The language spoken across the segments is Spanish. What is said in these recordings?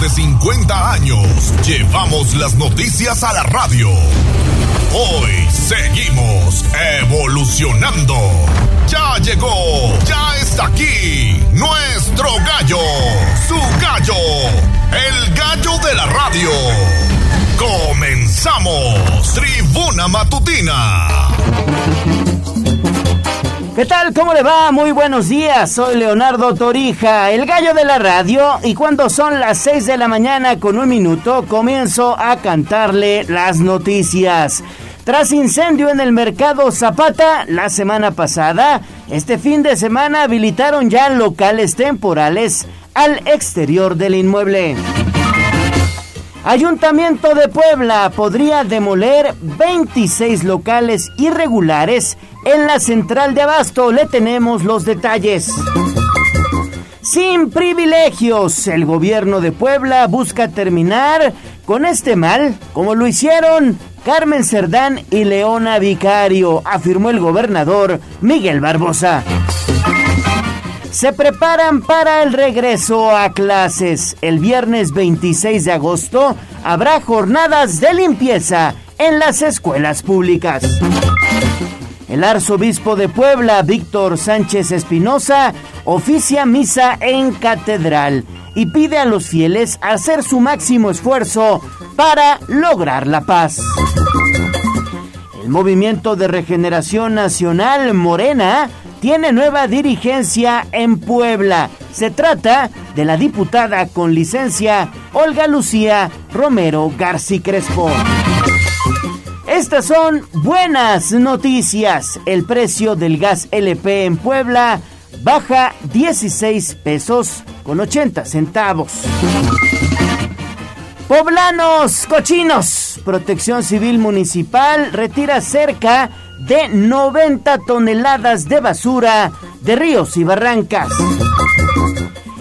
de 50 años llevamos las noticias a la radio. Hoy seguimos evolucionando. Ya llegó, ya está aquí nuestro gallo, su gallo, el gallo de la radio. Comenzamos, Tribuna Matutina. ¿Qué tal? ¿Cómo le va? Muy buenos días. Soy Leonardo Torija, el gallo de la radio, y cuando son las 6 de la mañana con un minuto, comienzo a cantarle las noticias. Tras incendio en el mercado Zapata la semana pasada, este fin de semana habilitaron ya locales temporales al exterior del inmueble. Ayuntamiento de Puebla podría demoler 26 locales irregulares en la central de Abasto. Le tenemos los detalles. Sin privilegios, el gobierno de Puebla busca terminar con este mal, como lo hicieron Carmen Cerdán y Leona Vicario, afirmó el gobernador Miguel Barbosa se preparan para el regreso a clases. El viernes 26 de agosto habrá jornadas de limpieza en las escuelas públicas. El arzobispo de Puebla, Víctor Sánchez Espinosa, oficia misa en catedral y pide a los fieles hacer su máximo esfuerzo para lograr la paz. El Movimiento de Regeneración Nacional Morena tiene nueva dirigencia en Puebla. Se trata de la diputada con licencia Olga Lucía Romero García Crespo. Estas son buenas noticias. El precio del gas LP en Puebla baja 16 pesos con 80 centavos. Poblanos cochinos. Protección Civil Municipal retira cerca de 90 toneladas de basura de ríos y barrancas.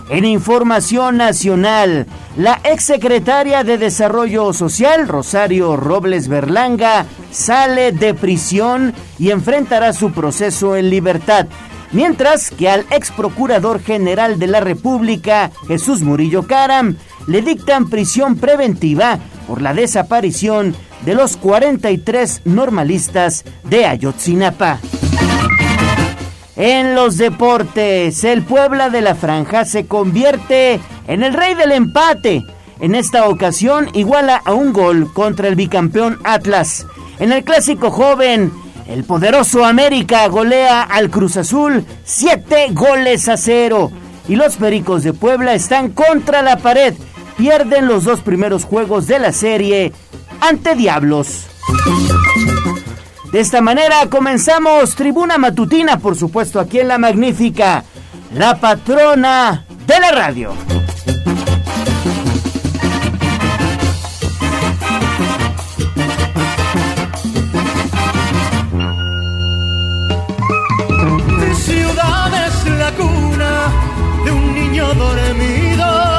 En información nacional, la exsecretaria de Desarrollo Social, Rosario Robles Berlanga, sale de prisión y enfrentará su proceso en libertad, mientras que al ex procurador general de la República, Jesús Murillo Caram, le dictan prisión preventiva por la desaparición de los 43 normalistas de Ayotzinapa. En los deportes, el Puebla de la Franja se convierte en el rey del empate. En esta ocasión iguala a un gol contra el bicampeón Atlas. En el clásico joven, el poderoso América golea al Cruz Azul 7 goles a cero. Y los Pericos de Puebla están contra la pared. Pierden los dos primeros juegos de la serie ante Diablos. De esta manera comenzamos Tribuna Matutina, por supuesto, aquí en La Magnífica, la patrona de la radio. ciudad es la cuna de un niño dormido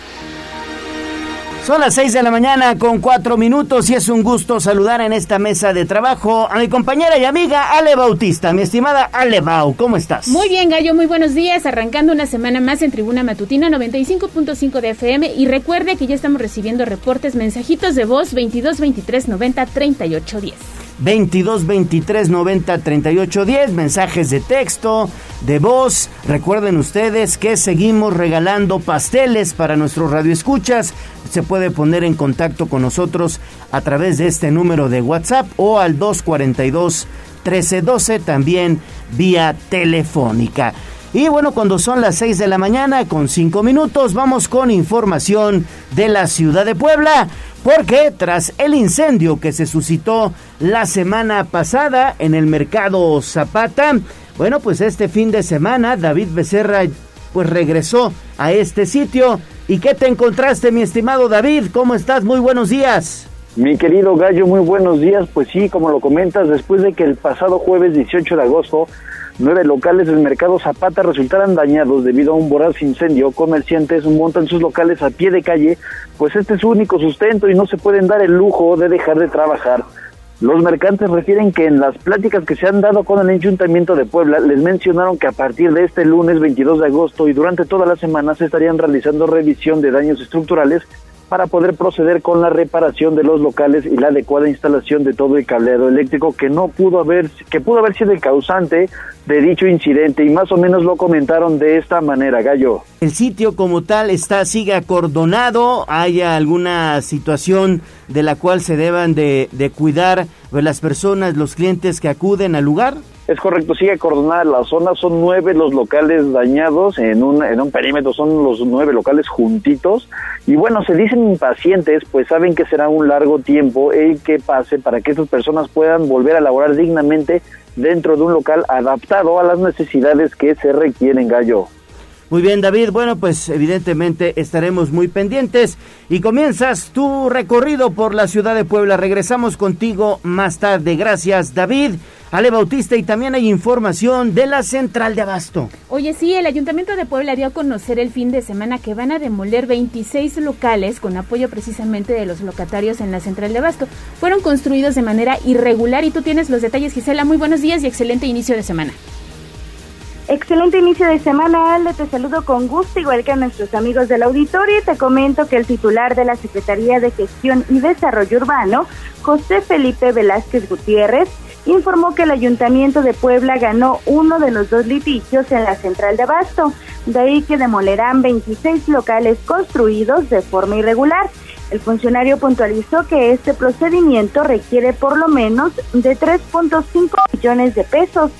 Son las 6 de la mañana con 4 minutos y es un gusto saludar en esta mesa de trabajo a mi compañera y amiga Ale Bautista. Mi estimada Ale Bau, ¿cómo estás? Muy bien, Gallo, muy buenos días. Arrancando una semana más en Tribuna Matutina 95.5 de FM y recuerde que ya estamos recibiendo reportes, mensajitos de voz 22 23 90 38 10. 22 23 90 38 10, mensajes de texto, de voz. Recuerden ustedes que seguimos regalando pasteles para nuestros radioescuchas. Se puede poner en contacto con nosotros a través de este número de WhatsApp o al 242 1312 también vía telefónica. Y bueno, cuando son las 6 de la mañana con 5 minutos, vamos con información de la ciudad de Puebla. Porque tras el incendio que se suscitó la semana pasada en el mercado Zapata, bueno, pues este fin de semana David Becerra pues regresó a este sitio. ¿Y qué te encontraste, mi estimado David? ¿Cómo estás? Muy buenos días. Mi querido Gallo, muy buenos días. Pues sí, como lo comentas, después de que el pasado jueves 18 de agosto nueve locales del mercado Zapata resultaran dañados debido a un voraz incendio. Comerciantes montan sus locales a pie de calle, pues este es su único sustento y no se pueden dar el lujo de dejar de trabajar. Los mercantes refieren que en las pláticas que se han dado con el Ayuntamiento de Puebla les mencionaron que a partir de este lunes 22 de agosto y durante toda la semana se estarían realizando revisión de daños estructurales para poder proceder con la reparación de los locales y la adecuada instalación de todo el cableado eléctrico que no pudo haber que pudo haber sido el causante de dicho incidente y más o menos lo comentaron de esta manera, Gallo. El sitio como tal está sigue acordonado, hay alguna situación de la cual se deban de, de cuidar pues, las personas, los clientes que acuden al lugar. Es correcto, sigue acordonada la zona, son nueve los locales dañados en un, en un perímetro, son los nueve locales juntitos. Y bueno, se dicen impacientes, pues saben que será un largo tiempo el que pase para que estas personas puedan volver a laborar dignamente dentro de un local adaptado a las necesidades que se requieren, Gallo. Muy bien, David. Bueno, pues evidentemente estaremos muy pendientes. Y comienzas tu recorrido por la ciudad de Puebla. Regresamos contigo más tarde. Gracias, David. Ale Bautista y también hay información de la central de Abasto. Oye, sí, el Ayuntamiento de Puebla dio a conocer el fin de semana que van a demoler 26 locales con apoyo precisamente de los locatarios en la central de Abasto. Fueron construidos de manera irregular y tú tienes los detalles, Gisela. Muy buenos días y excelente inicio de semana. Excelente inicio de semana, Ale. Te saludo con gusto, igual que a nuestros amigos del auditorio. Y te comento que el titular de la Secretaría de Gestión y Desarrollo Urbano, José Felipe Velázquez Gutiérrez, informó que el Ayuntamiento de Puebla ganó uno de los dos litigios en la central de Abasto. De ahí que demolerán 26 locales construidos de forma irregular. El funcionario puntualizó que este procedimiento requiere por lo menos de 3.5 millones de pesos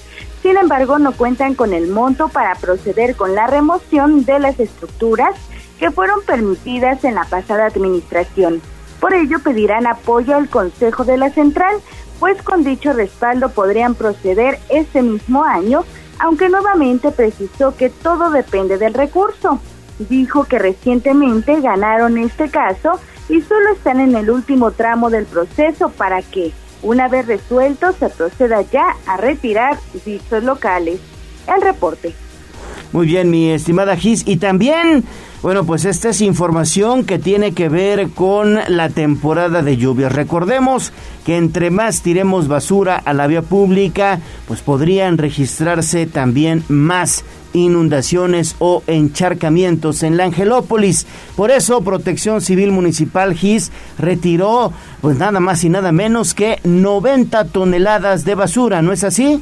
sin embargo, no cuentan con el monto para proceder con la remoción de las estructuras que fueron permitidas en la pasada administración. Por ello, pedirán apoyo al Consejo de la Central, pues con dicho respaldo podrían proceder ese mismo año, aunque nuevamente precisó que todo depende del recurso. Dijo que recientemente ganaron este caso y solo están en el último tramo del proceso para que, una vez resuelto, se proceda ya a retirar dichos locales. El reporte. Muy bien, mi estimada Gis. Y también, bueno, pues esta es información que tiene que ver con la temporada de lluvias. Recordemos que entre más tiremos basura a la vía pública, pues podrían registrarse también más inundaciones o encharcamientos en la Angelópolis. Por eso Protección Civil Municipal GIS retiró pues nada más y nada menos que 90 toneladas de basura, ¿no es así?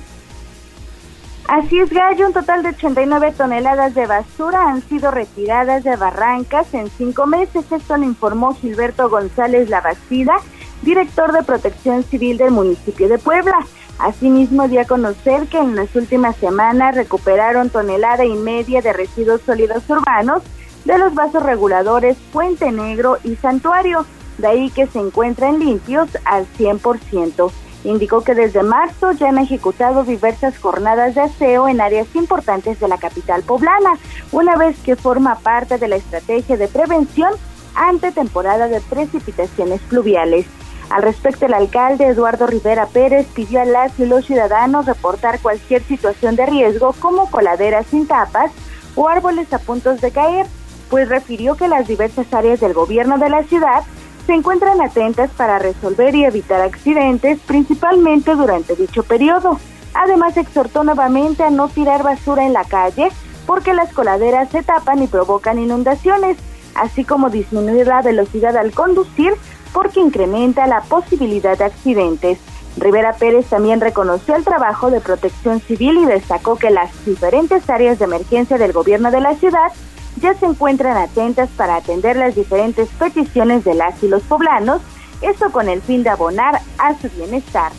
Así es, Gallo, un total de 89 toneladas de basura han sido retiradas de barrancas en cinco meses. Esto lo informó Gilberto González Lavacida, director de Protección Civil del municipio de Puebla. Asimismo, dio a conocer que en las últimas semanas recuperaron tonelada y media de residuos sólidos urbanos de los vasos reguladores Puente Negro y Santuario, de ahí que se encuentran limpios al 100%. Indicó que desde marzo ya han ejecutado diversas jornadas de aseo en áreas importantes de la capital poblana, una vez que forma parte de la estrategia de prevención ante temporada de precipitaciones pluviales. Al respecto, el alcalde Eduardo Rivera Pérez pidió a las y los ciudadanos reportar cualquier situación de riesgo como coladeras sin tapas o árboles a puntos de caer, pues refirió que las diversas áreas del gobierno de la ciudad se encuentran atentas para resolver y evitar accidentes, principalmente durante dicho periodo. Además, exhortó nuevamente a no tirar basura en la calle porque las coladeras se tapan y provocan inundaciones, así como disminuir la velocidad al conducir porque incrementa la posibilidad de accidentes. Rivera Pérez también reconoció el trabajo de protección civil y destacó que las diferentes áreas de emergencia del gobierno de la ciudad ya se encuentran atentas para atender las diferentes peticiones de las y los poblanos, esto con el fin de abonar a su bienestar.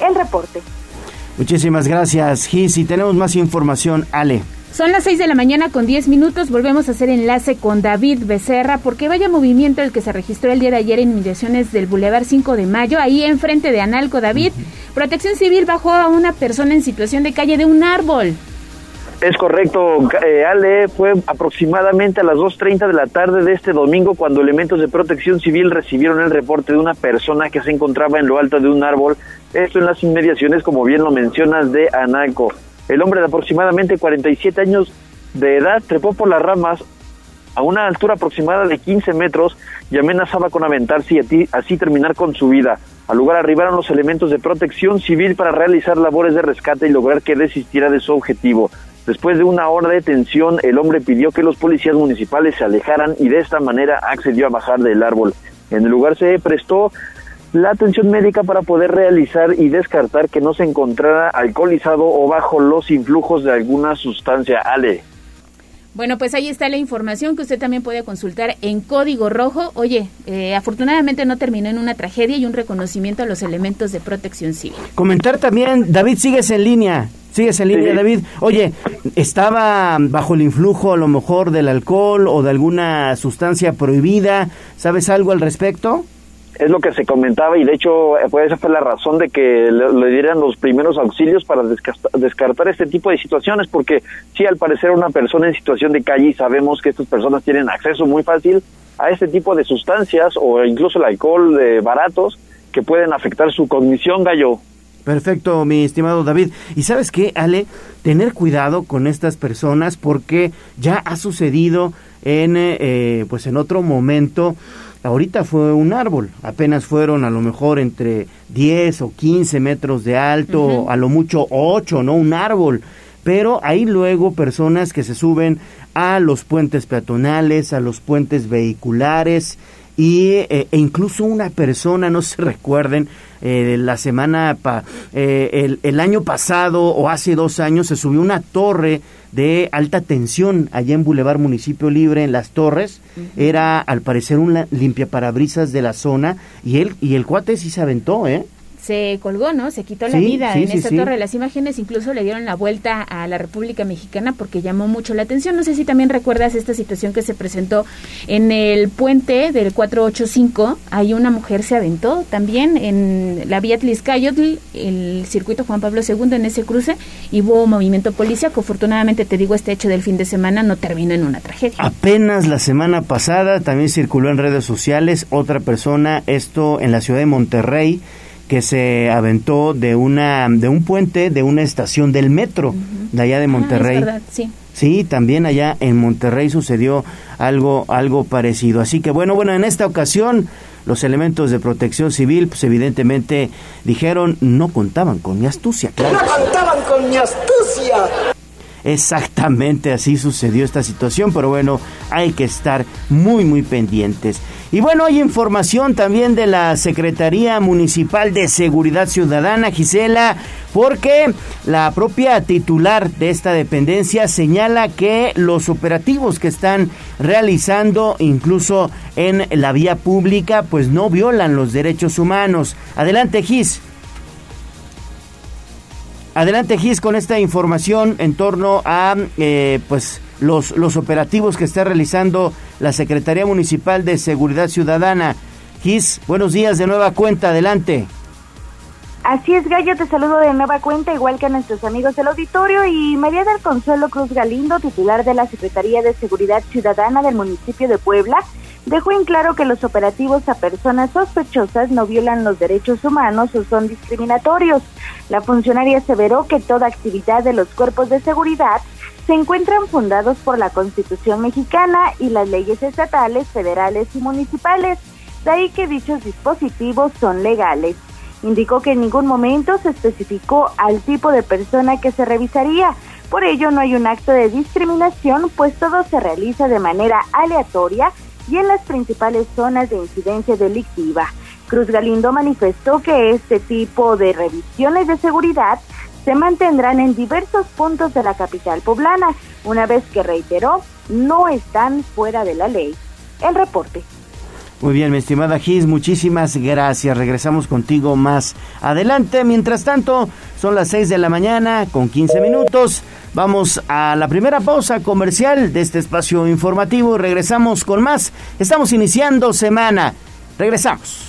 El reporte. Muchísimas gracias, Gis. Y tenemos más información, Ale. Son las 6 de la mañana con 10 minutos. Volvemos a hacer enlace con David Becerra porque vaya movimiento el que se registró el día de ayer en inmediaciones del Boulevard 5 de Mayo, ahí enfrente de Analco David. Protección Civil bajó a una persona en situación de calle de un árbol. Es correcto, eh, Ale, fue aproximadamente a las 2.30 de la tarde de este domingo cuando elementos de protección civil recibieron el reporte de una persona que se encontraba en lo alto de un árbol, esto en las inmediaciones, como bien lo mencionas, de Analco. El hombre de aproximadamente 47 años de edad trepó por las ramas a una altura aproximada de 15 metros y amenazaba con aventarse y así terminar con su vida. Al lugar arribaron los elementos de protección civil para realizar labores de rescate y lograr que desistiera de su objetivo. Después de una hora de tensión, el hombre pidió que los policías municipales se alejaran y de esta manera accedió a bajar del árbol. En el lugar se prestó la atención médica para poder realizar y descartar que no se encontrara alcoholizado o bajo los influjos de alguna sustancia. Ale. Bueno, pues ahí está la información que usted también puede consultar en Código Rojo. Oye, eh, afortunadamente no terminó en una tragedia y un reconocimiento a los elementos de protección civil. Comentar también, David, sigues en línea. Sigues en línea, David. Oye, ¿estaba bajo el influjo a lo mejor del alcohol o de alguna sustancia prohibida? ¿Sabes algo al respecto? Es lo que se comentaba y de hecho eh, pues esa fue la razón de que le, dieran los primeros auxilios para descartar, este tipo de situaciones porque sí al parecer una persona en situación de calle y sabemos que estas personas tienen acceso muy fácil a este tipo de sustancias o incluso el alcohol de baratos que pueden afectar su cognición gallo Perfecto, mi estimado David. Y sabes qué, Ale, tener cuidado con estas personas porque ya ha sucedido en, eh, pues en otro momento ahorita fue un árbol, apenas fueron a lo mejor entre 10 o 15 metros de alto, a lo mucho 8, ¿no? Un árbol. Pero hay luego personas que se suben a los puentes peatonales, a los puentes vehiculares y, eh, e incluso una persona, no se recuerden, eh, la semana, pa, eh, el, el, año pasado o hace dos años se subió una torre de alta tensión allá en Boulevard Municipio Libre, en Las Torres. Era al parecer un limpiaparabrisas de la zona y él, y el cuate sí se aventó, ¿eh? Se colgó, ¿no? Se quitó la vida en esa torre. Las imágenes incluso le dieron la vuelta a la República Mexicana porque llamó mucho la atención. No sé si también recuerdas esta situación que se presentó en el puente del 485. Ahí una mujer se aventó también en la vía Tliscayotl, el circuito Juan Pablo II en ese cruce, y hubo movimiento policíaco. Afortunadamente, te digo, este hecho del fin de semana no terminó en una tragedia. Apenas la semana pasada también circuló en redes sociales otra persona, esto en la ciudad de Monterrey, que se aventó de una de un puente de una estación del metro de allá de ah, Monterrey. sí. Sí, también allá en Monterrey sucedió algo algo parecido. Así que bueno, bueno, en esta ocasión los elementos de protección civil pues evidentemente dijeron no contaban con mi astucia, claro. No contaban con mi astucia. Exactamente así sucedió esta situación, pero bueno, hay que estar muy muy pendientes. Y bueno, hay información también de la Secretaría Municipal de Seguridad Ciudadana, Gisela, porque la propia titular de esta dependencia señala que los operativos que están realizando, incluso en la vía pública, pues no violan los derechos humanos. Adelante, Gis. Adelante, Gis, con esta información en torno a, eh, pues, los, los operativos que está realizando la Secretaría Municipal de Seguridad Ciudadana. Gis, buenos días de nueva cuenta, adelante. Así es, Gallo, te saludo de nueva cuenta, igual que a nuestros amigos del auditorio, y María del Consuelo Cruz Galindo, titular de la Secretaría de Seguridad Ciudadana del municipio de Puebla, dejó en claro que los operativos a personas sospechosas no violan los derechos humanos o son discriminatorios. La funcionaria aseveró que toda actividad de los cuerpos de seguridad se encuentran fundados por la Constitución mexicana y las leyes estatales, federales y municipales, de ahí que dichos dispositivos son legales. Indicó que en ningún momento se especificó al tipo de persona que se revisaría, por ello no hay un acto de discriminación, pues todo se realiza de manera aleatoria y en las principales zonas de incidencia delictiva. Cruz Galindo manifestó que este tipo de revisiones de seguridad se mantendrán en diversos puntos de la capital poblana, una vez que reiteró, no están fuera de la ley. El reporte. Muy bien, mi estimada Gis, muchísimas gracias. Regresamos contigo más adelante. Mientras tanto, son las 6 de la mañana con 15 minutos. Vamos a la primera pausa comercial de este espacio informativo regresamos con más. Estamos iniciando semana. Regresamos.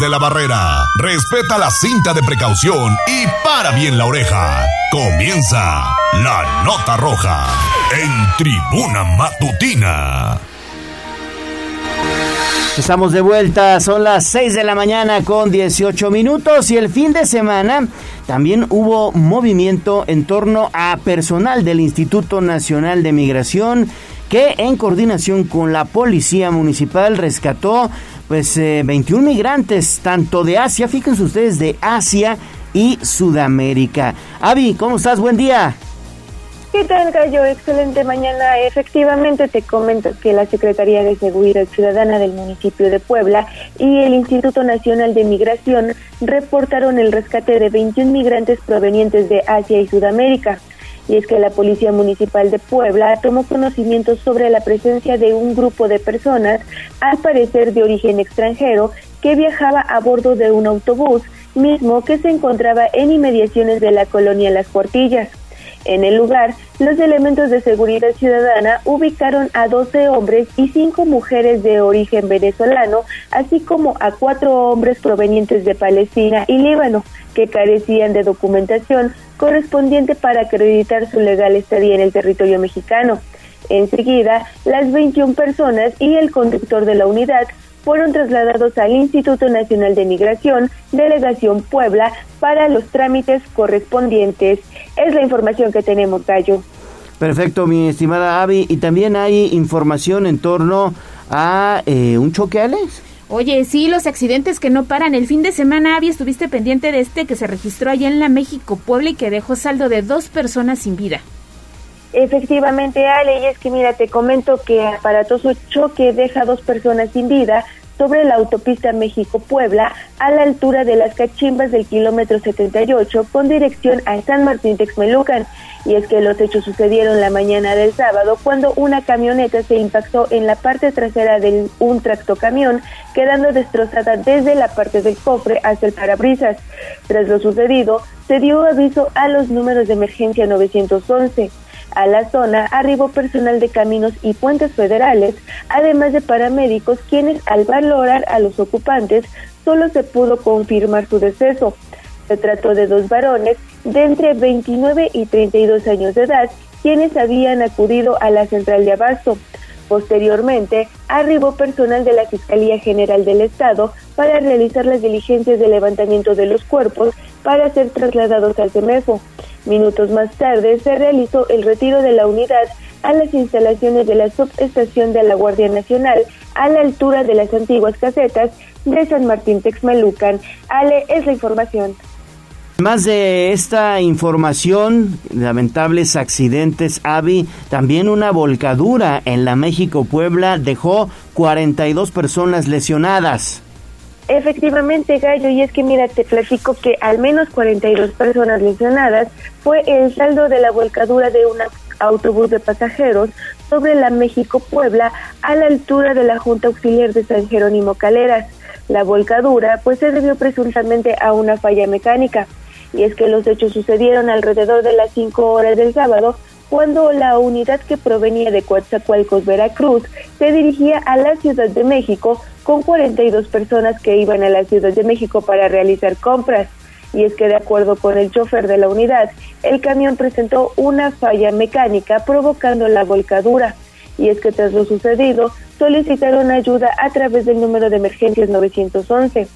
Desde la barrera, respeta la cinta de precaución y para bien la oreja. Comienza la nota roja en tribuna matutina. Estamos de vuelta, son las 6 de la mañana con 18 minutos y el fin de semana también hubo movimiento en torno a personal del Instituto Nacional de Migración que en coordinación con la Policía Municipal rescató pues 21 eh, migrantes tanto de Asia, fíjense ustedes, de Asia y Sudamérica. Avi, ¿cómo estás? Buen día. ¿Qué tal, Gallo? Excelente mañana. Efectivamente, te comento que la Secretaría de Seguridad Ciudadana del municipio de Puebla y el Instituto Nacional de Migración reportaron el rescate de 21 migrantes provenientes de Asia y Sudamérica. Y es que la Policía Municipal de Puebla tomó conocimiento sobre la presencia de un grupo de personas, al parecer de origen extranjero, que viajaba a bordo de un autobús, mismo que se encontraba en inmediaciones de la colonia Las Cuartillas. En el lugar, los elementos de seguridad ciudadana ubicaron a 12 hombres y 5 mujeres de origen venezolano, así como a 4 hombres provenientes de Palestina y Líbano, que carecían de documentación correspondiente para acreditar su legal estadía en el territorio mexicano. Enseguida, las 21 personas y el conductor de la unidad fueron trasladados al Instituto Nacional de Migración, Delegación Puebla, para los trámites correspondientes. Es la información que tenemos, Gallo. Perfecto, mi estimada Avi. ¿Y también hay información en torno a eh, un choque, Alex? Oye, sí, los accidentes que no paran. El fin de semana, Avi, estuviste pendiente de este que se registró allá en la México Puebla y que dejó saldo de dos personas sin vida. Efectivamente, Ale, y es que mira, te comento que aparatoso choque deja dos personas sin vida sobre la autopista México-Puebla a la altura de las cachimbas del kilómetro 78 con dirección a San Martín Texmelucan. Y es que los hechos sucedieron la mañana del sábado cuando una camioneta se impactó en la parte trasera de un tractocamión, quedando destrozada desde la parte del cofre hasta el parabrisas. Tras lo sucedido, se dio aviso a los números de emergencia 911. A la zona arribó personal de caminos y puentes federales, además de paramédicos, quienes al valorar a los ocupantes solo se pudo confirmar su deceso. Se trató de dos varones de entre 29 y 32 años de edad, quienes habían acudido a la central de abasto. Posteriormente, arribó personal de la Fiscalía General del Estado para realizar las diligencias de levantamiento de los cuerpos para ser trasladados al CEMEFO. Minutos más tarde se realizó el retiro de la unidad a las instalaciones de la subestación de la Guardia Nacional a la altura de las antiguas casetas de San Martín Texmelucan. Ale, es la información. Más de esta información, lamentables accidentes, Avi, también una volcadura en la México Puebla dejó 42 personas lesionadas. Efectivamente, Gallo, y es que mira, te platico que al menos 42 personas lesionadas fue el saldo de la volcadura de un autobús de pasajeros sobre la México-Puebla a la altura de la Junta Auxiliar de San Jerónimo Caleras. La volcadura pues se debió presuntamente a una falla mecánica y es que los hechos sucedieron alrededor de las 5 horas del sábado cuando la unidad que provenía de Coatzacoalcos, Veracruz, se dirigía a la Ciudad de México con 42 personas que iban a la Ciudad de México para realizar compras. Y es que de acuerdo con el chofer de la unidad, el camión presentó una falla mecánica provocando la volcadura. Y es que tras lo sucedido, solicitaron ayuda a través del número de emergencias 911.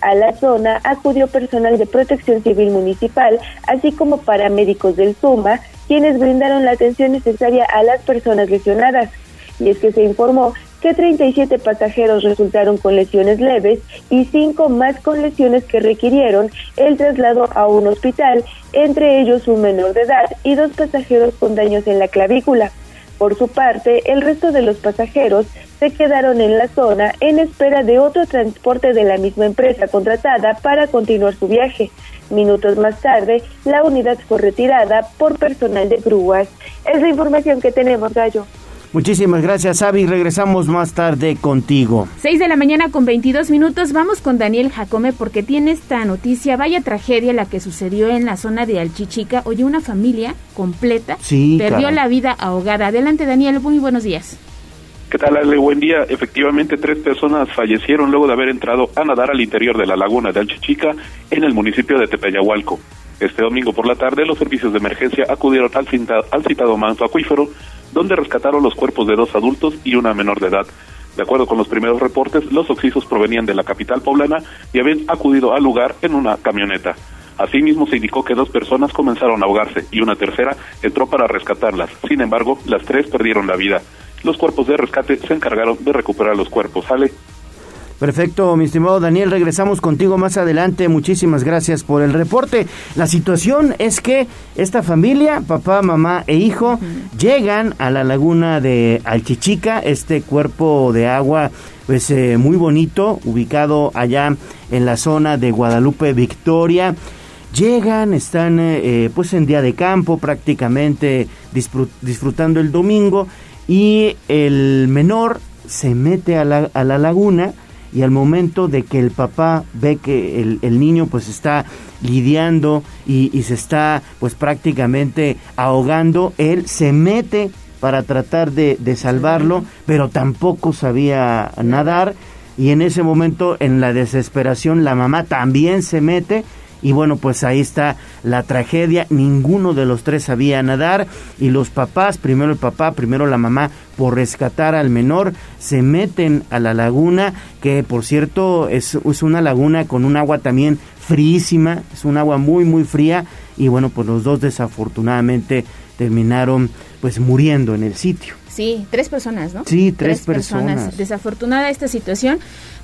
A la zona acudió personal de protección civil municipal, así como paramédicos del SUMA, quienes brindaron la atención necesaria a las personas lesionadas. Y es que se informó que 37 pasajeros resultaron con lesiones leves y 5 más con lesiones que requirieron el traslado a un hospital, entre ellos un menor de edad y dos pasajeros con daños en la clavícula. Por su parte, el resto de los pasajeros se quedaron en la zona en espera de otro transporte de la misma empresa contratada para continuar su viaje. Minutos más tarde, la unidad fue retirada por personal de grúas. Es la información que tenemos, Gallo. Muchísimas gracias, Avi. Regresamos más tarde contigo. 6 de la mañana con 22 minutos. Vamos con Daniel Jacome porque tiene esta noticia. Vaya tragedia la que sucedió en la zona de Alchichica. Oye, una familia completa perdió la vida ahogada. Adelante, Daniel. Muy buenos días. ¿Qué tal, Ale? Buen día. Efectivamente, tres personas fallecieron luego de haber entrado a nadar al interior de la laguna de Alchichica en el municipio de Tepeyahualco. Este domingo por la tarde, los servicios de emergencia acudieron al, citado manto acuífero, donde rescataron los cuerpos de dos adultos y una menor de edad. De acuerdo con los primeros reportes, los oxisos provenían de la capital poblana y habían acudido al lugar en una camioneta. Asimismo, se indicó que dos personas comenzaron a ahogarse y una tercera entró para rescatarlas. Sin embargo, las tres perdieron la vida. Los cuerpos de rescate se encargaron de recuperar los cuerpos. ¿Sale? Perfecto, mi estimado Daniel, regresamos contigo más adelante. Muchísimas gracias por el reporte. La situación es que esta familia, papá, mamá e hijo, llegan a la laguna de Alchichica, este cuerpo de agua pues eh, muy bonito, ubicado allá en la zona de Guadalupe Victoria. Llegan, están eh, pues en día de campo prácticamente disfrutando el domingo y el menor se mete a la, a la laguna y al momento de que el papá ve que el, niño pues está lidiando y, se está pues prácticamente ahogando, él se mete para tratar de, de salvarlo, pero tampoco sabía nadar. Y en ese momento en la desesperación la mamá también se mete y bueno, pues ahí está la tragedia. Ninguno de los tres sabía nadar y los papás, primero el papá, primero la mamá, por rescatar al menor, se meten a la laguna, que por cierto es, es una laguna con un agua también fríísima, es un agua muy, muy fría. Y bueno, pues los dos desafortunadamente terminaron pues muriendo en el sitio. Sí, tres personas, ¿no? Sí, tres, personas. Desafortunada esta situación.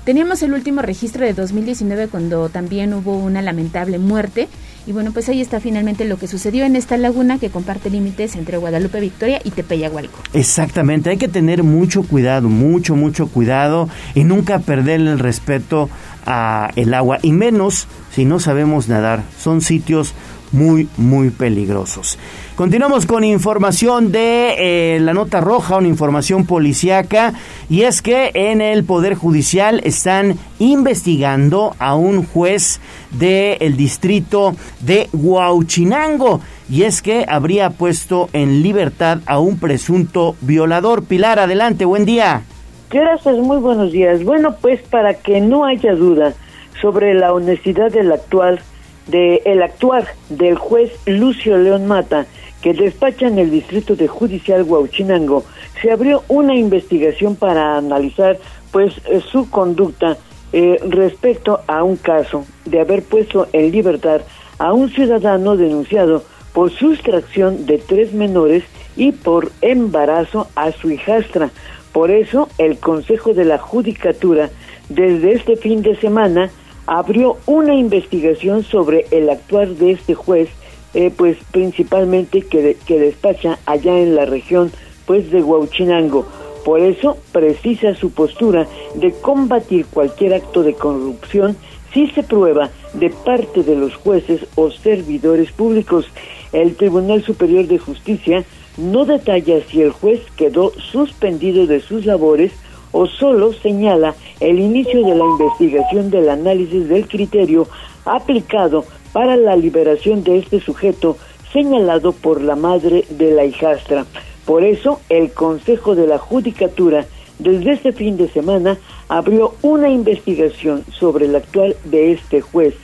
Teníamos el último registro de 2019 cuando también hubo una lamentable muerte. Y bueno, pues ahí está finalmente lo que sucedió en esta laguna que comparte límites entre Guadalupe Victoria y Tepeyagualco. Exactamente, hay que tener mucho cuidado, mucho, mucho cuidado y nunca perder el respeto a el agua y menos si no sabemos nadar. Son sitios muy, muy peligrosos. Continuamos con información de eh, la nota roja, una información policíaca, y es que en el Poder Judicial están investigando a un juez del distrito de Huauchinango, y es que habría puesto en libertad a un presunto violador. Pilar, adelante, buen día. Gracias, muy buenos días. Bueno, pues para que no haya duda sobre la honestidad del actual de el actuar del juez Lucio León Mata, que despacha en el distrito de judicial Huauchinango, se abrió una investigación para analizar pues eh, su conducta eh, respecto a un caso de haber puesto en libertad a un ciudadano denunciado por sustracción de tres menores y por embarazo a su hijastra. Por eso, el Consejo de la Judicatura, desde este fin de semana, abrió una investigación sobre el actuar de este juez, eh, pues principalmente que, que despacha allá en la región pues de Huauchinango. Por eso precisa su postura de combatir cualquier acto de corrupción si se prueba de parte de los jueces o servidores públicos. El Tribunal Superior de Justicia no detalla si el juez quedó suspendido de sus labores o solo señala el inicio de la investigación del análisis del criterio aplicado para la liberación de este sujeto señalado por la madre de la hijastra. Por eso, el Consejo de la Judicatura desde este fin de semana abrió una investigación sobre el actual de este juez.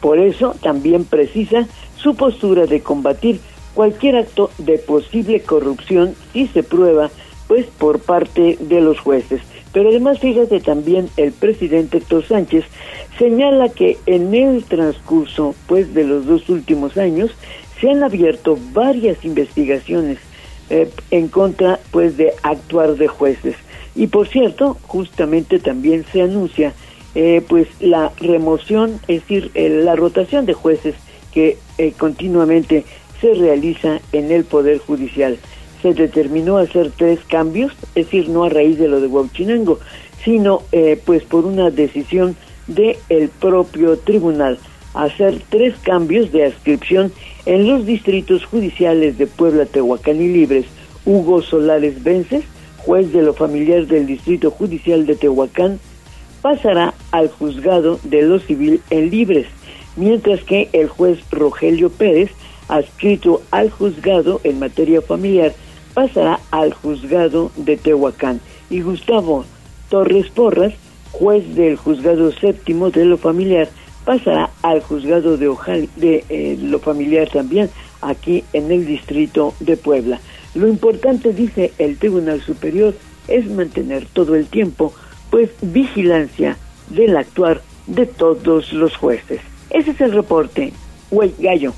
Por eso también precisa su postura de combatir cualquier acto de posible corrupción si se prueba pues por parte de los jueces. Pero además, fíjate también, el presidente Héctor Sánchez señala que en el transcurso pues de los dos últimos años se han abierto varias investigaciones eh, en contra pues de actuar de jueces. Y por cierto, justamente también se anuncia eh, pues la remoción, es decir, la rotación de jueces que eh, continuamente se realiza en el Poder Judicial se determinó hacer tres cambios, es decir, no a raíz de lo de Huachinango, sino eh, pues por una decisión del el propio tribunal, hacer tres cambios de adscripción en los distritos judiciales de Puebla, Tehuacán y Libres, Hugo Solares Vences, juez de lo familiar del Distrito Judicial de Tehuacán, pasará al juzgado de lo civil en Libres, mientras que el juez Rogelio Pérez, adscrito al juzgado en materia familiar, pasará al juzgado de Tehuacán. Y Gustavo Torres Porras, juez del juzgado séptimo de lo familiar, pasará al juzgado de, de eh, lo familiar también, aquí en el distrito de Puebla. Lo importante, dice el Tribunal Superior, es mantener todo el tiempo, pues, vigilancia del actuar de todos los jueces. Ese es el reporte. Gallo.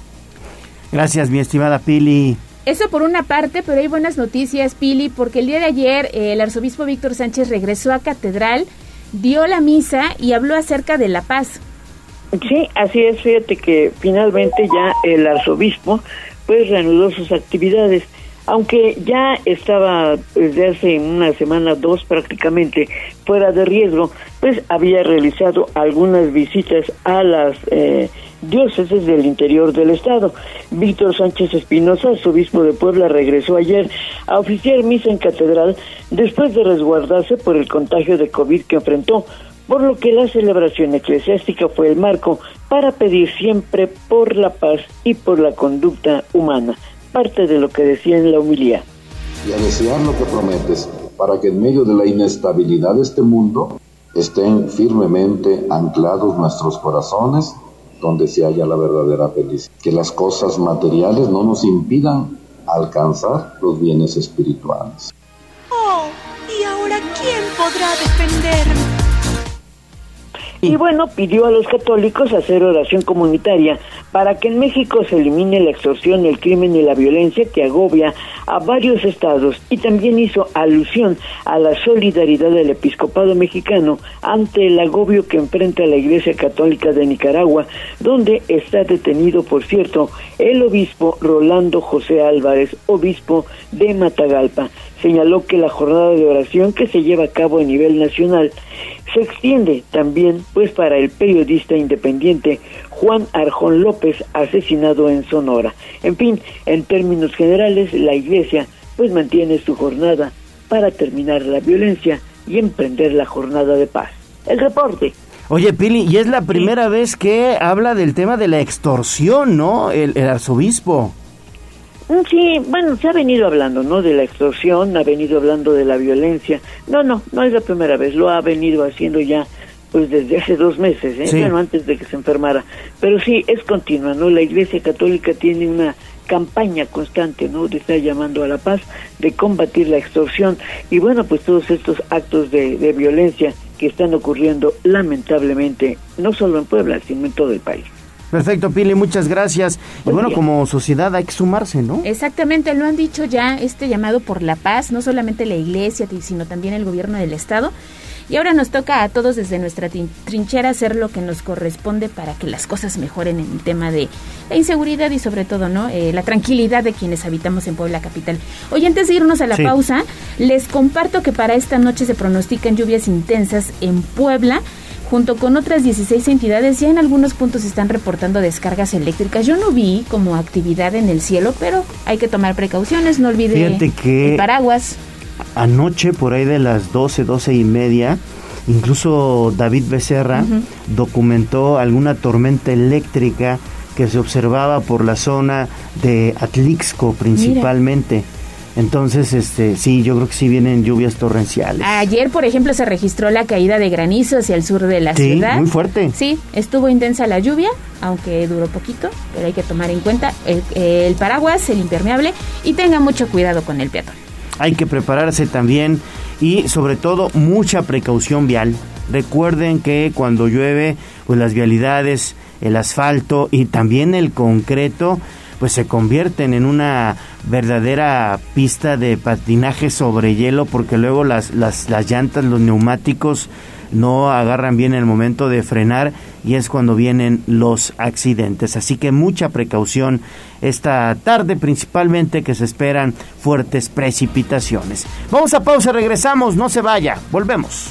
Gracias, mi estimada Pili. Eso por una parte, pero hay buenas noticias, Pili, porque el día de ayer eh, el arzobispo Víctor Sánchez regresó a Catedral, dio la misa y habló acerca de la paz. Sí, así es, fíjate que finalmente ya el arzobispo pues reanudó sus actividades aunque ya estaba desde hace una semana, dos prácticamente, fuera de riesgo, pues había realizado algunas visitas a las eh, diócesis del interior del estado. Víctor Sánchez Espinosa, obispo de Puebla, regresó ayer a oficiar misa en catedral después de resguardarse por el contagio de COVID que enfrentó, por lo que la celebración eclesiástica fue el marco para pedir siempre por la paz y por la conducta humana parte de lo que decía en la humilía. Y a desear lo que prometes, para que en medio de la inestabilidad de este mundo estén firmemente anclados nuestros corazones donde se halla la verdadera felicidad. Que las cosas materiales no nos impidan alcanzar los bienes espirituales. Oh, ¿y ahora quién podrá defenderme? Y bueno, pidió a los católicos hacer oración comunitaria para que en México se elimine la extorsión, el crimen y la violencia que agobia a varios estados y también hizo alusión a la solidaridad del episcopado mexicano ante el agobio que enfrenta la Iglesia Católica de Nicaragua, donde está detenido, por cierto, el obispo Rolando José Álvarez, obispo de Matagalpa. Señaló que la jornada de oración que se lleva a cabo a nivel nacional se extiende también pues para el periodista independiente Juan Arjón López asesinado en Sonora. En fin, en términos generales, la Iglesia pues mantiene su jornada para terminar la violencia y emprender la jornada de paz. El reporte. Oye, Pili, y es la primera vez que habla del tema de la extorsión, ¿no? el arzobispo. Sí, bueno, se ha venido hablando, ¿no? De la extorsión, ha venido hablando de la violencia. No, no, no es la primera vez, lo ha venido haciendo ya pues desde hace dos meses, ¿eh? bueno, antes de que se enfermara. Pero sí, es continua, ¿no? La Iglesia Católica tiene una campaña constante, ¿no? De estar llamando a la paz, de combatir la extorsión y bueno, pues todos estos actos de, de violencia que están ocurriendo lamentablemente, no solo en Puebla, sino en todo el país. Perfecto, Pili, muchas gracias. Y bueno, como sociedad hay que sumarse, ¿no? Exactamente, lo han dicho ya, este llamado por la paz, no solamente la iglesia, sino también el gobierno del Estado. Y ahora nos toca a todos desde nuestra trinchera hacer lo que nos corresponde para que las cosas mejoren en el tema de la inseguridad y sobre todo, ¿no? Eh, la tranquilidad de quienes habitamos en Puebla Capital. Hoy antes de irnos a la pausa, les comparto que para esta noche se pronostican lluvias intensas en Puebla junto con otras 16 entidades, ya en algunos puntos están reportando descargas eléctricas. Yo no vi como actividad en el cielo, pero hay que tomar precauciones, no olvide que el paraguas. Anoche, por ahí de las 12, 12 y media, incluso David Becerra documentó alguna tormenta eléctrica que se observaba por la zona de Atlixco principalmente. Entonces, este, sí, yo creo que sí vienen lluvias torrenciales. Ayer, por ejemplo, se registró la caída de granizo hacia el sur de la sí, ciudad. muy fuerte. Sí, estuvo intensa la lluvia, aunque duró poquito, pero hay que tomar en cuenta el, el paraguas, el impermeable y tenga mucho cuidado con el peatón. Hay que prepararse también y sobre todo mucha precaución vial. Recuerden que cuando llueve, pues las vialidades, el asfalto y también el concreto pues se convierten en una verdadera pista de patinaje sobre hielo porque luego las, las, las llantas, los neumáticos no agarran bien el momento de frenar y es cuando vienen los accidentes. Así que mucha precaución esta tarde, principalmente que se esperan fuertes precipitaciones. Vamos a pausa, regresamos, no se vaya, volvemos.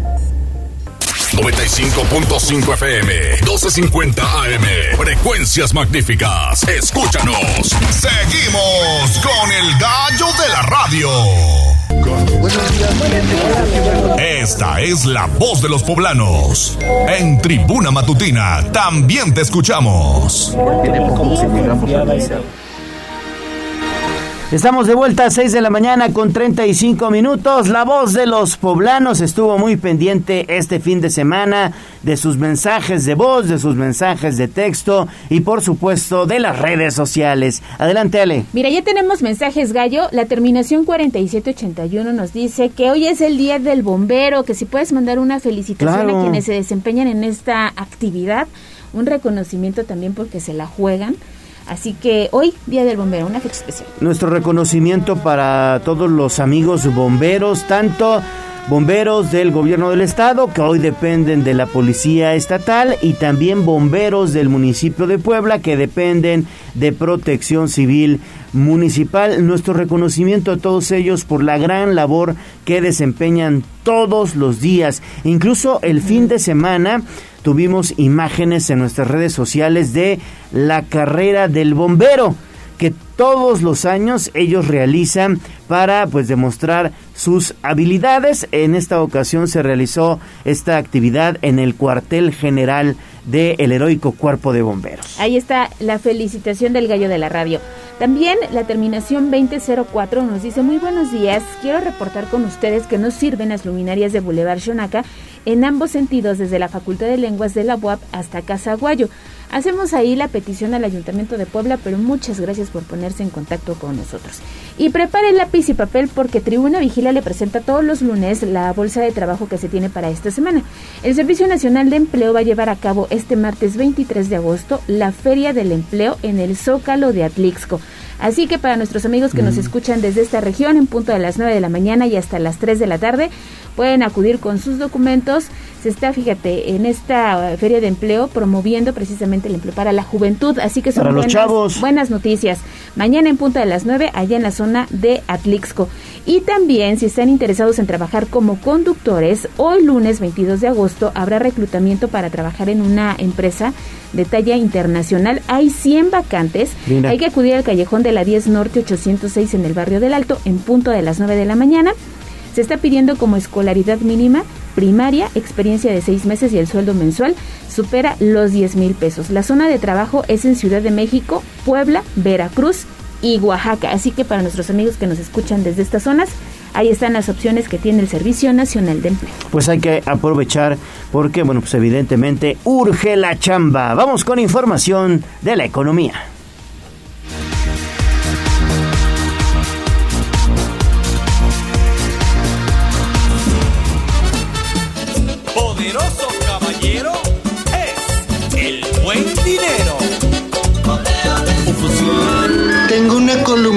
95.5 FM, 12.50 AM. Frecuencias magníficas. Escúchanos. Seguimos con el gallo de la radio. Esta es la voz de los poblanos. En Tribuna Matutina también te escuchamos. Estamos de vuelta a 6 de la mañana con 35 minutos. La voz de los poblanos estuvo muy pendiente este fin de semana de sus mensajes de voz, de sus mensajes de texto y por supuesto de las redes sociales. Adelante Ale. Mira, ya tenemos mensajes gallo. La terminación 4781 nos dice que hoy es el día del bombero, que si puedes mandar una felicitación a quienes se desempeñan en esta actividad, un reconocimiento también porque se la juegan. Así que hoy, Día del Bombero, una fecha especial. Nuestro reconocimiento para todos los amigos bomberos, tanto bomberos del gobierno del estado que hoy dependen de la policía estatal y también bomberos del municipio de Puebla que dependen de protección civil municipal. Nuestro reconocimiento a todos ellos por la gran labor que desempeñan todos los días, incluso el fin de semana tuvimos imágenes en nuestras redes sociales de la carrera del bombero que todos los años ellos realizan para pues demostrar sus habilidades. En esta ocasión se realizó esta actividad en el cuartel general del heroico cuerpo de bomberos. Ahí está la felicitación del gallo de la radio. También la terminación 2004 nos dice muy buenos días, quiero reportar con ustedes que nos sirven las luminarias de Boulevard Xonaca en ambos sentidos desde la Facultad de Lenguas de la UAP hasta Casaguayo. Hacemos ahí la petición al Ayuntamiento de Puebla, pero muchas gracias por ponerse en contacto con nosotros. Y prepare lápiz y papel porque Tribuna Vigila le presenta todos los lunes la bolsa de trabajo que se tiene para esta semana. El Servicio Nacional de Empleo va a llevar a cabo este martes 23 de agosto la Feria del Empleo en el Zócalo de Atlixco. Así que para nuestros amigos que nos escuchan desde esta región en punto de las 9 de la mañana y hasta las 3 de la tarde, pueden acudir con sus documentos. Se está, fíjate, en esta feria de empleo promoviendo precisamente el empleo para la juventud. Así que son para buenas, chavos. buenas noticias. Mañana en punto de las 9, allá en la zona de Atlixco. Y también, si están interesados en trabajar como conductores, hoy lunes 22 de agosto habrá reclutamiento para trabajar en una empresa de talla internacional. Hay 100 vacantes. Hay que acudir al callejón de la 10 Norte 806 en el barrio del Alto en punto de las 9 de la mañana. Se está pidiendo como escolaridad mínima primaria, experiencia de seis meses y el sueldo mensual supera los 10 mil pesos. La zona de trabajo es en Ciudad de México, Puebla, Veracruz y Oaxaca. Así que para nuestros amigos que nos escuchan desde estas zonas, ahí están las opciones que tiene el Servicio Nacional de Empleo. Pues hay que aprovechar porque, bueno, pues evidentemente urge la chamba. Vamos con información de la economía.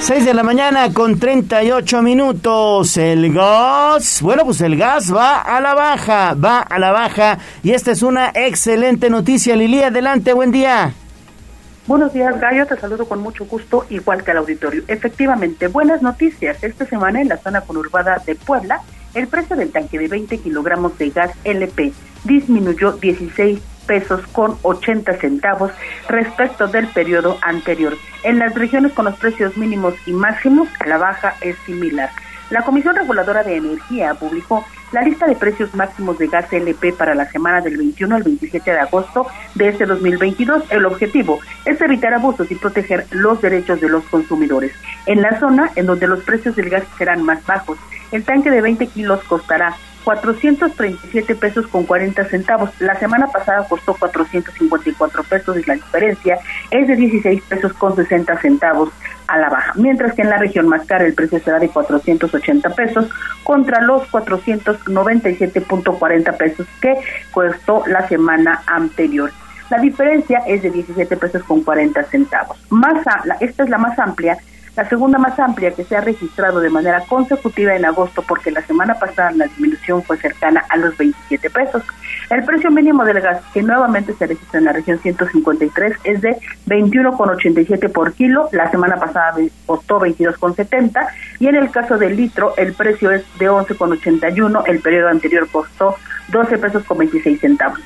6 de la mañana con 38 minutos. El gas, bueno, pues el gas va a la baja, va a la baja. Y esta es una excelente noticia. Lili, adelante, buen día. Buenos días, Gallo. Te saludo con mucho gusto, igual que al auditorio. Efectivamente, buenas noticias. Esta semana en la zona conurbada de Puebla, el precio del tanque de 20 kilogramos de gas LP disminuyó 16 pesos con 80 centavos respecto del periodo anterior. En las regiones con los precios mínimos y máximos, la baja es similar. La Comisión Reguladora de Energía publicó la lista de precios máximos de gas LP para la semana del 21 al 27 de agosto de este 2022. El objetivo es evitar abusos y proteger los derechos de los consumidores. En la zona en donde los precios del gas serán más bajos, el tanque de 20 kilos costará 437 pesos con 40 centavos. La semana pasada costó 454 pesos y la diferencia es de 16 pesos con 60 centavos a la baja. Mientras que en la región más cara el precio será de 480 pesos contra los 497.40 pesos que costó la semana anterior. La diferencia es de 17 pesos con 40 centavos. Más esta es la más amplia la segunda más amplia que se ha registrado de manera consecutiva en agosto porque la semana pasada la disminución fue cercana a los 27 pesos. El precio mínimo del gas que nuevamente se registra en la región 153 es de 21,87 por kilo, la semana pasada costó 22,70 y en el caso del litro el precio es de 11,81, el periodo anterior costó 12 pesos con 26 centavos.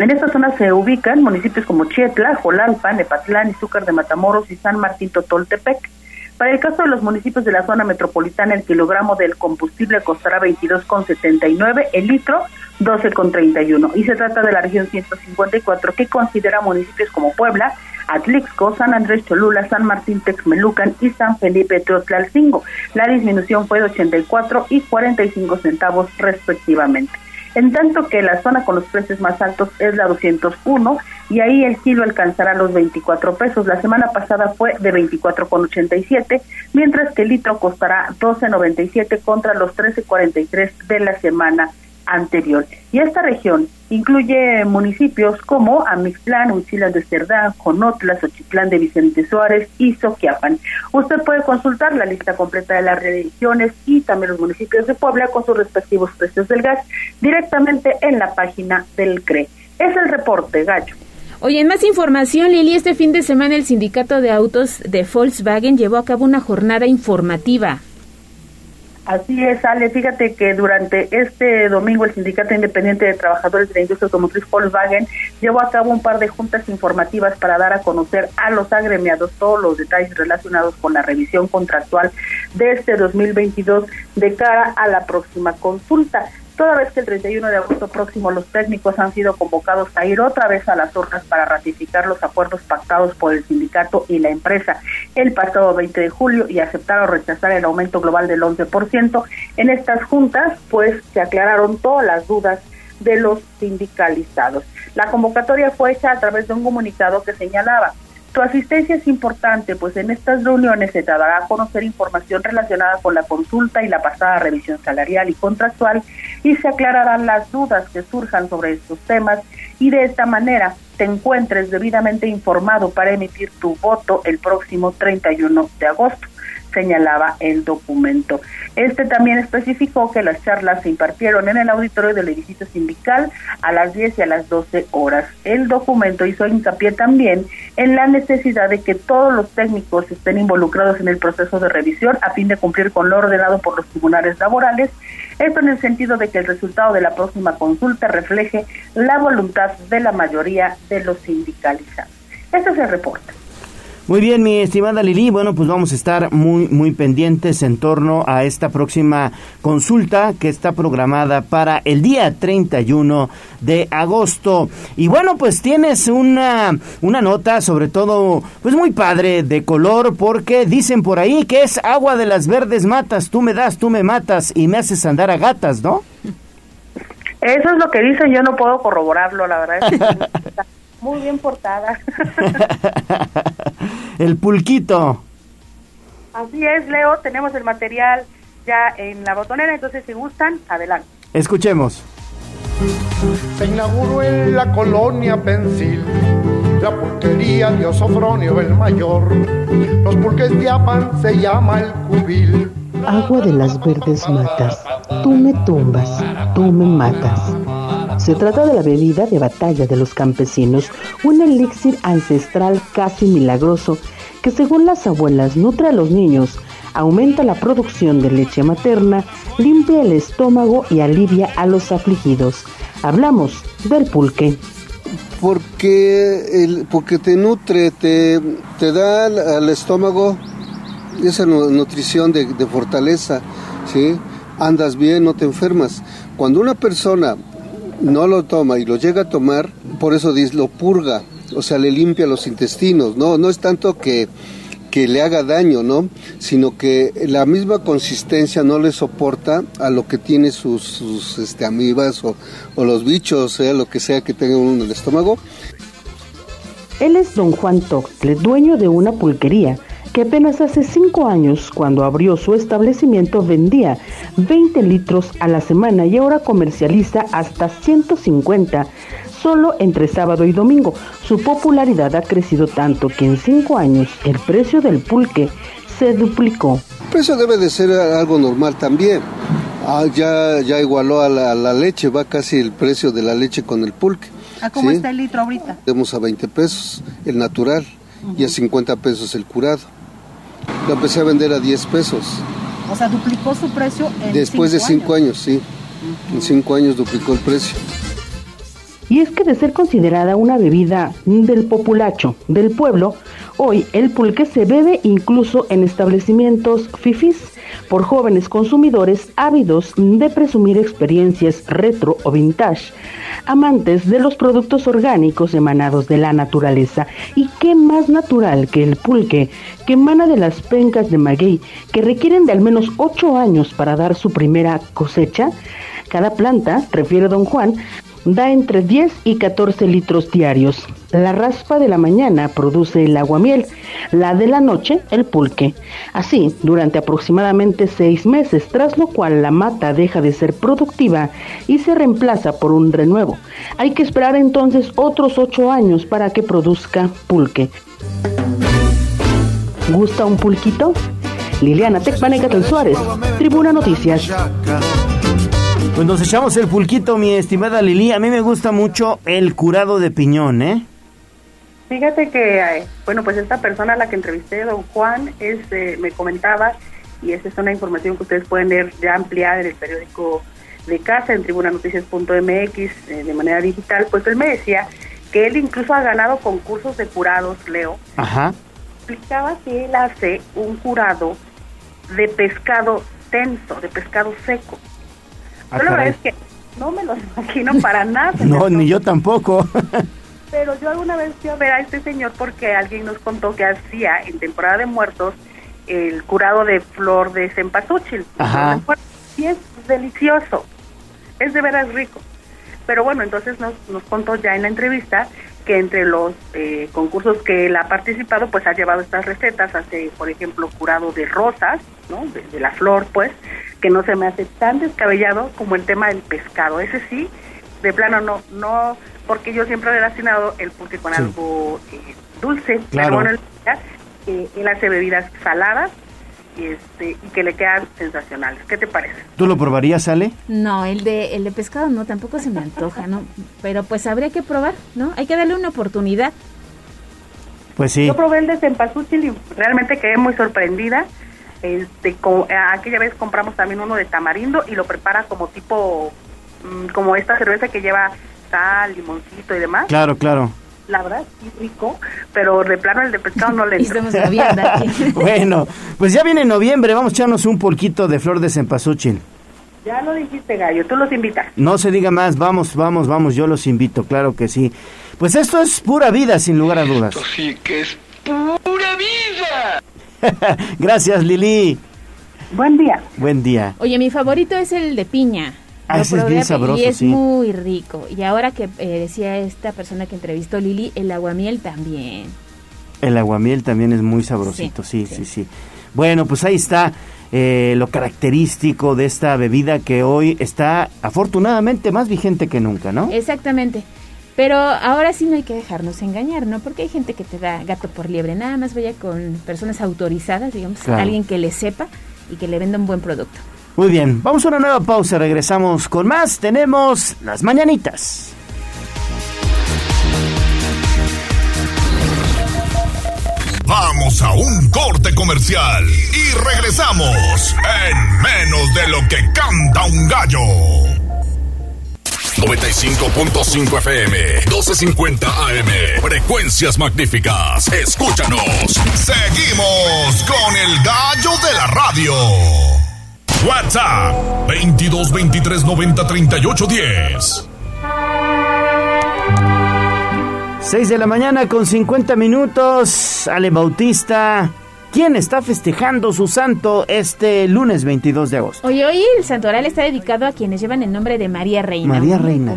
En esta zona se ubican municipios como Chietla, Jolalpa, Nepatlán, Izúcar de Matamoros y San Martín Totoltepec. Para el caso de los municipios de la zona metropolitana, el kilogramo del combustible costará 22,79, el litro 12,31. Y se trata de la región 154 que considera municipios como Puebla, Atlixco, San Andrés Cholula, San Martín Texmelucan y San Felipe Teotlalcingo. La disminución fue de 84 y 45 centavos respectivamente en tanto que la zona con los precios más altos es la 201 y ahí el kilo alcanzará los 24 pesos. La semana pasada fue de 24,87, mientras que el litro costará 12,97 contra los 13,43 de la semana anterior. Y esta región incluye municipios como Amixtlán, Huichilas de Cerdán, Conotla, Xochitlán de Vicente Suárez y Soquiapan. Usted puede consultar la lista completa de las regiones y también los municipios de Puebla con sus respectivos precios del gas directamente en la página del CRE. Es el reporte, Gallo. Oye, en más información, Lili, este fin de semana el sindicato de autos de Volkswagen llevó a cabo una jornada informativa. Así es, Ale. Fíjate que durante este domingo el Sindicato Independiente de Trabajadores de la Industria Automotriz Volkswagen llevó a cabo un par de juntas informativas para dar a conocer a los agremiados todos los detalles relacionados con la revisión contractual de este 2022 de cara a la próxima consulta toda vez que el 31 de agosto próximo los técnicos han sido convocados a ir otra vez a las urnas para ratificar los acuerdos pactados por el sindicato y la empresa el pasado 20 de julio y aceptar o rechazar el aumento global del 11%. En estas juntas, pues, se aclararon todas las dudas de los sindicalizados. La convocatoria fue hecha a través de un comunicado que señalaba tu asistencia es importante, pues en estas reuniones se te dará a conocer información relacionada con la consulta y la pasada revisión salarial y contractual y se aclararán las dudas que surjan sobre estos temas y de esta manera te encuentres debidamente informado para emitir tu voto el próximo 31 de agosto señalaba el documento. Este también especificó que las charlas se impartieron en el auditorio del edificio sindical a las 10 y a las 12 horas. El documento hizo hincapié también en la necesidad de que todos los técnicos estén involucrados en el proceso de revisión a fin de cumplir con lo ordenado por los tribunales laborales. Esto en el sentido de que el resultado de la próxima consulta refleje la voluntad de la mayoría de los sindicalizados. Este es el reporte. Muy bien, mi estimada Lili. Bueno, pues vamos a estar muy, muy pendientes en torno a esta próxima consulta que está programada para el día 31 de agosto. Y bueno, pues tienes una, una nota, sobre todo, pues muy padre, de color, porque dicen por ahí que es agua de las verdes matas. Tú me das, tú me matas y me haces andar a gatas, ¿no? Eso es lo que dicen, yo no puedo corroborarlo, la verdad. muy bien portada. el pulquito. Así es, Leo, tenemos el material ya en la botonera, entonces si gustan, adelante. Escuchemos. Se inauguró en la colonia Pensil la pulquería de Osofronio el Mayor. Los pulques de Apan se llama el cubil. Agua de las verdes matas, tú me tumbas, tú me matas se trata de la bebida de batalla de los campesinos, un elixir ancestral casi milagroso que según las abuelas nutre a los niños, aumenta la producción de leche materna, limpia el estómago y alivia a los afligidos. Hablamos del pulque. Porque, el, porque te nutre, te, te da al, estómago esa nutrición de, fortaleza, ¿sí? andas bien, no te enfermas. Cuando una persona no lo toma y lo llega a tomar, por eso dice, lo purga, o sea, le limpia los intestinos, no, no es tanto que, que le haga daño, ¿no? Sino que la misma consistencia no le soporta a lo que tiene sus, sus este, amibas o, los bichos, sea lo que sea que tenga uno en el estómago. Él es don Juan Toxle, dueño de una pulquería que apenas hace cinco años, cuando abrió su establecimiento, vendía 20 litros a la semana y ahora comercializa hasta 150. solo entre sábado y domingo. Su popularidad ha crecido tanto que en cinco años el precio del pulque se duplicó. El precio debe de ser algo normal también. Ah, ya, ya igualó a la, leche, va casi el precio de la leche con el pulque. ¿A cómo está el litro ahorita? Tenemos a 20 pesos el natural y a 50 pesos el curado. Lo empecé a vender a 10 pesos. O sea, duplicó su precio en Después de 5 años, sí. En 5 años duplicó el precio. Y es que de ser considerada una bebida del populacho del pueblo, hoy el pulque se bebe incluso en establecimientos fifís por jóvenes consumidores ávidos de presumir experiencias retro o vintage, amantes de los productos orgánicos emanados de la naturaleza. Y qué más natural que el pulque, que emana de las pencas de maguey, que requieren de al menos 8 años para dar su primera cosecha. Cada planta, refiere don Juan, da entre 10 y 14 litros diarios. La raspa de la mañana produce el aguamiel, la de la noche el pulque. Así, durante aproximadamente seis meses, tras lo cual la mata deja de ser productiva y se reemplaza por un renuevo. Hay que esperar entonces otros ocho años para que produzca pulque. ¿Gusta un pulquito? Liliana Tecpaneca Suárez, Tribuna Noticias. Pues nos echamos el pulquito, mi estimada Lili. A mí me gusta mucho el curado de piñón, ¿eh? Fíjate que, eh, bueno, pues esta persona a la que entrevisté, don Juan, es, eh, me comentaba, y esa es una información que ustedes pueden leer ya ampliada en el periódico de casa, en tribunanoticias.mx, eh, de manera digital, pues él me decía que él incluso ha ganado concursos de curados, Leo. Ajá. Explicaba que él hace un curado de pescado tenso, de pescado seco. Ah, la verdad es que no me lo imagino para nada. no, ni yo tampoco. Pero yo alguna vez fui a ver a este señor porque alguien nos contó que hacía en temporada de muertos el curado de flor de cempasúchil. Ajá. Y es delicioso. Es de veras rico. Pero bueno, entonces nos, nos contó ya en la entrevista que entre los eh, concursos que él ha participado, pues ha llevado estas recetas, hace, por ejemplo, curado de rosas, ¿no? De, la flor, pues, que no se me hace tan descabellado como el tema del pescado. Ese sí, de plano no, no, porque yo siempre he relacionado el pulque con algo eh, dulce, claro. pero bueno, él, él hace bebidas saladas, este, y que le quedan sensacionales. ¿Qué te parece? ¿Tú lo probarías, Ale? No, el de, el de pescado no, tampoco se me antoja, ¿no? Pero pues habría que probar, ¿no? Hay que darle una oportunidad. Pues sí. Yo probé el de cempasúchil y realmente quedé muy sorprendida. Este, aquella vez compramos también uno de tamarindo y lo prepara como tipo, mm, como esta cerveza que lleva sal, limoncito y demás. Claro, claro la verdad, sí rico, pero de plano el de pescado no le bueno, pues ya viene noviembre, vamos a echarnos un porquito de flor de cempasúchil. Ya lo dijiste, Gallo, tú los invitas. No se diga más, vamos, vamos, vamos, yo los invito, claro que sí. Pues esto es pura vida, sin lugar a dudas. Esto sí que es pura vida. Gracias, Lili. Buen día. Buen día. Oye, mi favorito es el de piña. Ah, es bien sabroso, y es muy rico. Y ahora que eh, decía esta persona que entrevistó Lili, el aguamiel también. El aguamiel también es muy sabrosito, sí, sí, sí. Bueno, pues ahí está eh, lo característico de esta bebida que hoy está afortunadamente más vigente que nunca, ¿no? Exactamente. Pero ahora sí no hay que dejarnos engañar, ¿no? Porque hay gente que te da gato por liebre. Nada más vaya con personas autorizadas, digamos, alguien que le sepa y que le venda un buen producto. Muy bien, vamos a una nueva pausa, regresamos con más. Tenemos las mañanitas. Vamos a un corte comercial y regresamos en menos de lo que canta un gallo. 95.5 FM, 12.50 AM, frecuencias magníficas. Escúchanos. Seguimos con el gallo de la radio. WhatsApp 22 23 90 38 10. 6 de la mañana con 50 minutos. Ale Bautista. ¿Quién está festejando su santo este lunes 22 de agosto? Oye, hoy el santoral está dedicado a quienes llevan el nombre de María Reina. María Reina.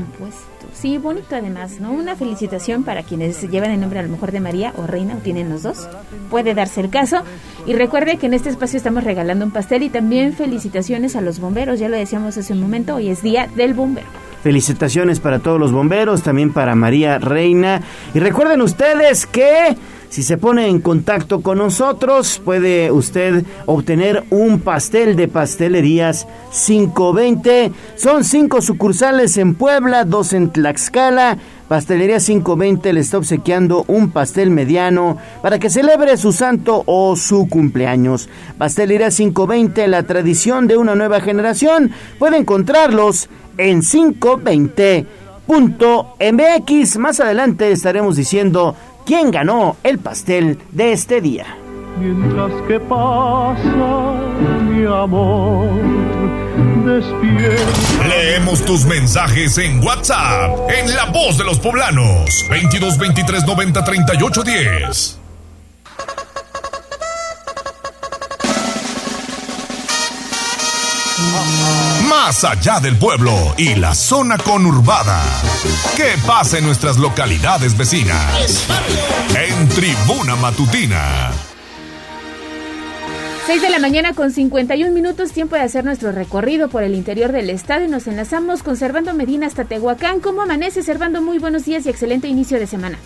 Sí, bonito además, ¿no? Una felicitación para quienes llevan el nombre a lo mejor de María o Reina o tienen los dos. Puede darse el caso. Y recuerde que en este espacio estamos regalando un pastel y también felicitaciones a los bomberos. Ya lo decíamos hace un momento, hoy es Día del Bombero. Felicitaciones para todos los bomberos, también para María Reina. Y recuerden ustedes que si se pone en contacto con nosotros, puede usted obtener un pastel de pastelerías 520. Son cinco sucursales en Puebla, dos en Tlaxcala. Pastelería 520 le está obsequiando un pastel mediano para que celebre su santo o su cumpleaños. Pastelería 520, la tradición de una nueva generación. Puede encontrarlos en 520.mx. Más adelante estaremos diciendo quién ganó el pastel de este día. Mientras que pasa mi amor, despierta. Leemos tus mensajes en WhatsApp, en La Voz de los Poblanos, 22 23 90 38 10. Más allá del pueblo y la zona conurbada. ¿Qué pasa en nuestras localidades vecinas? En Tribuna Matutina. 6 de la mañana con 51 minutos, tiempo de hacer nuestro recorrido por el interior del estado y nos enlazamos con Servando Medina hasta Tehuacán. ¿Cómo amanece, Servando? Muy buenos días y excelente inicio de semana.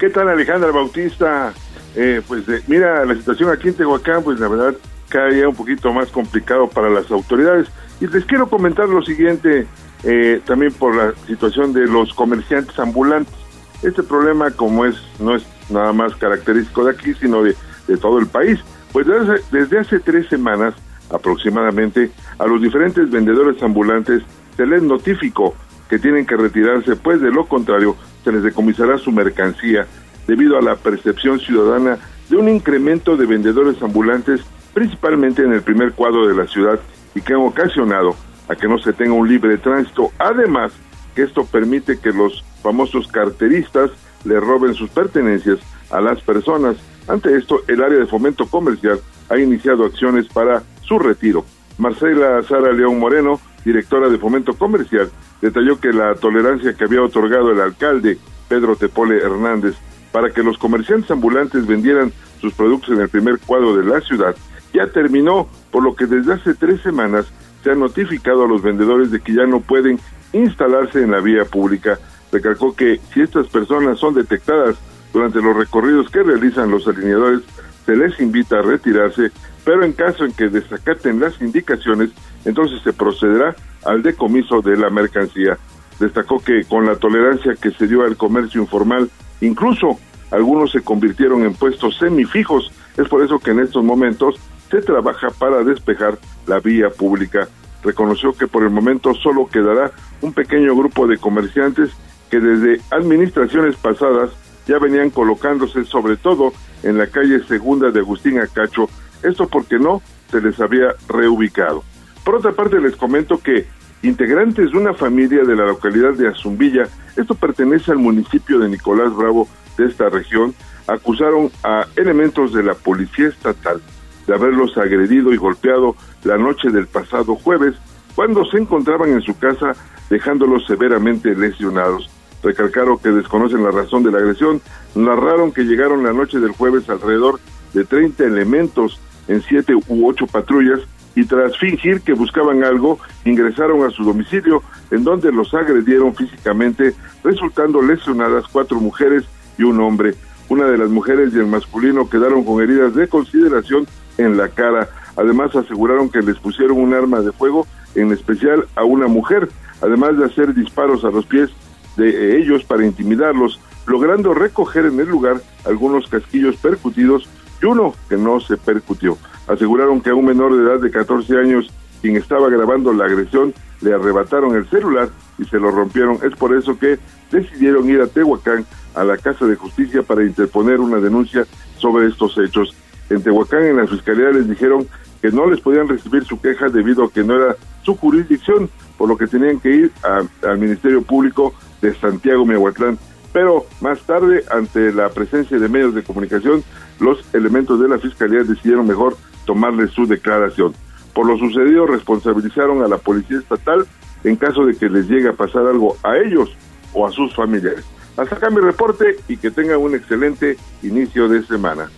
¿Qué tal, Alejandra Bautista? Eh, pues eh, mira, la situación aquí en Tehuacán, pues la verdad, cada día un poquito más complicado para las autoridades. Y les quiero comentar lo siguiente, eh, también por la situación de los comerciantes ambulantes. Este problema, como es, no es nada más característico de aquí, sino de, de todo el país. Pues desde, desde hace tres semanas aproximadamente a los diferentes vendedores ambulantes se les notificó que tienen que retirarse, pues de lo contrario se les decomisará su mercancía debido a la percepción ciudadana de un incremento de vendedores ambulantes, principalmente en el primer cuadro de la ciudad, y que han ocasionado a que no se tenga un libre tránsito. Además, que esto permite que los famosos carteristas le roben sus pertenencias a las personas. Ante esto, el área de fomento comercial ha iniciado acciones para su retiro. Marcela Sara León Moreno, directora de fomento comercial, detalló que la tolerancia que había otorgado el alcalde Pedro Tepole Hernández para que los comerciantes ambulantes vendieran sus productos en el primer cuadro de la ciudad ya terminó, por lo que desde hace tres semanas se ha notificado a los vendedores de que ya no pueden instalarse en la vía pública. Recalcó que si estas personas son detectadas durante los recorridos que realizan los alineadores, se les invita a retirarse, pero en caso en que desacaten las indicaciones, entonces se procederá al decomiso de la mercancía. Destacó que con la tolerancia que se dio al comercio informal, incluso algunos se convirtieron en puestos semifijos. Es por eso que en estos momentos se trabaja para despejar la vía pública. Reconoció que por el momento solo quedará un pequeño grupo de comerciantes que desde administraciones pasadas ya venían colocándose sobre todo en la calle segunda de Agustín Acacho, esto porque no se les había reubicado. Por otra parte les comento que integrantes de una familia de la localidad de Azumbilla, esto pertenece al municipio de Nicolás Bravo de esta región, acusaron a elementos de la policía estatal de haberlos agredido y golpeado la noche del pasado jueves, cuando se encontraban en su casa dejándolos severamente lesionados. Recalcaron que desconocen la razón de la agresión, narraron que llegaron la noche del jueves alrededor de 30 elementos en siete u ocho patrullas y tras fingir que buscaban algo, ingresaron a su domicilio en donde los agredieron físicamente, resultando lesionadas cuatro mujeres y un hombre. Una de las mujeres y el masculino quedaron con heridas de consideración en la cara. Además aseguraron que les pusieron un arma de fuego, en especial a una mujer, además de hacer disparos a los pies de ellos para intimidarlos, logrando recoger en el lugar algunos casquillos percutidos y uno que no se percutió. Aseguraron que a un menor de edad de 14 años, quien estaba grabando la agresión, le arrebataron el celular y se lo rompieron. Es por eso que decidieron ir a Tehuacán, a la Casa de Justicia, para interponer una denuncia sobre estos hechos. En Tehuacán, en la Fiscalía, les dijeron que no les podían recibir su queja debido a que no era su jurisdicción, por lo que tenían que ir al Ministerio Público de Santiago Miahuatlán. Pero más tarde, ante la presencia de medios de comunicación, los elementos de la Fiscalía decidieron mejor tomarle su declaración. Por lo sucedido, responsabilizaron a la Policía Estatal en caso de que les llegue a pasar algo a ellos o a sus familiares. Hasta acá mi reporte y que tengan un excelente inicio de semana.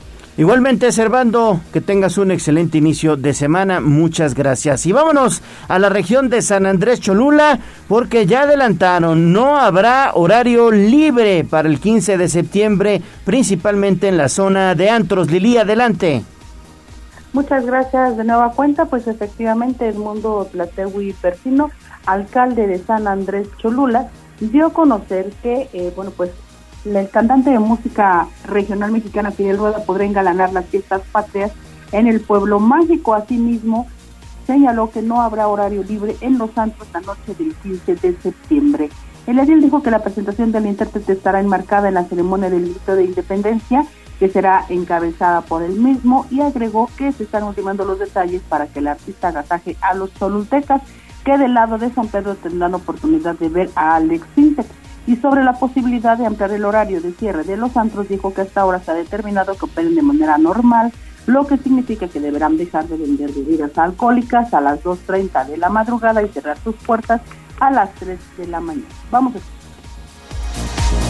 Igualmente, Servando, que tengas un excelente inicio de semana. Muchas gracias. Y vámonos a la región de San Andrés Cholula, porque ya adelantaron, no habrá horario libre para el 15 de septiembre, principalmente en la zona de Antros. Lili, adelante. Muchas gracias de nueva cuenta, pues efectivamente el mundo Tlatehui Persino, alcalde de San Andrés Cholula, dio a conocer que, eh, bueno, pues el cantante de música regional mexicana Fidel Rueda podrá engalanar las fiestas patrias en el pueblo mágico. Asimismo, señaló que no habrá horario libre en Los Santos la noche del 15 de septiembre. El edil dijo que la presentación del intérprete estará enmarcada en la ceremonia del grito de independencia que será encabezada por él mismo y agregó que se están ultimando los detalles para que el artista agasaje a los solultecas que del lado de San Pedro tendrán oportunidad de ver a Alex Sintek. Y sobre la posibilidad de ampliar el horario de cierre de los antros, dijo que hasta ahora se ha determinado que operen de manera normal, lo que significa que deberán dejar de vender bebidas alcohólicas a las 2.30 de la madrugada y cerrar sus puertas a las 3 de la mañana. Vamos a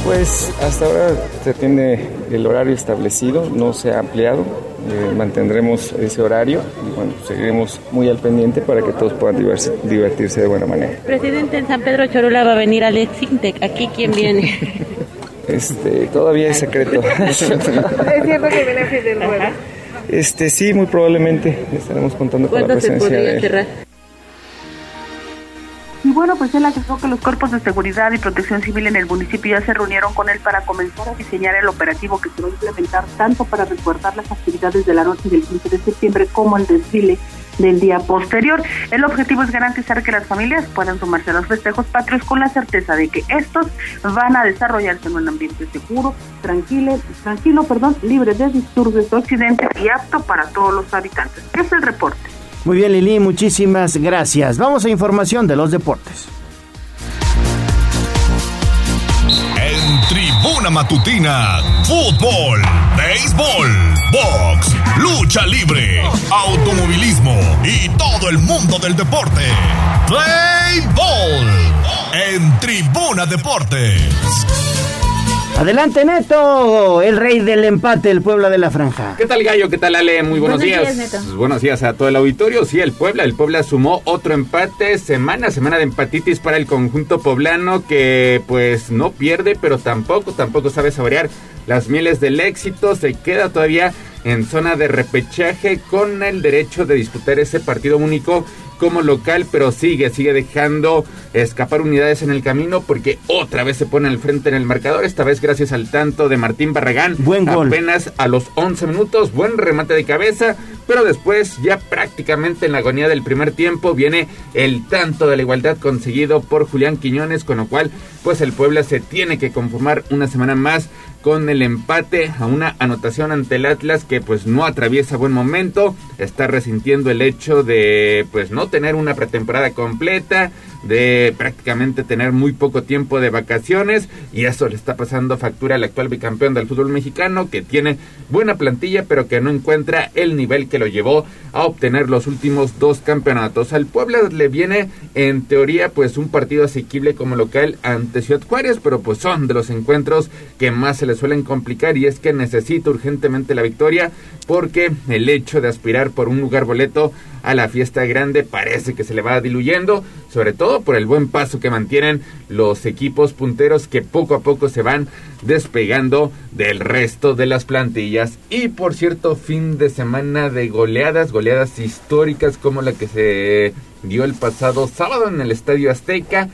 pues hasta ahora se tiene el horario establecido, no se ha ampliado, eh, mantendremos ese horario y bueno, seguiremos muy al pendiente para que todos puedan divertirse, de buena manera. Presidente, en San Pedro Cholula va a venir Alex Sintec, ¿aquí quién viene? Este, todavía es secreto. ¿Es cierto que viene Fidel Rueda? Este, sí, muy probablemente estaremos contando con la presencia de... Cerrar? Y bueno, pues él agregó que los cuerpos de seguridad y protección civil en el municipio ya se reunieron con él para comenzar a diseñar el operativo que se va a implementar tanto para resguardar las actividades de la noche del 15 de septiembre como el desfile del día posterior. El objetivo es garantizar que las familias puedan sumarse a los festejos patrios con la certeza de que estos van a desarrollarse en un ambiente seguro, tranquilo, tranquilo, perdón, libre de disturbios o accidentes y apto para todos los habitantes. Es el reporte. Muy bien, Lili, muchísimas gracias. Vamos a información de los deportes. En Tribuna Matutina, fútbol, béisbol, box, lucha libre, automovilismo y todo el mundo del deporte. Play Ball en Tribuna Deportes. Adelante, Neto, el rey del empate, el Puebla de la Franja. ¿Qué tal, Gallo? ¿Qué tal, Ale? Muy buenos, días. Buenos días a todo el auditorio. Sí, el Puebla, el Puebla sumó otro empate, semana, semana de empatitis para el conjunto poblano que pues no pierde, pero tampoco, tampoco sabe saborear las mieles del éxito. Se queda todavía en zona de repechaje con el derecho de disputar ese partido único como local, pero sigue, sigue dejando escapar unidades en el camino porque otra vez se pone al frente en el marcador, esta vez gracias al tanto de Martín Barragán. Buen gol. Apenas a los 11 minutos, buen remate de cabeza, pero después ya prácticamente en la agonía del primer tiempo viene el tanto de la igualdad conseguido por Julián Quiñones, con lo cual pues el Puebla se tiene que conformar una semana más con el empate a una anotación ante el Atlas que pues no atraviesa buen momento, está resintiendo el hecho de pues no tener una pretemporada completa, de prácticamente tener muy poco tiempo de vacaciones y eso le está pasando factura al actual bicampeón del fútbol mexicano que tiene buena plantilla pero que no encuentra el nivel que lo llevó a obtener los últimos dos campeonatos. Al Puebla le viene en teoría pues un partido asequible como local ante Ciudad Juárez pero pues son de los encuentros que más se le suelen complicar y es que necesita urgentemente la victoria porque el hecho de aspirar por un lugar boleto a la fiesta grande parece que se le va diluyendo, sobre todo por el buen paso que mantienen los equipos punteros que poco a poco se van despegando del resto de las plantillas. Y por cierto, fin de semana de goleadas, goleadas históricas como la que se dio el pasado sábado en el Estadio Azteca.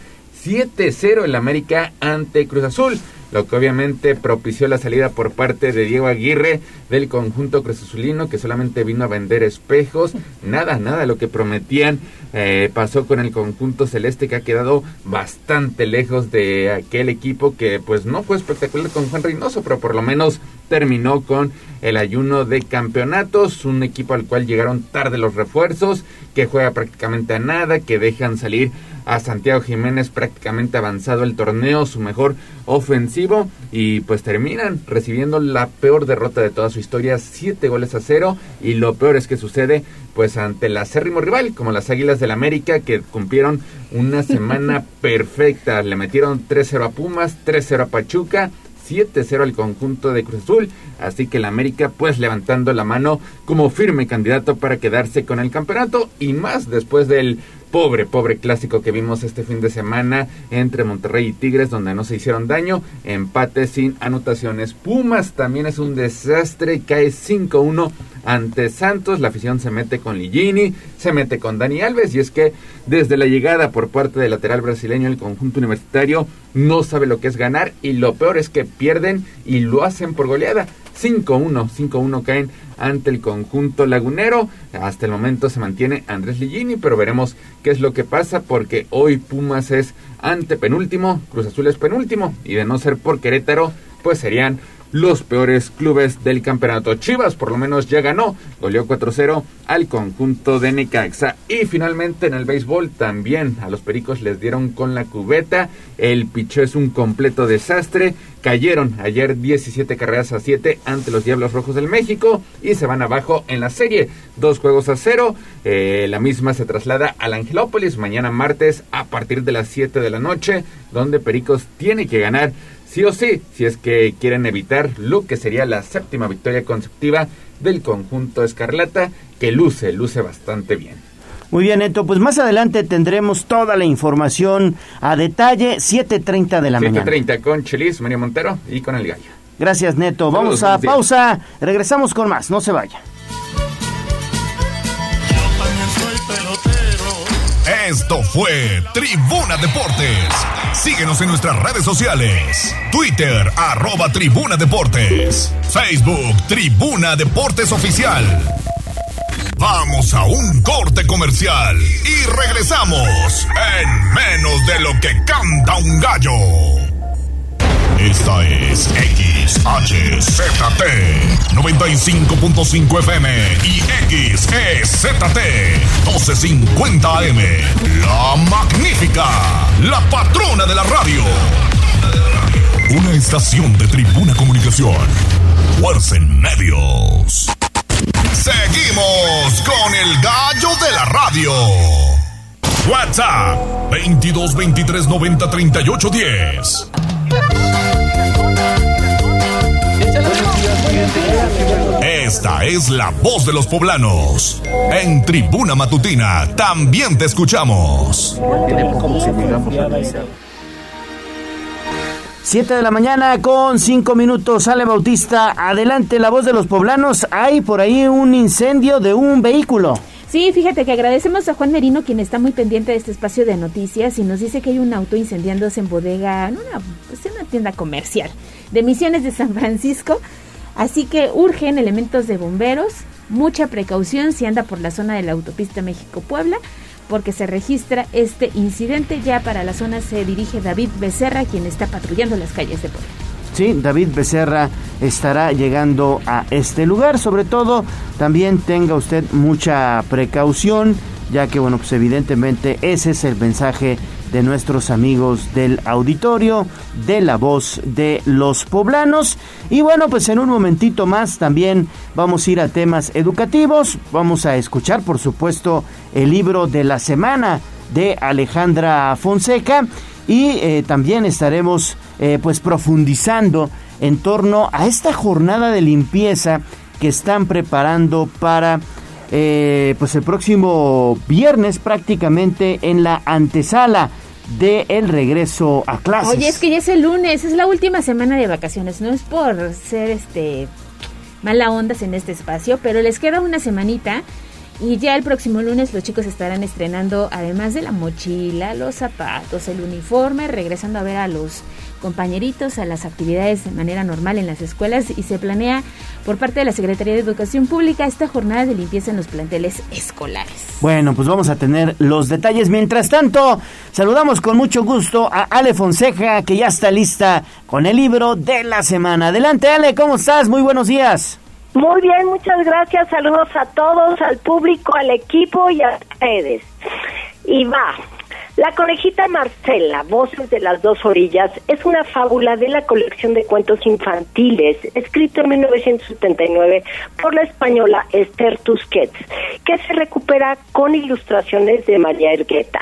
7-0 el América ante Cruz Azul lo que obviamente propició la salida por parte de Diego Aguirre del conjunto cruzazulino que solamente vino a vender espejos. Nada, nada, lo que prometían eh, pasó con el conjunto celeste que ha quedado bastante lejos de aquel equipo que pues no fue espectacular con Juan Reynoso, pero por lo menos terminó con el ayuno de campeonatos, un equipo al cual llegaron tarde los refuerzos, que juega prácticamente a nada, que dejan salir a Santiago Jiménez prácticamente avanzado el torneo, su mejor ofensivo y pues terminan recibiendo la peor derrota de toda su historia, siete goles a cero y lo peor es que sucede pues ante el acérrimo rival como las Águilas del América que cumplieron una semana perfecta, le metieron 3-0 a Pumas, 3-0 a Pachuca, 7-0 al conjunto de Cruz Azul, así que el América pues levantando la mano como firme candidato para quedarse con el campeonato y más después del pobre, pobre clásico que vimos este fin de semana entre Monterrey y Tigres, donde no se hicieron daño, empate sin anotaciones. Pumas también es un desastre, cae 5-1 ante Santos, la afición se mete con Ligini, se mete con Dani Alves, y es que desde la llegada por parte del lateral brasileño, el conjunto universitario no sabe lo que es ganar, y lo peor es que pierden y lo hacen por goleada. 5-1, 5-1 caen ante el conjunto lagunero. Hasta el momento se mantiene Andrés Ligini, pero veremos qué es lo que pasa porque hoy Pumas es ante penúltimo, Cruz Azul es penúltimo y de no ser por Querétaro, pues serían los peores clubes del campeonato. Chivas por lo menos ya ganó, goleó 4-0 al conjunto de Necaxa. Y finalmente en el béisbol también a los Pericos les dieron con la cubeta. El pichó es un completo desastre. Cayeron ayer 17 carreras a 7 ante los Diablos Rojos del México y se van abajo en la serie. Dos juegos a cero. Eh, la misma se traslada al Angelópolis mañana martes a partir de las 7 de la noche, donde Pericos tiene que ganar sí o sí, si es que quieren evitar lo que sería la séptima victoria consecutiva del conjunto Escarlata, que luce, luce bastante bien. Muy bien, Neto, pues más adelante tendremos toda la información a detalle, 7.30 de la mañana. 7.30 con Chelis, María Montero y con el gallo. Gracias, Neto. Vamos a pausa, regresamos con más, no se vaya. Esto fue Tribuna Deportes. Síguenos en nuestras redes sociales. Twitter, arroba Tribuna Deportes. Facebook, Tribuna Deportes Oficial. Vamos a un corte comercial y regresamos en menos de lo que canta un gallo. Esta es XHZT 95.5 FM y XEZT 1250 AM. La magnífica, la patrona de la radio. Una estación de tribuna comunicación. Fuerza en medios. Seguimos con el gallo de la radio. WhatsApp 22 23 90 38 10. Esta es la voz de los poblanos. En Tribuna Matutina también te escuchamos. Siete de la mañana con cinco minutos. Sale Bautista. Adelante, la voz de los poblanos. Hay por ahí un incendio de un vehículo. Sí, fíjate que agradecemos a Juan Merino, quien está muy pendiente de este espacio de noticias y nos dice que hay un auto incendiándose en bodega, en una, pues en una tienda comercial de Misiones de San Francisco. Así que urgen elementos de bomberos, mucha precaución si anda por la zona de la autopista México-Puebla, porque se registra este incidente. Ya para la zona se dirige David Becerra, quien está patrullando las calles de Puebla. Sí, David Becerra estará llegando a este lugar. Sobre todo, también tenga usted mucha precaución, ya que, bueno, pues evidentemente ese es el mensaje de nuestros amigos del auditorio, de la voz de los poblanos. Y bueno, pues en un momentito más también vamos a ir a temas educativos. Vamos a escuchar, por supuesto, el libro de la semana de Alejandra Fonseca y eh, también estaremos eh, pues profundizando en torno a esta jornada de limpieza que están preparando para eh, pues el próximo viernes prácticamente en la antesala de el regreso a clases. Oye, es que ya es el lunes, es la última semana de vacaciones, no es por ser este mala ondas en este espacio, pero les queda una semanita y ya el próximo lunes los chicos estarán estrenando, además de la mochila, los zapatos, el uniforme, regresando a ver a los compañeritos a las actividades de manera normal en las escuelas y se planea por parte de la Secretaría de Educación Pública esta jornada de limpieza en los planteles escolares. Bueno, pues vamos a tener los detalles. Mientras tanto, saludamos con mucho gusto a Ale Fonseca, que ya está lista con el libro de la semana. Adelante, Ale, ¿cómo estás? Muy buenos días. Muy bien, muchas gracias. Saludos a todos, al público, al equipo y a ustedes. Y va. La conejita Marcela, Voces de las dos orillas, es una fábula de la colección de cuentos infantiles, escrito en 1979 por la española Esther Tusquets, que se recupera con ilustraciones de María Ergueta.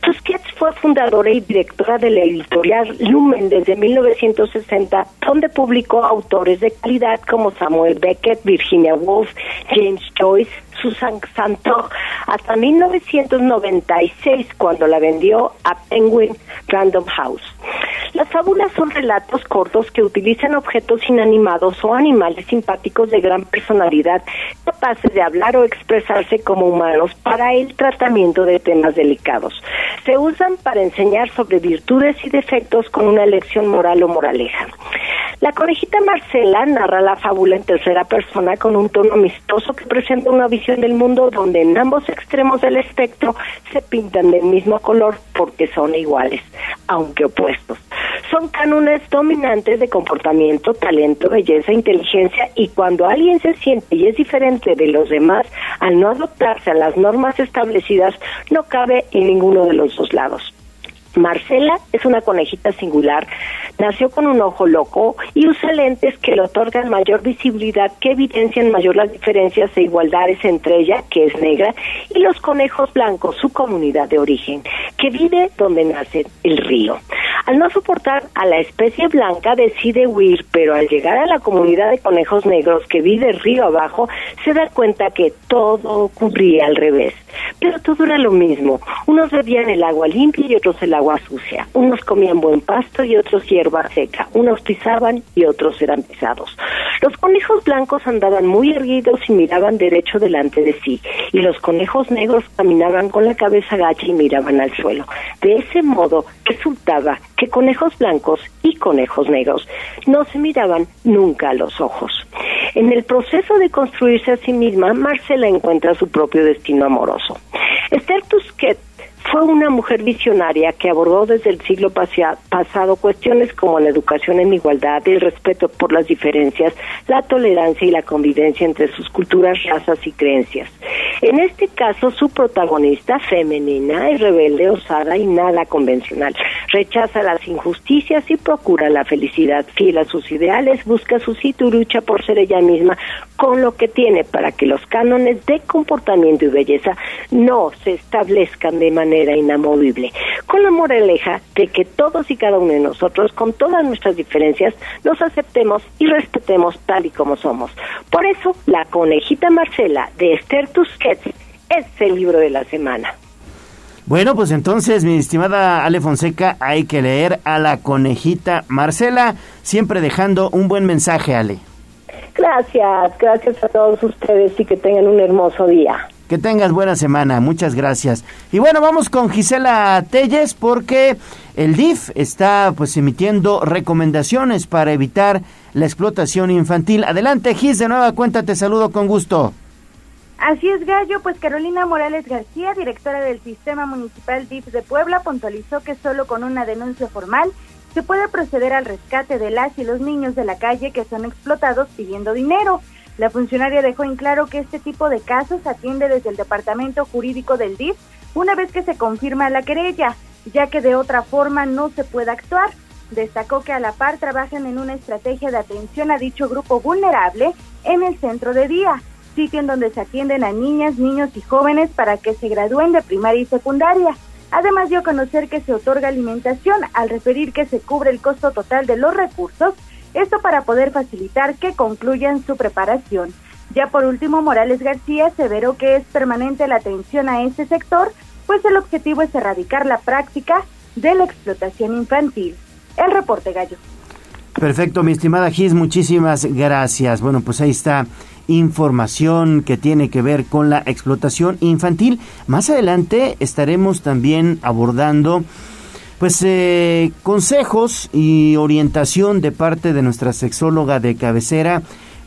Tusquets fue fundadora y directora de la editorial Lumen desde 1960, donde publicó autores de calidad como Samuel Beckett, Virginia Woolf, James Joyce, Susan Santo hasta 1996 cuando la a Penguin Random House. Las fábulas son relatos cortos que utilizan objetos inanimados o animales simpáticos de gran personalidad capaces de hablar o expresarse como humanos para el tratamiento de temas delicados. Se usan para enseñar sobre virtudes y defectos con una lección moral o moraleja. La conejita Marcela narra la fábula en tercera persona con un tono amistoso que presenta una visión del mundo donde en ambos extremos del espectro se pintan del mismo color porque son iguales, aunque opuestos. Son cánones dominantes de comportamiento, talento, belleza, inteligencia y cuando alguien se siente y es diferente de los demás, al no adoptarse a las normas establecidas, no cabe en ninguno de los dos lados. Marcela es una conejita singular, nació con un ojo loco y usa lentes que le otorgan mayor visibilidad, que evidencian mayor las diferencias e igualdades entre ella, que es negra, y los conejos blancos, su comunidad de origen, que vive donde nace el río. Al no soportar a la especie blanca decide huir, pero al llegar a la comunidad de conejos negros que vive río abajo, se da cuenta que todo ocurría al revés. Pero todo era lo mismo. Unos bebían el agua limpia y otros el agua sucia. Unos comían buen pasto y otros hierba seca. Unos pisaban y otros eran pisados. Los conejos blancos andaban muy erguidos y miraban derecho delante de sí. Y los conejos negros caminaban con la cabeza gacha y miraban al suelo. De ese modo resultaba que conejos blancos y conejos negros no se miraban nunca a los ojos. En el proceso de construirse a sí misma, Marcela encuentra su propio destino amoroso. Esther Tusquet fue una mujer visionaria que abordó desde el siglo pasado cuestiones como la educación en igualdad, el respeto por las diferencias, la tolerancia y la convivencia entre sus culturas, razas y creencias. En este caso, su protagonista, femenina, es rebelde, osada y nada convencional. Rechaza las injusticias y procura la felicidad. Fiel a sus ideales, busca su sitio y lucha por ser ella misma con lo que tiene para que los cánones de comportamiento y belleza no se establezcan de manera inamovible. Con la moraleja de que todos y cada uno de nosotros, con todas nuestras diferencias, nos aceptemos y respetemos tal y como somos. Por eso, La conejita Marcela de Esther Tusquets es el libro de la semana. Bueno, pues entonces, mi estimada Ale Fonseca, hay que leer a la conejita Marcela, siempre dejando un buen mensaje, Ale. Gracias, gracias a todos ustedes y que tengan un hermoso día. Que tengas buena semana, muchas gracias. Y bueno, vamos con Gisela Telles porque el DIF está pues emitiendo recomendaciones para evitar la explotación infantil. Adelante, Gis, de nueva cuenta te saludo con gusto. Así es, Gallo, pues Carolina Morales García, directora del Sistema Municipal DIF de Puebla, puntualizó que solo con una denuncia formal se puede proceder al rescate de las y los niños de la calle que son explotados pidiendo dinero. La funcionaria dejó en claro que este tipo de casos atiende desde el Departamento Jurídico del DIF una vez que se confirma la querella, ya que de otra forma no se puede actuar. Destacó que a la par trabajan en una estrategia de atención a dicho grupo vulnerable en el centro de día sitio en donde se atienden a niñas, niños y jóvenes para que se gradúen de primaria y secundaria. Además dio a conocer que se otorga alimentación al referir que se cubre el costo total de los recursos, esto para poder facilitar que concluyan su preparación. Ya por último, Morales García aseveró que es permanente la atención a este sector, pues el objetivo es erradicar la práctica de la explotación infantil. El reporte gallo. Perfecto, mi estimada Gis, muchísimas gracias. Bueno, pues ahí está información que tiene que ver con la explotación infantil. Más adelante estaremos también abordando pues eh, consejos y orientación de parte de nuestra sexóloga de cabecera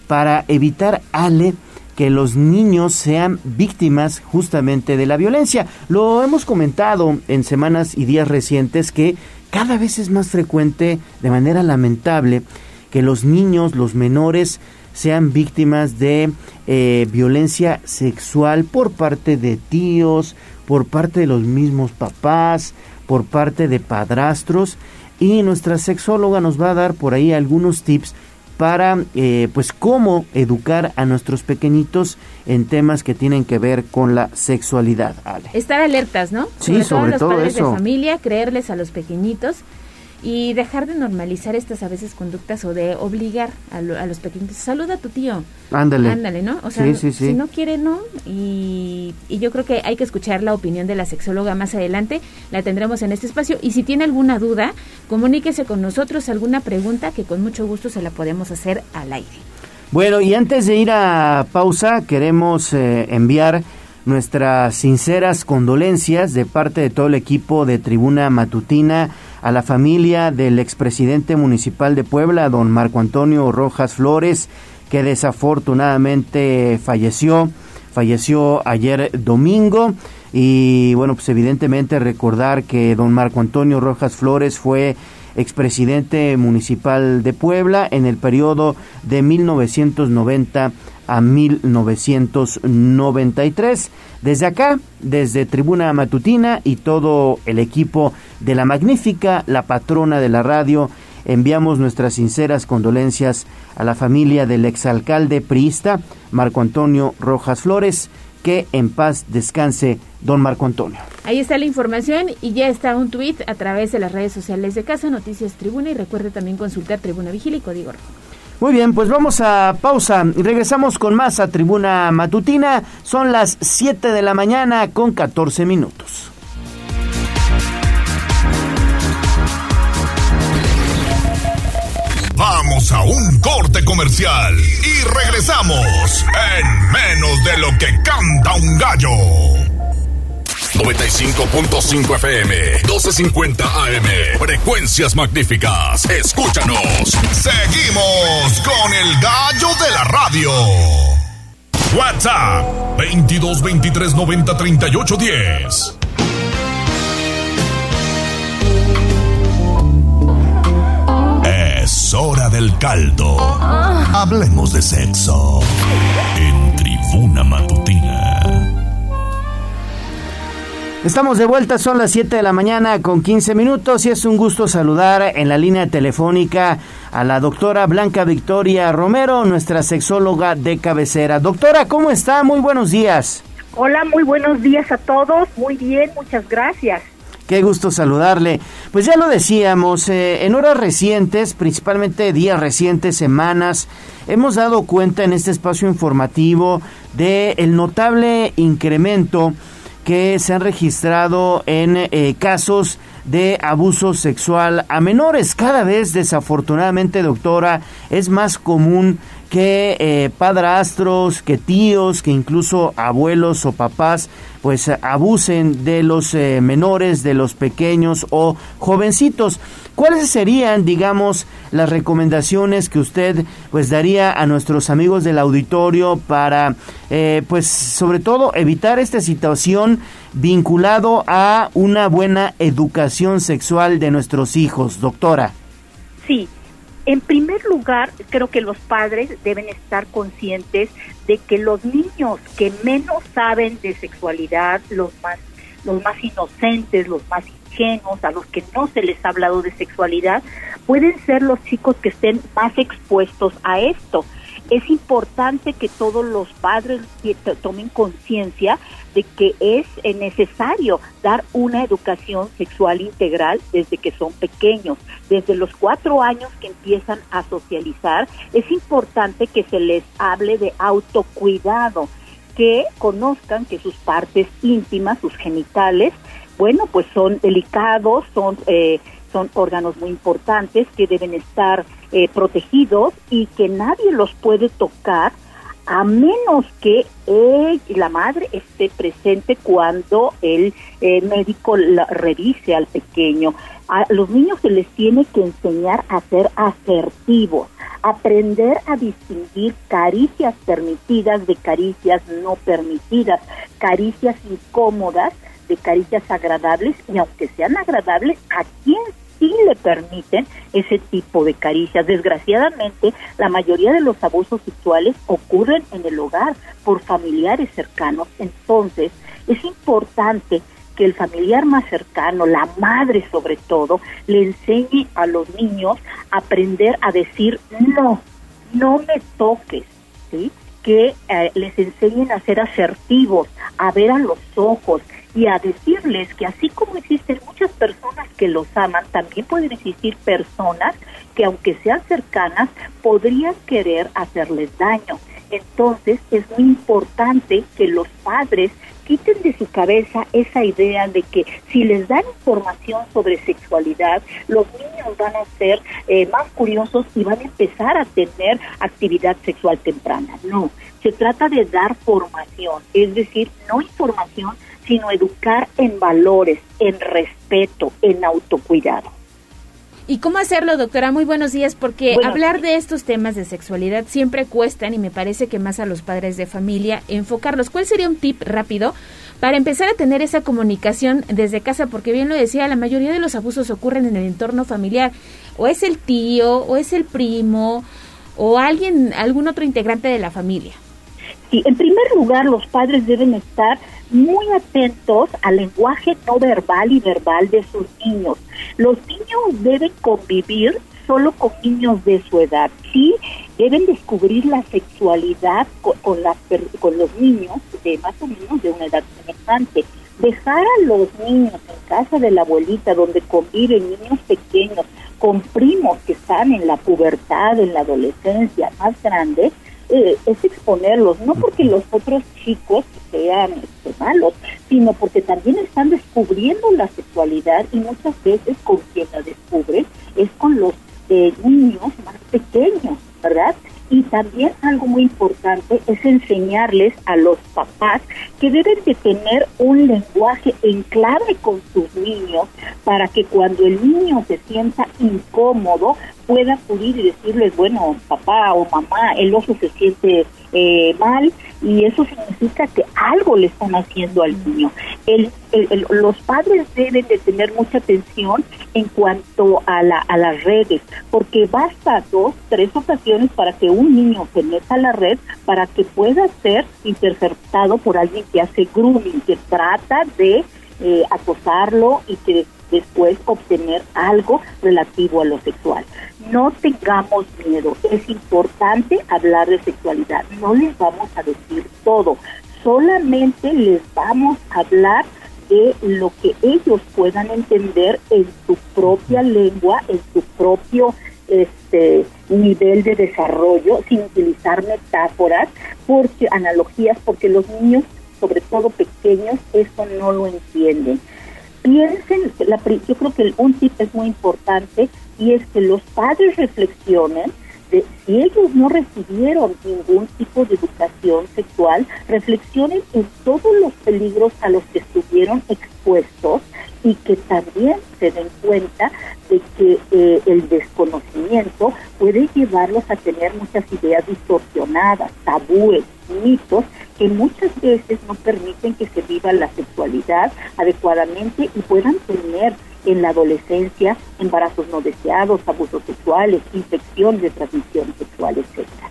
para evitar Ale que los niños sean víctimas justamente de la violencia. Lo hemos comentado en semanas y días recientes que cada vez es más frecuente, de manera lamentable, que los niños, los menores, sean víctimas de eh, violencia sexual por parte de tíos, por parte de los mismos papás, por parte de padrastros y nuestra sexóloga nos va a dar por ahí algunos tips para eh, pues cómo educar a nuestros pequeñitos en temas que tienen que ver con la sexualidad. Ale. Estar alertas, ¿no? Sí, sobre, todo, los padres eso. de familia, creerles a los pequeñitos y dejar de normalizar estas a veces conductas o de obligar a, lo- a los pequeñitos. Saluda a tu tío. Ándale. Ándale, ¿no? O sea, Sí, sí, sí. si no quiere, no. Y, y yo creo que hay que escuchar la opinión de la sexóloga más adelante. La tendremos en este espacio. Y si tiene alguna duda, comuníquese con nosotros, alguna pregunta que con mucho gusto se la podemos hacer al aire. Bueno, y antes de ir a pausa, queremos eh, enviar nuestras sinceras condolencias de parte de todo el equipo de Tribuna Matutina a la familia del expresidente municipal de Puebla, don Marco Antonio Rojas Flores, que desafortunadamente falleció, falleció ayer domingo. Y bueno, pues evidentemente recordar que don Marco Antonio Rojas Flores fue expresidente municipal de Puebla en el periodo de 1990 a 1993. Desde acá, desde Tribuna Matutina y todo el equipo de la magnífica, la patrona de la radio, enviamos nuestras sinceras condolencias a la familia del exalcalde priista Marco Antonio Rojas Flores. Que en paz descanse don Marco Antonio. Ahí está la información y ya está un tweet a través de las redes sociales de Casa Noticias Tribuna y recuerde también consultar Tribuna Vigila y Código Rojo. Muy bien, pues vamos a pausa y regresamos con más a Tribuna Matutina. Son las 7 de la mañana con 14 minutos. Vamos a un corte comercial y regresamos en menos de lo que canta un gallo. 95.5 FM, 1250 AM, frecuencias magníficas. Escúchanos. Seguimos con el gallo de la radio. WhatsApp 22 23 90 38 10. Es hora del caldo. Hablemos de sexo. En Tribuna Matutina. Estamos de vuelta, son las 7 de la mañana con 15 minutos y es un gusto saludar en la línea telefónica a la doctora Blanca Victoria Romero, nuestra sexóloga de cabecera. Doctora, ¿cómo está? Muy buenos días. Hola, muy buenos días a todos. Muy bien, muchas gracias. Qué gusto saludarle. Pues ya lo decíamos, eh, en horas recientes, principalmente días recientes, semanas, hemos dado cuenta en este espacio informativo de el notable incremento que se han registrado en eh, casos de abuso sexual a menores. Cada vez, desafortunadamente, doctora, es más común que eh, padrastros, que tíos, que incluso abuelos o papás, pues abusen de los eh, menores, de los pequeños o jovencitos. ¿Cuáles serían, digamos, las recomendaciones que usted pues daría a nuestros amigos del auditorio para, eh, pues, sobre todo evitar esta situación vinculado a una buena educación sexual de nuestros hijos, doctora? Sí, en primer lugar, creo que los padres deben estar conscientes de que los niños que menos saben de sexualidad, los más, los más inocentes, los más a los que no se les ha hablado de sexualidad, pueden ser los chicos que estén más expuestos a esto. Es importante que todos los padres tomen conciencia de que es eh, necesario dar una educación sexual integral desde que son pequeños. Desde los cuatro años que empiezan a socializar, es importante que se les hable de autocuidado, que conozcan que sus partes íntimas, sus genitales, bueno, pues son delicados, son, eh, son órganos muy importantes que deben estar eh, protegidos y que nadie los puede tocar a menos que eh, la madre esté presente cuando el eh, médico la- revise al pequeño. A los niños se les tiene que enseñar a ser asertivos, aprender a distinguir caricias permitidas de caricias no permitidas, caricias incómodas de caricias agradables y aunque sean agradables, ¿a quién sí le permiten ese tipo de caricias. Desgraciadamente, la mayoría de los abusos sexuales ocurren en el hogar por familiares cercanos. Entonces, es importante que el familiar más cercano, la madre sobre todo, le enseñe a los niños a aprender a decir no, no me toques, que eh, les enseñen a ser asertivos, a ver a los ojos y a decirles que así como existen muchas personas que los aman, también pueden existir personas que aunque sean cercanas, podrían querer hacerles daño. Entonces es muy importante que los padres quiten de su cabeza esa idea de que si les dan información sobre sexualidad, los niños van a ser eh, más curiosos y van a empezar a tener actividad sexual temprana. No, se trata de dar formación, es decir, no información, sino educar en valores, en respeto, en autocuidado. ¿Y cómo hacerlo, doctora? Muy buenos días, porque hablar de estos temas de sexualidad siempre cuestan y me parece que más a los padres de familia enfocarlos. ¿Cuál sería un tip rápido para empezar a tener esa comunicación desde casa? Porque bien lo decía, la mayoría de los abusos ocurren en el entorno familiar. O es el tío, o es el primo, o alguien, algún otro integrante de la familia. Sí, en primer lugar, los padres deben estar muy atentos al lenguaje no verbal y verbal de sus niños. Los niños deben convivir solo con niños de su edad. Sí, deben descubrir la sexualidad con, con los niños de más o menos de una edad semejante. Dejar a los niños en casa de la abuelita donde conviven niños pequeños con primos que están en la pubertad, en la adolescencia más grande, eh, es exponerlos, no porque los otros chicos sean este, malos, sino porque también están descubriendo la sexualidad y muchas veces con quien la descubren es con los eh, niños más pequeños, ¿verdad? Y también algo muy importante es enseñarles a los papás que deben de tener un lenguaje en clave con sus niños para que cuando el niño se sienta incómodo pueda acudir y decirles, bueno, papá o mamá, el oso se siente eh, mal y eso significa que algo le están haciendo al niño. El, los padres deben de tener mucha atención en cuanto a, la, a las redes, porque basta dos, tres ocasiones para que un niño se meta a la red para que pueda ser interceptado por alguien que hace grooming, que trata de eh, acosarlo y que después obtener algo relativo a lo sexual. No tengamos miedo, es importante hablar de sexualidad, no les vamos a decir todo, solamente les vamos a hablar de lo que ellos puedan entender en su propia lengua, en su propio este nivel de desarrollo, sin utilizar metáforas, porque analogías, porque los niños, sobre todo pequeños, esto no lo entienden piensen, la, yo creo que un tip es muy importante y es que los padres reflexionen de si ellos no recibieron ningún tipo de educación sexual, reflexionen en todos los peligros a los que estuvieron expuestos y que también se den cuenta de que eh, el desconocimiento puede llevarlos a tener muchas ideas distorsionadas, tabúes, mitos que muchas veces no permiten que se viva la sexualidad adecuadamente y puedan tener en la adolescencia embarazos no deseados, abusos sexuales, infecciones de transmisión sexual, etcétera.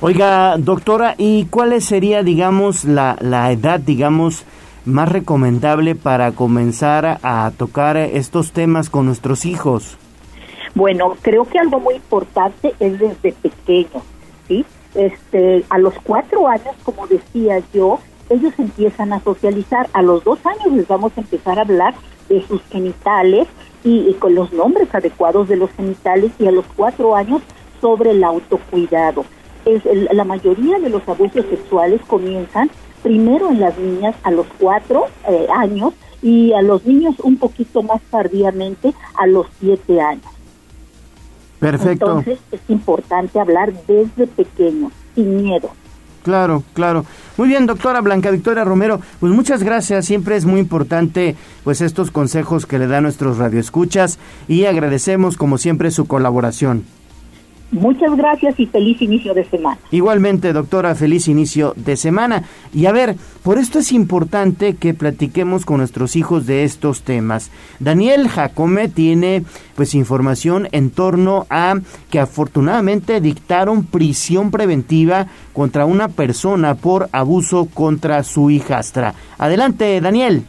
Oiga, doctora, ¿y cuál sería, digamos, la, la edad, digamos, más recomendable para comenzar a tocar estos temas con nuestros hijos? Bueno, creo que algo muy importante es desde pequeño, ¿sí? Este, a los cuatro años, como decía yo, ellos empiezan a socializar. A los dos años les vamos a empezar a hablar de sus genitales y, con los nombres adecuados de los genitales y a los cuatro años sobre el autocuidado. Es, la mayoría de los abusos sexuales comienzan primero en las niñas a los cuatro eh, años y a los niños un poquito más tardíamente a los siete años. Perfecto. Entonces es importante hablar desde pequeño, sin miedo. Claro, claro. Muy bien, doctora Blanca Victoria Romero, pues muchas gracias. Siempre es muy importante pues estos consejos que le dan nuestros radioescuchas y agradecemos como siempre su colaboración. Muchas gracias y feliz inicio de semana. Igualmente, doctora, feliz inicio de semana. Y a ver, por esto es importante que platiquemos con nuestros hijos de estos temas. Daniel Jacome tiene pues información en torno a que afortunadamente dictaron prisión preventiva contra una persona por abuso contra su hijastra. Adelante, Daniel.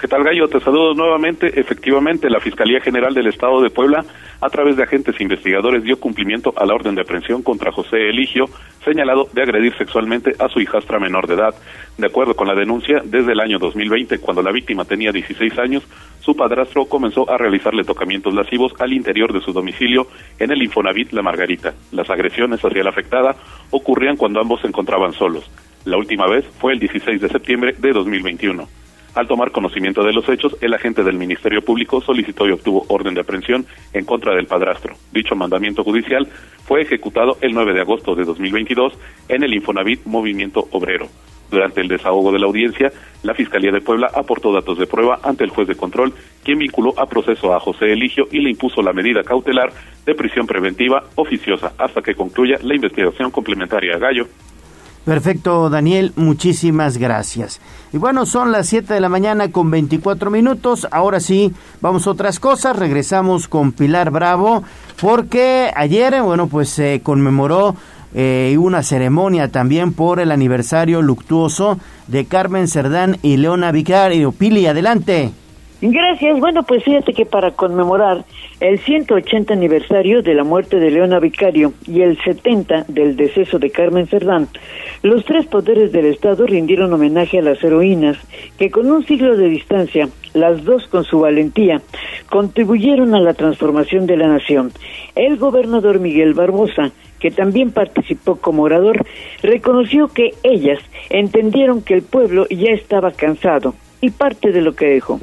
¿Qué tal, Gallo? Te saludo nuevamente. Efectivamente, la Fiscalía General del Estado de Puebla, a través de agentes investigadores, dio cumplimiento a la orden de aprehensión contra José Eligio, señalado de agredir sexualmente a su hijastra menor de edad. De acuerdo con la denuncia, desde el año 2020, cuando la víctima tenía 16 años, su padrastro comenzó a realizarle tocamientos lascivos al interior de su domicilio en el Infonavit La Margarita. Las agresiones hacia la afectada ocurrían cuando ambos se encontraban solos. La última vez fue el 16 de septiembre de 2021. Al tomar conocimiento de los hechos, el agente del Ministerio Público solicitó y obtuvo orden de aprehensión en contra del padrastro. Dicho mandamiento judicial fue ejecutado el 9 de agosto de 2022 en el Infonavit Movimiento Obrero. Durante el desahogo de la audiencia, la Fiscalía de Puebla aportó datos de prueba ante el juez de control, quien vinculó a proceso a José Eligio y le impuso la medida cautelar de prisión preventiva oficiosa hasta que concluya la investigación complementaria a Gallo. Perfecto, Daniel, muchísimas gracias. Y bueno, son las 7 de la mañana con 24 minutos. Ahora sí, vamos a otras cosas. Regresamos con Pilar Bravo, porque ayer, bueno, pues se conmemoró eh, una ceremonia también por el aniversario luctuoso de Carmen Cerdán y Leona Vicario. Pili, adelante. Gracias. Bueno, pues fíjate que para conmemorar el 180 aniversario de la muerte de Leona Vicario y el 70 del deceso de Carmen Cerdán, los tres poderes del Estado rindieron homenaje a las heroínas que con un siglo de distancia, las dos con su valentía, contribuyeron a la transformación de la nación. El gobernador Miguel Barbosa que también participó como orador, reconoció que ellas entendieron que el pueblo ya estaba cansado y parte de lo que dijo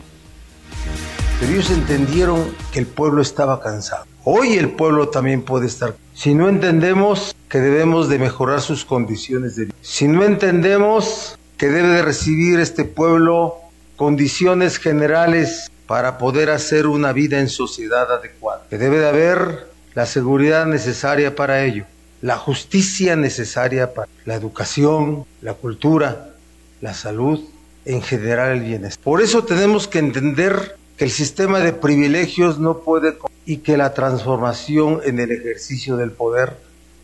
pero ellos entendieron que el pueblo estaba cansado. Hoy el pueblo también puede estar. Si no entendemos que debemos de mejorar sus condiciones de vida, si no entendemos que debe de recibir este pueblo condiciones generales para poder hacer una vida en sociedad adecuada, que debe de haber la seguridad necesaria para ello, la justicia necesaria para la educación, la cultura, la salud, en general el bienestar. Por eso tenemos que entender que el sistema de privilegios no puede y que la transformación en el ejercicio del poder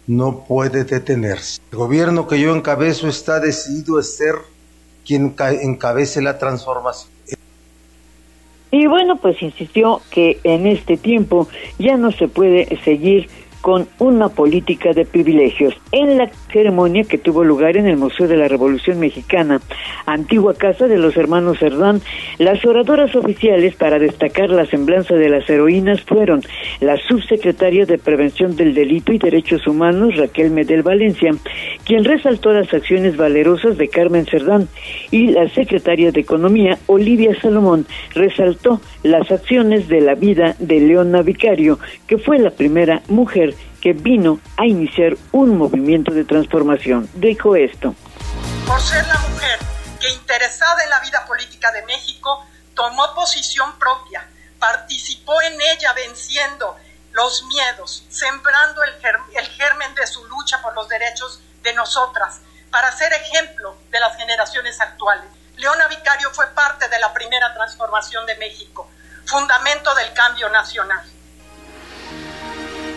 no puede detenerse. El gobierno que yo encabezo está decidido a ser quien encabece la transformación. Y bueno, pues insistió que en este tiempo ya no se puede seguir con una política de privilegios. En la ceremonia que tuvo lugar en el Museo de la Revolución Mexicana, antigua casa de los hermanos Cerdán, las oradoras oficiales para destacar la semblanza de las heroínas fueron la subsecretaria de Prevención del Delito y Derechos Humanos, Raquel Medel Valencia, quien resaltó las acciones valerosas de Carmen Cerdán, y la secretaria de Economía, Olivia Salomón, resaltó las acciones de la vida de Leona Vicario, que fue la primera mujer que vino a iniciar un movimiento de transformación. Dijo esto. Por ser la mujer que interesada en la vida política de México, tomó posición propia, participó en ella venciendo los miedos, sembrando el, el germen de su lucha por los derechos de nosotras, para ser ejemplo de las generaciones actuales. Leona Vicario fue parte de la primera transformación de México, fundamento del cambio nacional.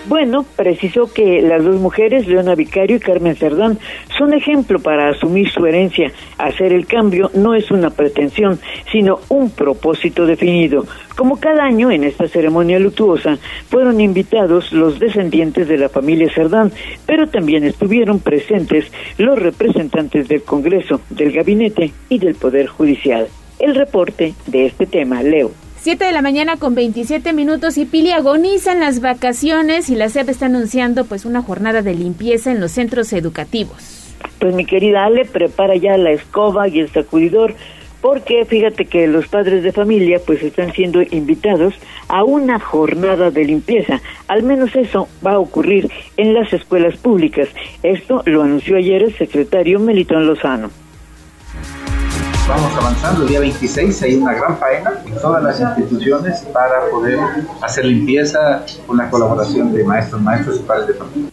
Bueno, precisó que las dos mujeres, Leona Vicario y Carmen Cerdán, son ejemplo para asumir su herencia. Hacer el cambio no es una pretensión, sino un propósito definido. Como cada año en esta ceremonia luctuosa, fueron invitados los descendientes de la familia Cerdán, pero también estuvieron presentes los representantes del Congreso, del Gabinete y del Poder Judicial. El reporte de este tema, Leo. 7 de la mañana con 27 minutos y Pili agonizan las vacaciones y la SEP está anunciando pues una jornada de limpieza en los centros educativos. Pues mi querida Ale, prepara ya la escoba y el sacudidor porque fíjate que los padres de familia pues están siendo invitados a una jornada de limpieza. Al menos eso va a ocurrir en las escuelas públicas. Esto lo anunció ayer el secretario Melitón Lozano. Vamos avanzando. El día 26 hay una gran faena en todas las instituciones para poder hacer limpieza con la colaboración de maestros, maestros y padres de familia.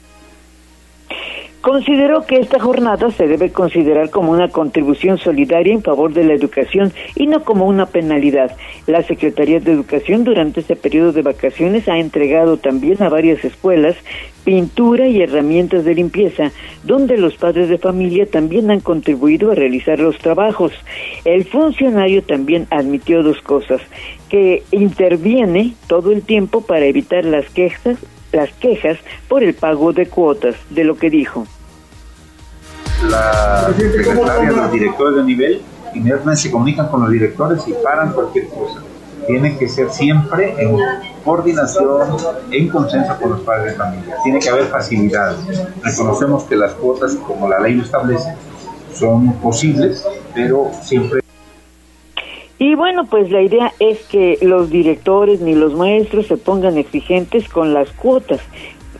Consideró que esta jornada se debe considerar como una contribución solidaria en favor de la educación y no como una penalidad. La Secretaría de Educación durante este periodo de vacaciones ha entregado también a varias escuelas pintura y herramientas de limpieza, donde los padres de familia también han contribuido a realizar los trabajos. El funcionario también admitió dos cosas, que interviene todo el tiempo para evitar las quejas las quejas por el pago de cuotas, de lo que dijo. La secretaria, los directores de nivel, inmediatamente se comunican con los directores y paran cualquier cosa. Tiene que ser siempre en coordinación, en consenso con los padres de familia. Tiene que haber facilidades. Reconocemos que las cuotas, como la ley lo establece, son posibles, pero siempre y bueno, pues la idea es que los directores ni los maestros se pongan exigentes con las cuotas.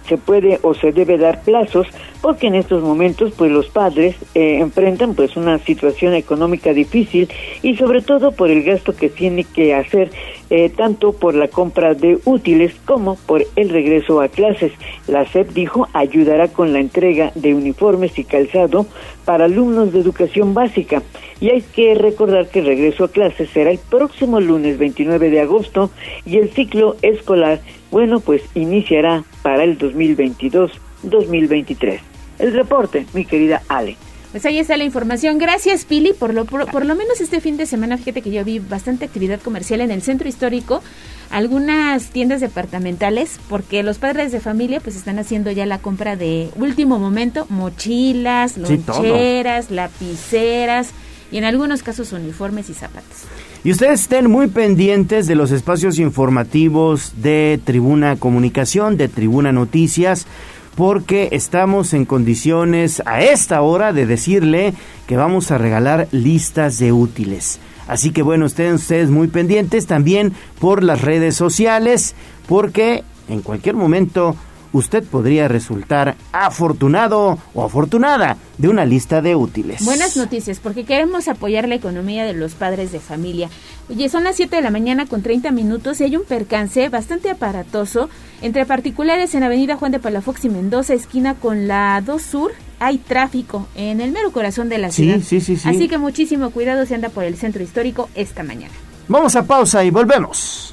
Se puede o se debe dar plazos porque en estos momentos pues los padres eh, enfrentan pues una situación económica difícil y sobre todo por el gasto que tiene que hacer eh, tanto por la compra de útiles como por el regreso a clases. La SEP dijo ayudará con la entrega de uniformes y calzado para alumnos de educación básica. Y hay que recordar que el regreso a clases será el próximo lunes 29 de agosto y el ciclo escolar, bueno, pues iniciará para el 2022-2023. El reporte, mi querida Ale. Pues ahí está la información. Gracias, Pili. Por lo, por, lo menos este fin de semana, fíjate que yo vi bastante actividad comercial en el centro histórico, algunas tiendas departamentales, porque los padres de familia pues están haciendo ya la compra de último momento, mochilas, loncheras, lapiceras y en algunos casos uniformes y zapatos. Y ustedes estén muy pendientes de los espacios informativos de Tribuna Comunicación, de Tribuna Noticias porque estamos en condiciones a esta hora de decirle que vamos a regalar listas de útiles. Así que bueno, estén ustedes muy pendientes también por las redes sociales, porque en cualquier momento usted podría resultar afortunado o afortunada de una lista de útiles. Buenas noticias, porque queremos apoyar la economía de los padres de familia. Oye, son las 7 de la mañana con 30 minutos y hay un percance bastante aparatoso entre particulares en Avenida Juan de Palafox y Mendoza, esquina con la 2 Sur. Hay tráfico en el mero corazón de la ciudad. Sí, sí, sí. Así que muchísimo cuidado si anda por el centro histórico esta mañana. Vamos a pausa y volvemos.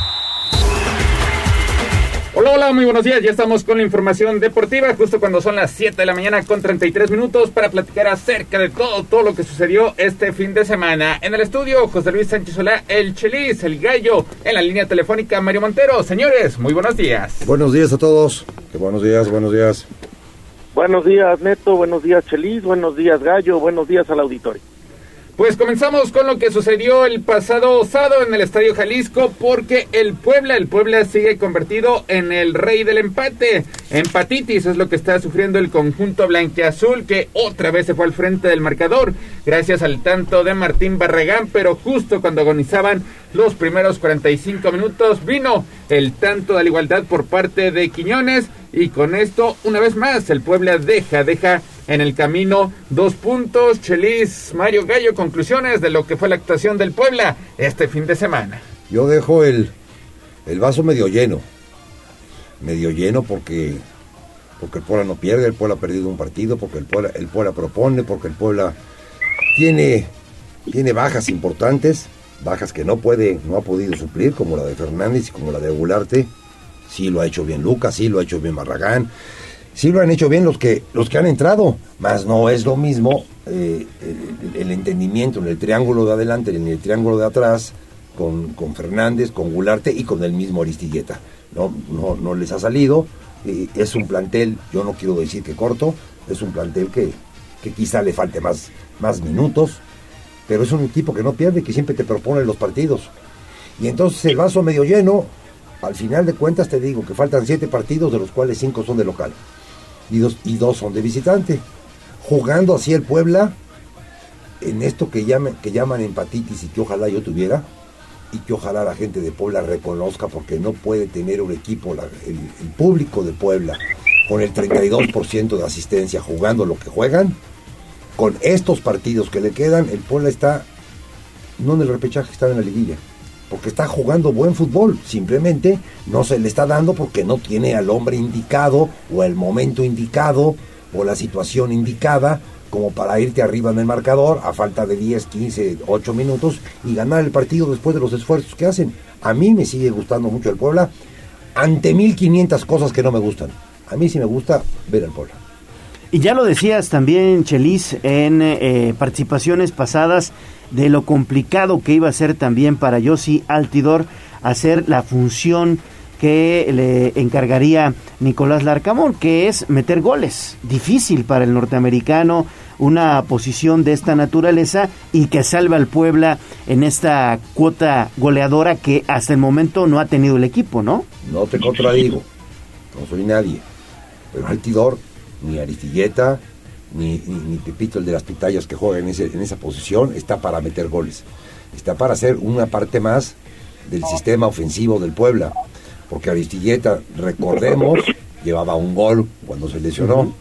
Hola, hola, muy buenos días. Ya estamos con la información deportiva, justo cuando son las 7 de la mañana con 33 minutos para platicar acerca de todo, todo lo que sucedió este fin de semana. En el estudio, José Luis Sánchez Solá, el Chelis, el Gallo, en la línea telefónica, Mario Montero. Señores, muy buenos días. Buenos días a todos. buenos días, buenos días. Buenos días, Neto. Buenos días, Chelis. Buenos días, Gallo. Buenos días al auditorio. Pues comenzamos con lo que sucedió el pasado sábado en el Estadio Jalisco porque el Puebla, el Puebla sigue convertido en el rey del empate. Empatitis es lo que está sufriendo el conjunto blanqueazul que otra vez se fue al frente del marcador gracias al tanto de Martín Barragán, pero justo cuando agonizaban los primeros 45 minutos vino el tanto de la igualdad por parte de Quiñones y con esto una vez más el Puebla deja, deja en el camino. Dos puntos, Chelis, Mario Gallo, conclusiones de lo que fue la actuación del Puebla este fin de semana. Yo dejo el, el vaso medio lleno, medio lleno porque, porque el Puebla no pierde, el Puebla ha perdido un partido, porque el Puebla, el Puebla propone, porque el Puebla tiene, tiene bajas importantes, bajas que no puede, no ha podido suplir, como la de Fernández y como la de Gularte. Sí lo ha hecho bien Lucas, sí lo ha hecho bien Barragán, sí lo han hecho bien los que, los que han entrado, más no es lo mismo eh, el, entendimiento en el triángulo de adelante, en el triángulo de atrás, con, con Fernández, con Gularte y con el mismo Aristilleta. No, no, no les ha salido. es un plantel, yo no quiero decir que corto, es un plantel que, que quizá le falte más, más minutos, pero es un equipo que no pierde, que siempre te propone los partidos. Y entonces el vaso medio lleno, al final de cuentas te digo que faltan siete partidos, de los cuales cinco son de local y dos, y dos son de visitante. Jugando así el Puebla, en esto que, llaman empatitis y que ojalá yo tuviera, y que ojalá la gente de Puebla reconozca, porque no puede tener un equipo, el público de Puebla, con el 32% de asistencia jugando lo que juegan, con estos partidos que le quedan, el Puebla está, no en el repechaje, está en la liguilla, porque está jugando buen fútbol, simplemente no se le está dando porque no tiene al hombre indicado, o el momento indicado, o la situación indicada, como para irte arriba en el marcador a falta de 10, 15, 8 minutos y ganar el partido después de los esfuerzos que hacen. A mí me sigue gustando mucho el Puebla, ante 1500 cosas que no me gustan. A mí sí me gusta ver al Puebla. Y ya lo decías también, Chelis, en eh, participaciones pasadas de lo complicado que iba a ser también para Yossi Altidor hacer la función que le encargaría Nicolás Larcamón, que es meter goles. Difícil para el norteamericano una posición de esta naturaleza y que salva al Puebla en esta cuota goleadora que hasta el momento no ha tenido el equipo, ¿no? No te contradigo, no soy nadie. Pero Altidor, ni Aristilleta, ni, ni, ni Pepito, el de las pitayas que juega en, ese, en esa posición, está para meter goles. Está para ser una parte más del sistema ofensivo del Puebla. Porque Aristilleta, recordemos, llevaba un gol cuando se lesionó.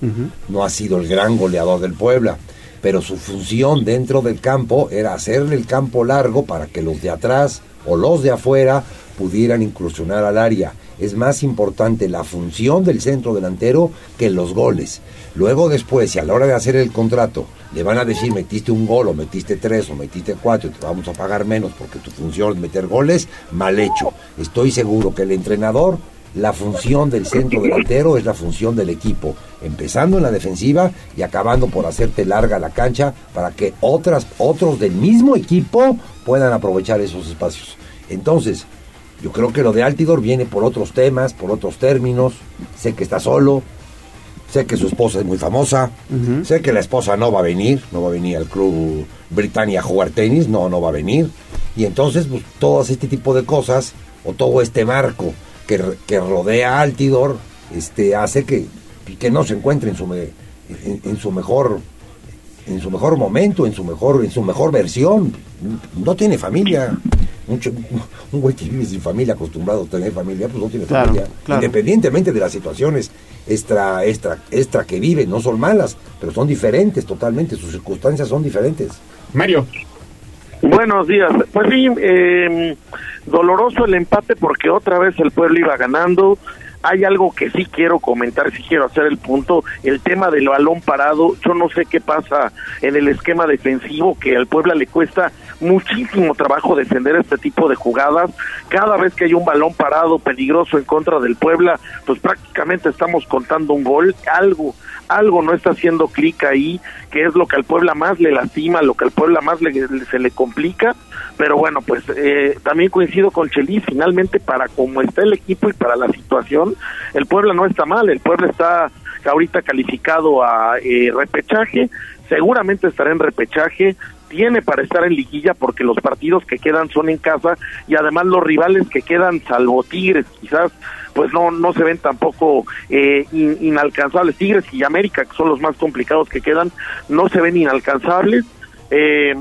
No ha sido el gran goleador del Puebla. Pero su función dentro del campo era hacerle el campo largo para que los de atrás o los de afuera pudieran incursionar al área. Es más importante la función del centro delantero que los goles. Luego después, si a la hora de hacer el contrato le van a decir metiste un gol o metiste tres o metiste cuatro te vamos a pagar menos porque tu función es meter goles, mal hecho. Estoy seguro que el entrenador, la función del centro delantero es la función del equipo, empezando en la defensiva y acabando por hacerte larga la cancha para que otras, otros del mismo equipo puedan aprovechar esos espacios. Entonces, yo creo que lo de Altidor viene por otros temas, por otros términos. Sé que está solo, sé que su esposa es muy famosa, sé que la esposa no va a venir, no va a venir al club Britannia a jugar tenis, no, no va a venir. Y entonces, pues, todo este tipo de cosas, o todo este marco que, que rodea a Altidor, este, hace que, que no se encuentre en su, me- en, en su mejor en su mejor momento, en su mejor, en su mejor versión. No tiene familia. Mucho, un güey que vive sin familia, acostumbrado a tener familia, pues no tiene Claro, familia. claro. Independientemente de las situaciones extra, extra, extra que vive, no son malas, pero son diferentes totalmente, sus circunstancias son diferentes. Mario. Buenos días. Pues sí, eh, doloroso el empate porque otra vez el pueblo iba ganando. Hay algo que sí quiero comentar, sí quiero hacer el punto, el tema del balón parado. Yo no sé qué pasa en el esquema defensivo, que al Puebla le cuesta muchísimo trabajo defender este tipo de jugadas. Cada vez que hay un balón parado peligroso en contra del Puebla, pues prácticamente estamos contando un gol. Algo, algo no está haciendo clic ahí, que es lo que al Puebla más le lastima, lo que al Puebla más le- se le complica. Pero bueno, pues eh, también coincido con Chelis, finalmente para cómo está el equipo y para la situación, el Puebla no está mal, el Puebla está ahorita calificado a eh, repechaje, seguramente estará en repechaje, tiene para estar en liguilla porque los partidos que quedan son en casa y además los rivales que quedan, salvo Tigres, quizás pues no no se ven tampoco eh, in- inalcanzables. Tigres y América, que son los más complicados que quedan, no se ven inalcanzables. Eh,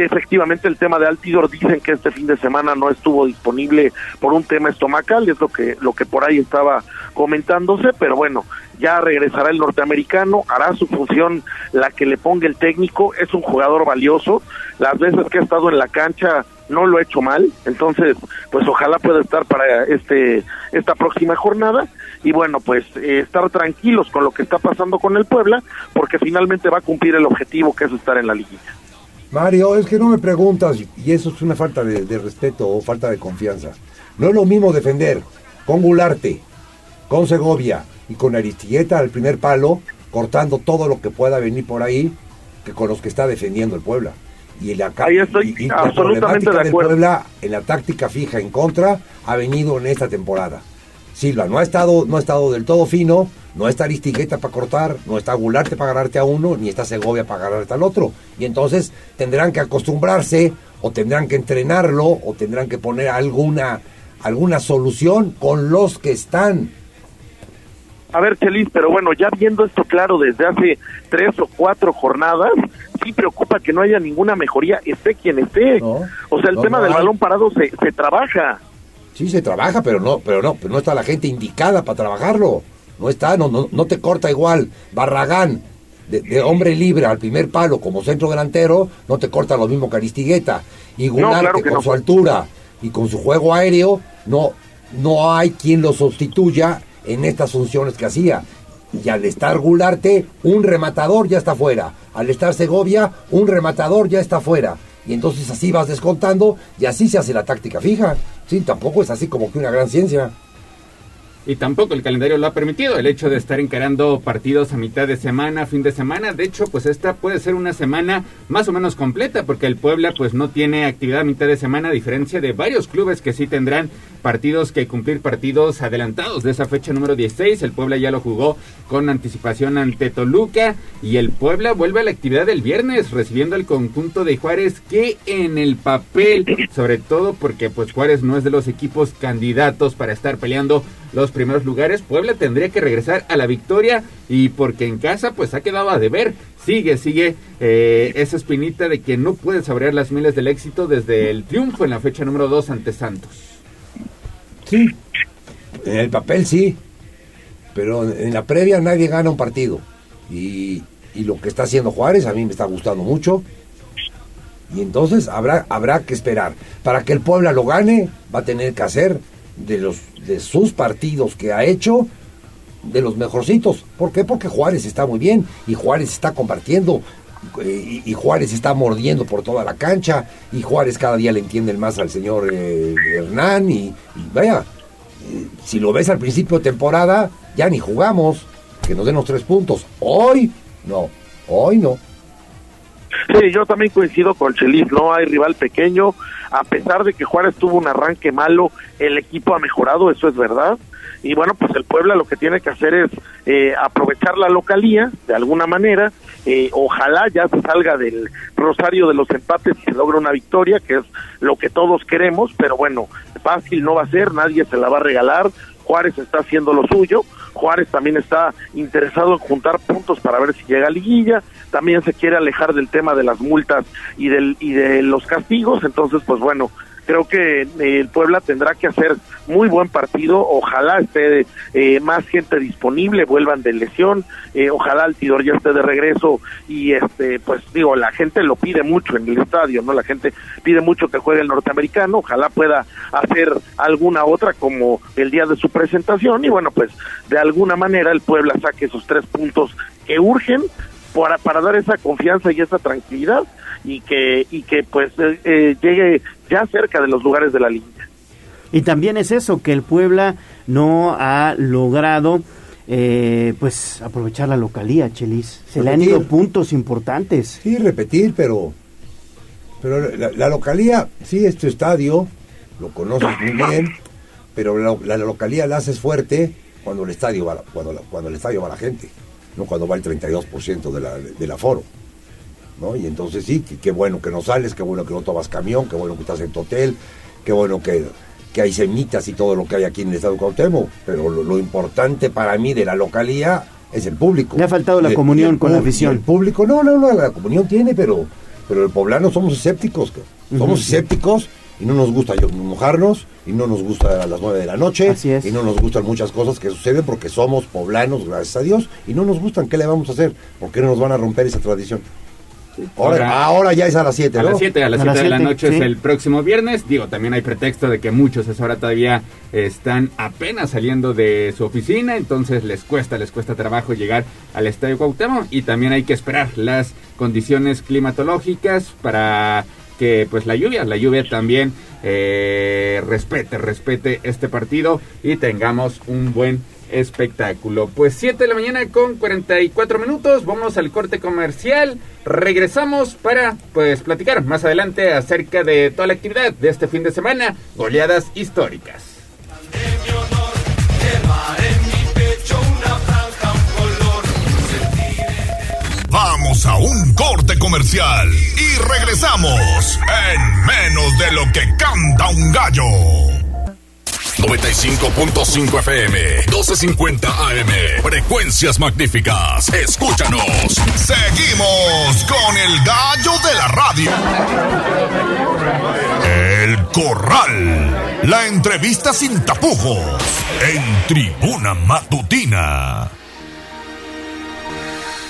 efectivamente el tema de Altidor dicen que este fin de semana no estuvo disponible por un tema estomacal, es lo que lo que por ahí estaba comentándose, pero bueno, ya regresará el norteamericano, hará su función la que le ponga el técnico, es un jugador valioso, las veces que ha estado en la cancha no lo ha hecho mal, entonces pues ojalá pueda estar para este esta próxima jornada y bueno pues eh, estar tranquilos con lo que está pasando con el Puebla porque finalmente va a cumplir el objetivo que es estar en la liguilla. Mario, es que no me preguntas, y eso es una falta de, de respeto o falta de confianza. No es lo mismo defender con Gularte, con Segovia y con Aristilleta al primer palo, cortando todo lo que pueda venir por ahí, que con los que está defendiendo el Puebla. Y la, Ahí estoy y- y la absolutamente problemática de del acuerdo. Puebla en la táctica fija en contra ha venido en esta temporada. Silva no ha estado, no ha estado del todo fino, no está Aristigueta para cortar, no está Gularte para agarrarte a uno, ni está Segovia para agarrarte al otro. Y entonces tendrán que acostumbrarse, o tendrán que entrenarlo, o tendrán que poner alguna, alguna solución con los que están. A ver, Chelis, pero bueno, ya viendo esto claro desde hace tres o cuatro jornadas, sí preocupa que no haya ninguna mejoría, esté quien esté. o sea, el no, tema no del balón parado se, se trabaja. Sí, se trabaja, pero no, pero no, pero no está la gente indicada para trabajarlo. No está, no, no, no te corta igual. Barragán, de, de hombre libre al primer palo como centro delantero, no te corta lo mismo que Aristigueta. Y No, Gularte claro con no. su altura y con su juego aéreo, no, no hay quien lo sustituya en estas funciones que hacía. Y al estar Gularte, un rematador ya está fuera. Al estar Segovia, un rematador ya está fuera. Y entonces así vas descontando y así se hace la táctica fija. Sí, tampoco es así como que una gran ciencia. Y tampoco el calendario lo ha permitido, el hecho de estar encarando partidos a mitad de semana, fin de semana, de hecho pues esta puede ser una semana más o menos completa porque el Puebla pues no tiene actividad a mitad de semana a diferencia de varios clubes que sí tendrán partidos que cumplir partidos adelantados de esa fecha número 16, el Puebla ya lo jugó con anticipación ante Toluca y el Puebla vuelve a la actividad del viernes recibiendo el conjunto de Juárez que en el papel, sobre todo porque pues Juárez no es de los equipos candidatos para estar peleando los primeros lugares, Puebla tendría que regresar a la victoria y porque en casa pues ha quedado a deber. Sigue, sigue eh, esa espinita de que no puede saborear las miles del éxito desde el triunfo en la fecha número 2 ante Santos. Sí, en el papel sí, pero en la previa nadie gana un partido. Y, y lo que está haciendo Juárez a mí me está gustando mucho. Y entonces habrá, habrá que esperar. Para que el Puebla lo gane, va a tener que hacer de, los, de sus partidos que ha hecho, de los mejorcitos. ¿Por qué? Porque Juárez está muy bien y Juárez está compartiendo. eh, Y, Juárez está mordiendo por toda la cancha y Juárez cada día le entiende más al señor eh, Hernán y, y vaya, eh, si lo ves al principio de temporada, ya ni jugamos, que nos den los tres puntos. Hoy, no, hoy no. Sí, yo también coincido con Chelis, no hay rival pequeño, a pesar de que Juárez tuvo un arranque malo, el equipo ha mejorado, eso es verdad. Y bueno, pues el Puebla lo que tiene que hacer es eh, aprovechar la localía de alguna manera. eh, ojalá ya se salga del rosario de los empates y se logre una victoria, que es lo que todos queremos, pero bueno, fácil no va a ser, nadie se la va a regalar. Juárez está haciendo lo suyo. Juárez también está interesado en juntar puntos para ver si llega a liguilla. También se quiere alejar del tema de las multas y del y de los castigos. Entonces, pues bueno, creo que eh, el Puebla tendrá que hacer muy buen partido. Ojalá esté eh, más gente disponible, vuelvan de lesión. eh, ojalá el Tidor ya esté de regreso y este, pues digo, la gente lo pide mucho en el estadio, ¿no? La gente pide mucho que juegue el norteamericano. Ojalá pueda hacer alguna otra como el día de su presentación y bueno, pues de alguna manera el Puebla saque esos tres puntos que urgen para, para dar esa confianza y esa tranquilidad y que y que pues eh, eh, llegue ya cerca de los lugares de la línea. Y también es eso, que el Puebla no ha logrado eh, pues aprovechar la localía, Chelis. Se le han ido puntos importantes. Sí, repetir, pero pero la, la localía, sí, es tu estadio, lo conoces muy bien, pero la, la localía la haces fuerte cuando el estadio va, la- cuando, la- cuando el estadio va la gente, no cuando va el 32% de la, del aforo. ¿No? Y entonces sí, qué bueno que no sales, qué bueno que no tomas camión, qué bueno que estás en tu hotel, qué bueno que, que hay semitas y todo lo que hay aquí en el estado de Cuauhtémoc, pero lo, lo importante para mí de la localía es el público. Le ha faltado la comunión el con la afición. El público, no, no, no, la comunión tiene, pero, pero el poblano somos escépticos. Somos escépticos y no nos gusta mojarnos y no nos gusta a las nueve de la noche y no nos gustan muchas cosas que suceden porque somos poblanos, gracias a Dios, y no nos gustan. ¿Qué le vamos a hacer? ¿Por qué no nos van a romper esa tradición? Ahora, Ahora- ahora ya es a las 7, A ¿no? las 7, a las 7 de la siete, noche sí. es el próximo viernes. Digo, también hay pretexto de que muchos a esa hora todavía están apenas saliendo de su oficina, entonces les cuesta, les cuesta trabajo llegar al Estadio Cuauhtémoc y también hay que esperar las condiciones climatológicas para que pues la lluvia, la lluvia también eh, respete, respete este partido y tengamos un buen espectáculo. Pues 7 de la mañana con 44 minutos, vamos al corte comercial, regresamos para pues platicar más adelante acerca de toda la actividad de este fin de semana, goleadas históricas. Vamos a un corte comercial y regresamos en menos de lo que canta un gallo. 95.5 FM, 12.50 AM. Frecuencias magníficas. Escúchanos. Seguimos con el gallo de la radio. El Corral. La entrevista sin tapujos. En Tribuna Matutina.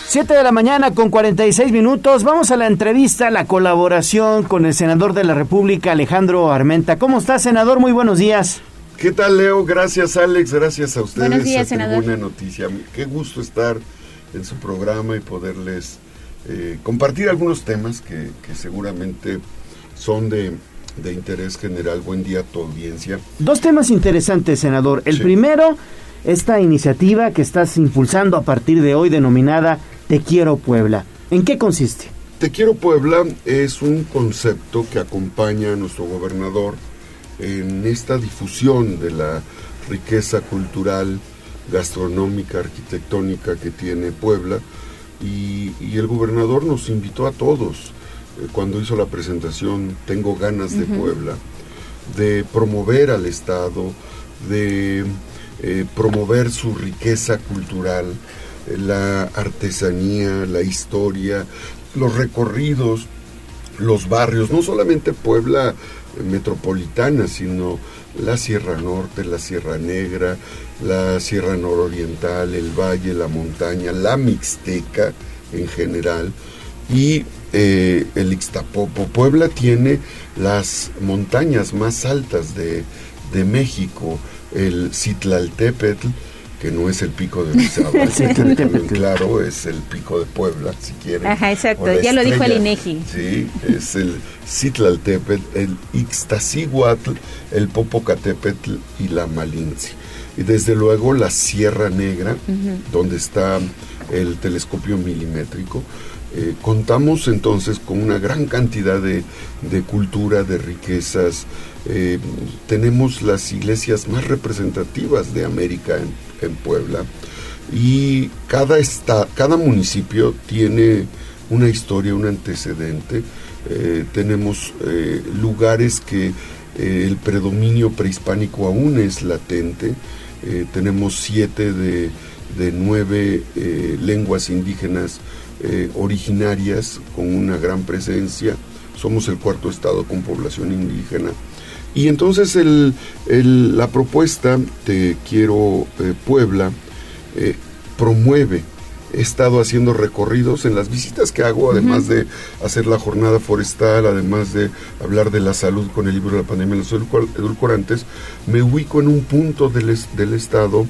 7 de la mañana con 46 minutos. Vamos a la entrevista, la colaboración con el senador de la República, Alejandro Armenta. ¿Cómo está, senador? Muy buenos días. ¿Qué tal, Leo? Gracias, Alex. Gracias a ustedes. Buenos días, a senador. Tribuna Noticia. Qué gusto estar en su programa y poderles eh, compartir algunos temas que, que seguramente son de, de interés general. Buen día a tu audiencia. Dos temas interesantes, senador. El primero, esta iniciativa que estás impulsando a partir de hoy denominada Te quiero Puebla. ¿En qué consiste? Te quiero Puebla es un concepto que acompaña a nuestro gobernador en esta difusión de la riqueza cultural, gastronómica, arquitectónica que tiene Puebla. Y, y el gobernador nos invitó a todos, eh, cuando hizo la presentación Tengo ganas de. Puebla, de promover al Estado, de eh, promover su riqueza cultural, eh, la artesanía, la historia, los recorridos, los barrios, no solamente Puebla metropolitana, sino la Sierra Norte, la Sierra Negra, la Sierra Nororiental, el Valle, la montaña, la Mixteca en general y eh, el Ixtapopo. Puebla tiene las montañas más altas de, de México, el Citlaltépetl, que no es el pico de Orizaba, Citlaltépetl. claro, es el pico de Puebla, si quieren. Ajá, exacto, ya lo dijo el. INEGI. Sí, es el Citlaltépetl, el Ixtaccíhuatl, el Popocatépetl y la Malinche. Y desde luego la Sierra Negra, donde está el telescopio milimétrico. Eh, contamos entonces con una gran cantidad de, de cultura, de riquezas. Eh, tenemos las iglesias más representativas de América en, Puebla y cada, esta, cada municipio tiene una historia, un antecedente. Eh, tenemos eh, lugares que el predominio prehispánico aún es latente. Tenemos siete de, de nueve lenguas indígenas originarias con una gran presencia. Somos el cuarto estado con población indígena. Y entonces el- el- la propuesta de Quiero eh, Puebla eh, promueve, he estado haciendo recorridos en las visitas que hago, además de hacer la jornada forestal, además de hablar de la salud con el libro de la pandemia de los edulcor- edulcorantes, me ubico en un punto del, del estado,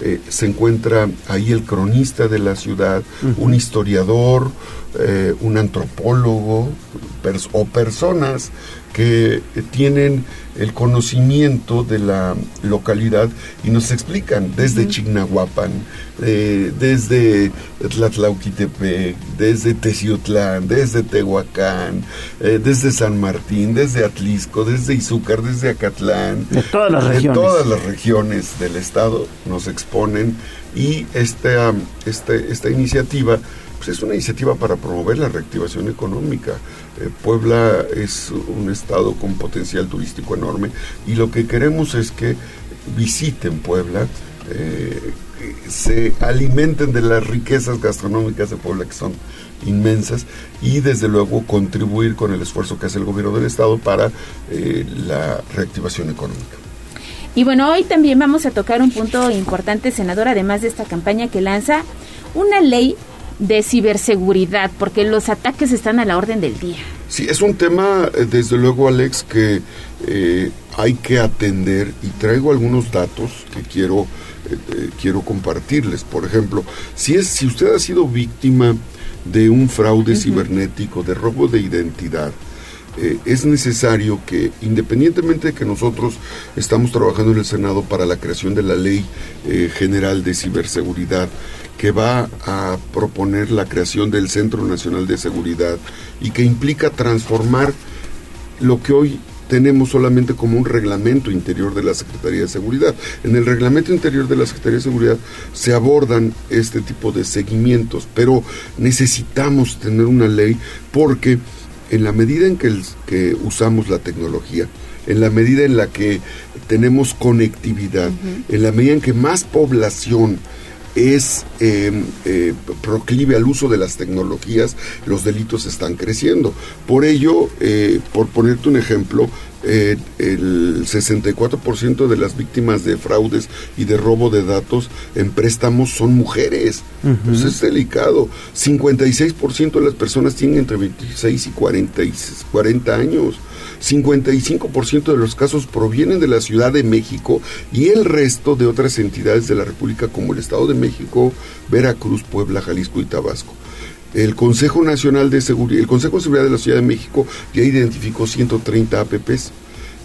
eh, se encuentra ahí el cronista de la ciudad, un historiador, eh, un antropólogo pers- o personas que tienen el conocimiento de la localidad y nos explican desde Chignahuapan, eh, desde Tlatlauquitepec, desde Teciutlán, desde Tehuacán, eh, desde San Martín, desde Atlisco, desde Izúcar, desde Acatlán. De todas las de regiones. todas las regiones del estado nos exponen y esta, este- esta iniciativa pues es una iniciativa para promover la reactivación económica. Eh, Puebla es un estado con potencial turístico enorme y lo que queremos es que visiten Puebla, eh, se alimenten de las riquezas gastronómicas de Puebla que son inmensas y desde luego contribuir con el esfuerzo que hace el gobierno del estado para eh, la reactivación económica. Y bueno, hoy también vamos a tocar un punto importante, senador, además de esta campaña que lanza, una ley de ciberseguridad, porque los ataques están a la orden del día. Sí, es un tema, eh, desde luego, Alex, que eh, hay que atender y traigo algunos datos que quiero, eh, quiero compartirles. Por ejemplo, si, es, si usted ha sido víctima de un fraude cibernético, de robo de identidad, eh, es necesario que, independientemente de que nosotros estamos trabajando en el Senado para la creación de la Ley eh, General de Ciberseguridad, que va a proponer la creación del Centro Nacional de Seguridad y que implica transformar lo que hoy tenemos solamente como un reglamento interior de la Secretaría de Seguridad. En el reglamento interior de la Secretaría de Seguridad se abordan este tipo de seguimientos, pero necesitamos tener una ley porque en la medida en que, el- que usamos la tecnología, en la medida en la que tenemos conectividad, en la medida en que más población es eh, eh, proclive al uso de las tecnologías, los delitos están creciendo. Por ello, eh, por ponerte un ejemplo, eh, el 64% de las víctimas de fraudes y de robo de datos en préstamos son mujeres. Ujú. Eso es delicado. 56% de las personas tienen entre 26 y 40, y 40 años. 55% de los casos provienen de la Ciudad de México y el resto de otras entidades de la República como el Estado de México, Veracruz, Puebla, Jalisco y Tabasco. El Consejo Nacional de Seguridad, el Consejo de Seguridad de la Ciudad de México ya identificó 130 APPs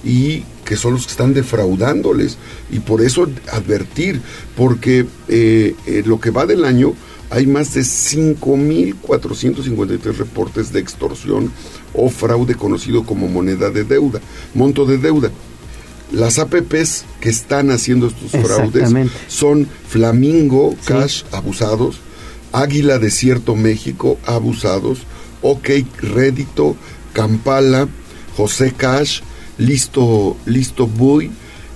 y que son los que están defraudándoles y por eso advertir, porque eh, eh, lo que va del año hay más de 5.453 reportes de extorsión o fraude conocido como moneda de deuda, monto de deuda. Las APPs que están haciendo estos fraudes son Flamingo Cash abusados, Águila Desierto México abusados, OK Rédito, Campala, José Cash, Listo, Listo Boy,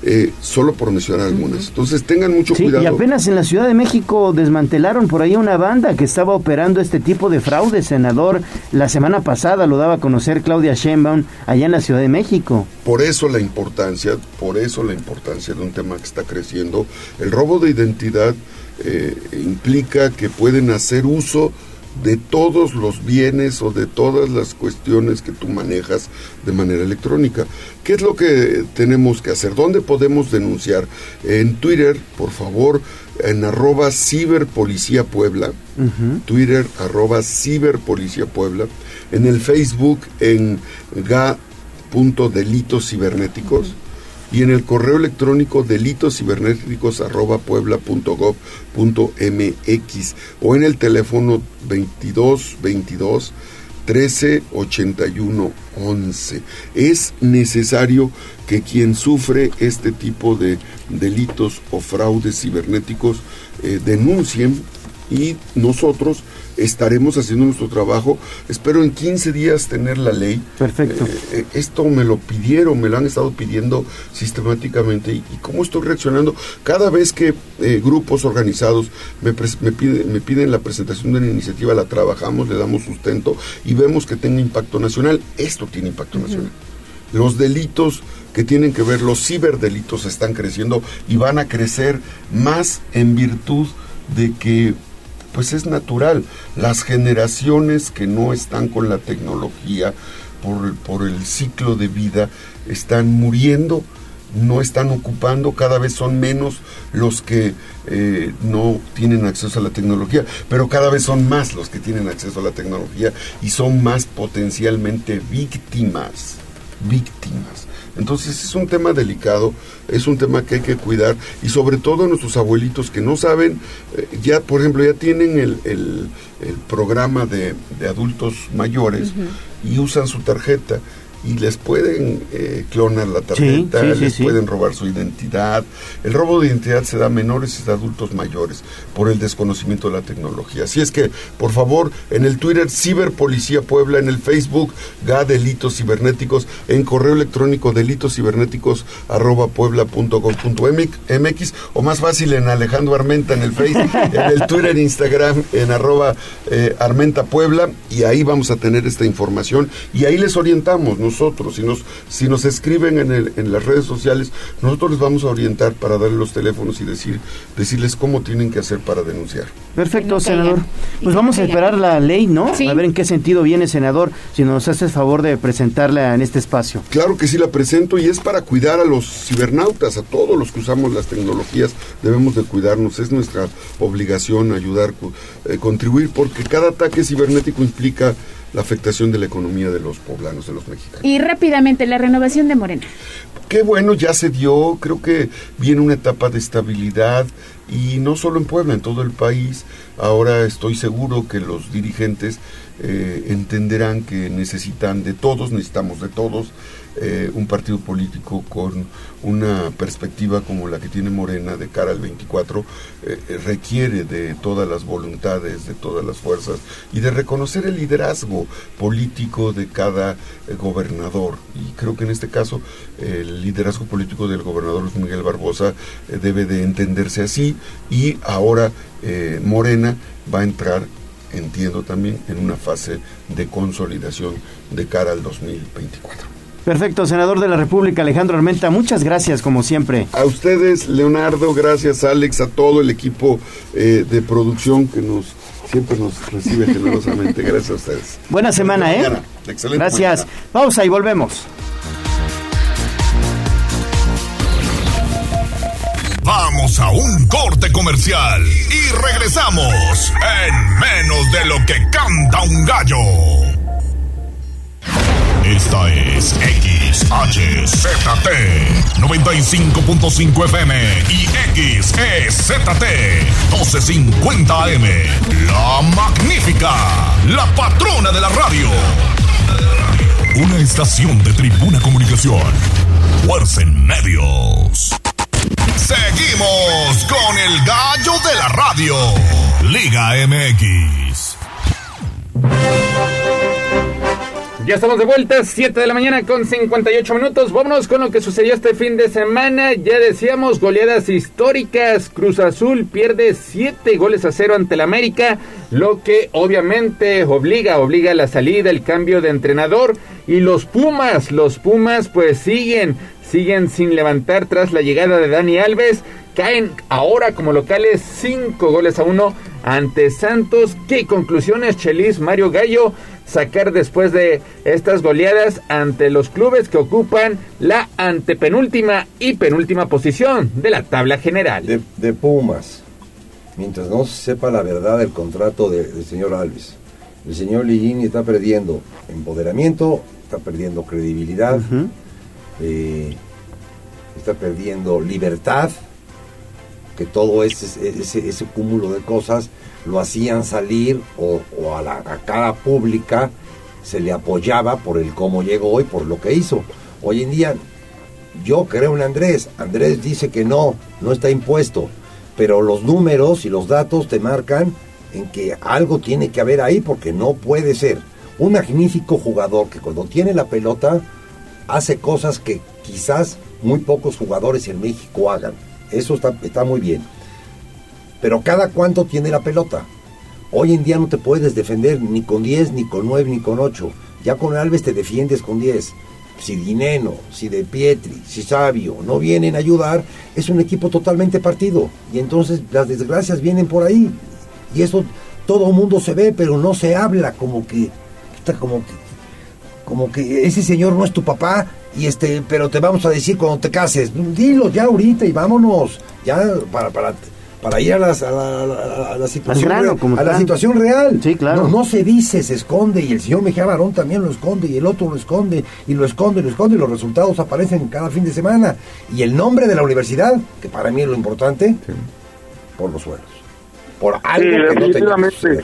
eh, solo por mencionar algunas. Entonces tengan mucho Sí, cuidado. y apenas en la Ciudad de México desmantelaron por ahí una banda que estaba operando este tipo de fraude, senador. La semana pasada lo daba a conocer Claudia Sheinbaum allá en la Ciudad de México. Por eso la importancia, por eso la importancia de un tema que está creciendo. El robo de identidad eh, implica que pueden hacer uso de todos los bienes o de todas las cuestiones que tú manejas de manera electrónica. ¿Qué es lo que tenemos que hacer? ¿Dónde podemos denunciar? En Twitter, por favor, en arroba ciberpolicía Puebla. Twitter arroba ciberpolicía Puebla, en el Facebook en ga.delitos cibernéticos y en el correo electrónico delitos cibernéticos arroba puebla.gov.mx o en el teléfono 22 22 13 81 11. Es necesario que quien sufre este tipo de delitos o fraudes cibernéticos eh, denuncien y nosotros estaremos haciendo nuestro trabajo. Espero en 15 días tener la ley. Perfecto. Eh, eh, esto me lo pidieron, me lo han estado pidiendo sistemáticamente y, y cómo estoy reaccionando. Cada vez que eh, grupos organizados me, pres- me, pide- me piden la presentación de una iniciativa, la trabajamos, le damos sustento y vemos que tenga impacto nacional. Esto tiene impacto nacional. Los delitos que tienen que ver, los ciberdelitos están creciendo y van a crecer más en virtud de que pues es natural. Las generaciones que no están con la tecnología por, el ciclo de vida están muriendo, no están ocupando, cada vez son menos los que eh, no tienen acceso a la tecnología, pero cada vez son más los que tienen acceso a la tecnología y son más potencialmente víctimas, víctimas. Entonces es un tema delicado, es un tema que hay que cuidar y sobre todo nuestros abuelitos que no saben, eh, ya por ejemplo ya tienen el, el- el programa de, de adultos mayores y usan su tarjeta y les pueden eh, clonar la tarjeta, sí, sí, les sí. pueden robar su identidad. El robo de identidad se da a menores y adultos mayores por el desconocimiento de la tecnología. Así es que, por favor, en el Twitter Ciberpolicía Puebla, en el Facebook GA Delitos Cibernéticos, en correo electrónico delitos cibernéticos arroba puebla.gov.mx o más fácil en Alejandro Armenta en el Facebook, en el Twitter, Instagram, en arroba eh, Armenta Puebla y ahí vamos a tener esta información y ahí les orientamos nosotros. Si nos, si nos escriben en, el- en las redes sociales, nosotros les vamos a orientar para darles los teléfonos y decir, decirles cómo tienen que hacer para denunciar. Perfecto, no senador. Pues vamos a esperar la ley, ¿no? Sí. A ver en qué sentido viene, senador, si nos haces favor de presentarla en este espacio. Claro que sí la presento y es para cuidar a los cibernautas, a todos los que usamos las tecnologías, debemos de cuidarnos, es nuestra obligación ayudar, eh, contribuir, porque cada ataque cibernético implica la afectación de la economía de los poblanos, de los mexicanos. Y rápidamente, la renovación de Morena. Qué bueno, ya se dio, creo que viene una etapa de estabilidad y no solo en Puebla, en todo el país. Ahora estoy seguro que los dirigentes eh, entenderán que necesitan de todos, necesitamos de todos, eh, un partido político con una perspectiva como la que tiene Morena de cara al 24 eh, eh, requiere de todas las voluntades, de todas las fuerzas y de reconocer el liderazgo político de cada gobernador. Y creo que en este caso el liderazgo político del gobernador Luis Miguel Barbosa debe de entenderse así y ahora Morena va a entrar entiendo también en una fase de consolidación de cara al 2024. Perfecto, senador de la República, Alejandro Armenta, muchas gracias como siempre. A ustedes, Leonardo, gracias Alex, a todo el equipo eh, de producción que nos siempre nos recibe generosamente. Gracias a ustedes. Buena semana, ¿eh? Excelente. Gracias. mañana. Pausa y volvemos. Vamos a un corte comercial y regresamos en menos de lo que canta un gallo. Esta es XHZT 95.5 FM y XEZT 1250 AM. La magnífica, la patrona de la radio. Una estación de tribuna comunicación. Fuerza en medios. Seguimos con el gallo de la radio. Liga MX. Ya estamos de vuelta, 7 de la mañana con 58 minutos. Vámonos con lo que sucedió este fin de semana. Ya decíamos, goleadas históricas. Cruz Azul pierde 7 goles a 0 ante el América, lo que obviamente obliga, obliga a la salida, el cambio de entrenador. Y los Pumas, los Pumas pues siguen, siguen sin levantar tras la llegada de Dani Alves. Caen ahora como locales 5 goles a 1 ante Santos. ¿Qué conclusiones, Chelis, Mario Gallo? Sacar después de estas goleadas ante los clubes que ocupan la antepenúltima y penúltima posición de la tabla general. De, de Pumas, mientras no se sepa la verdad del contrato de- del señor Alves, el señor Ligini está perdiendo empoderamiento, está perdiendo credibilidad, eh, está perdiendo libertad, que todo ese, ese, ese cúmulo de cosas lo hacían salir o, a la a cara pública se le apoyaba por el cómo llegó y por lo que hizo. Hoy en día yo creo en Andrés, Andrés dice que no, no está impuesto, pero los números y los datos te marcan en que algo tiene que haber ahí porque no puede ser. Un magnífico jugador que cuando tiene la pelota hace cosas que quizás muy pocos jugadores en México hagan. Eso está, está muy bien. Pero cada cuánto tiene la pelota. Hoy en día no te puedes defender ni con 10, ni con 9, ni con 8. Ya con Alves te defiendes con 10. Si Dineno, si De Pietri, si Sabio no vienen a ayudar, es un equipo totalmente partido. Y entonces las desgracias vienen por ahí. Y eso todo el mundo se ve, pero no se habla como que, como que, como que ese señor no es tu papá y este, pero te vamos a decir cuando te cases. Dilo ya ahorita y vámonos. Ya para, para, para ir a, las- a la, a la- a la situación, grano, real, a la situación real. Sí, claro. No, no se dice, se esconde y el señor Mejía Barón también lo esconde y el otro lo esconde y lo esconde y lo esconde y los resultados aparecen cada fin de semana. Y el nombre de la universidad, que para mí es lo importante, por los suelos. Por algo Sí, que no tenía que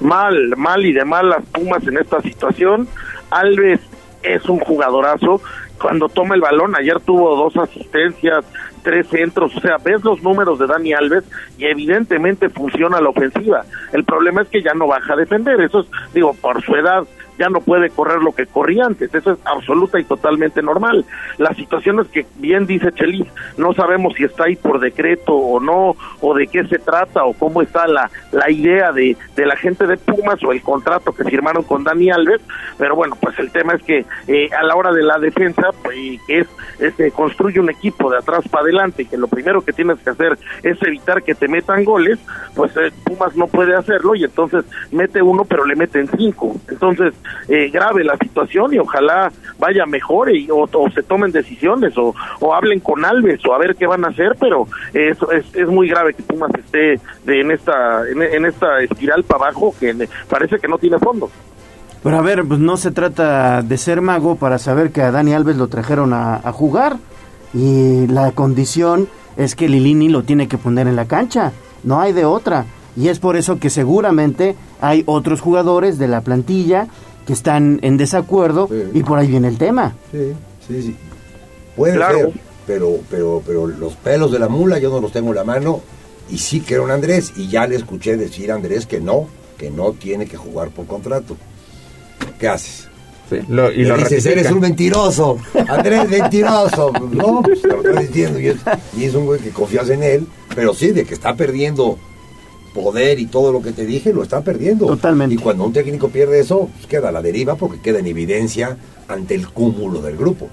mal, mal y de mal las Pumas en esta situación. Alves es un jugadorazo. Cuando toma el balón, ayer tuvo dos asistencias, tres centros, o sea, ves los números de Dani Alves y evidentemente funciona la ofensiva. El problema es que ya no baja a defender, eso es, digo, por su edad ya no puede correr lo que corría antes, eso es absoluta y totalmente normal. La situación es que, bien dice Chelis, no sabemos si está ahí por decreto o no, o de qué se trata, o cómo está la, la idea de, de la gente de Pumas o el contrato que firmaron con Dani Alves, pero bueno, pues el tema es que eh, a la hora de la defensa, pues, que es, es, eh, construye un equipo de atrás para adelante, que lo primero que tienes que hacer es evitar que te metan goles, pues eh, Pumas no puede hacerlo y entonces mete uno pero le meten cinco. Entonces, eh, grave la situación y ojalá vaya mejor y, o, se tomen decisiones o, o hablen con Alves o a ver qué van a hacer, pero eso es, es muy grave que Pumas esté de, en esta en, esta espiral para abajo que parece que no tiene fondo. Pero a ver, pues no se trata de ser mago para saber que a Dani Alves lo trajeron a jugar y la condición es que Lilini lo tiene que poner en la cancha, no hay de otra. Y es por eso que seguramente hay otros jugadores de la plantilla que están en desacuerdo y por ahí viene el tema. Sí, sí, sí. Puede Claro. ser, pero, pero, pero los pelos de la mula yo no los tengo en la mano y sí quiero a Andrés y ya le escuché decir a Andrés que no, que no tiene que jugar por contrato. ¿Qué haces? lo- y Le lo dices, ratifica. eres un mentiroso, Andrés, mentiroso. No, pues te lo estoy diciendo. Y es, y es un güey que confías en él, pero sí, de que está perdiendo poder y todo lo que te dije, lo está perdiendo. Totalmente. Y cuando un técnico pierde eso, pues queda a la deriva porque queda en evidencia ante el cúmulo del grupo.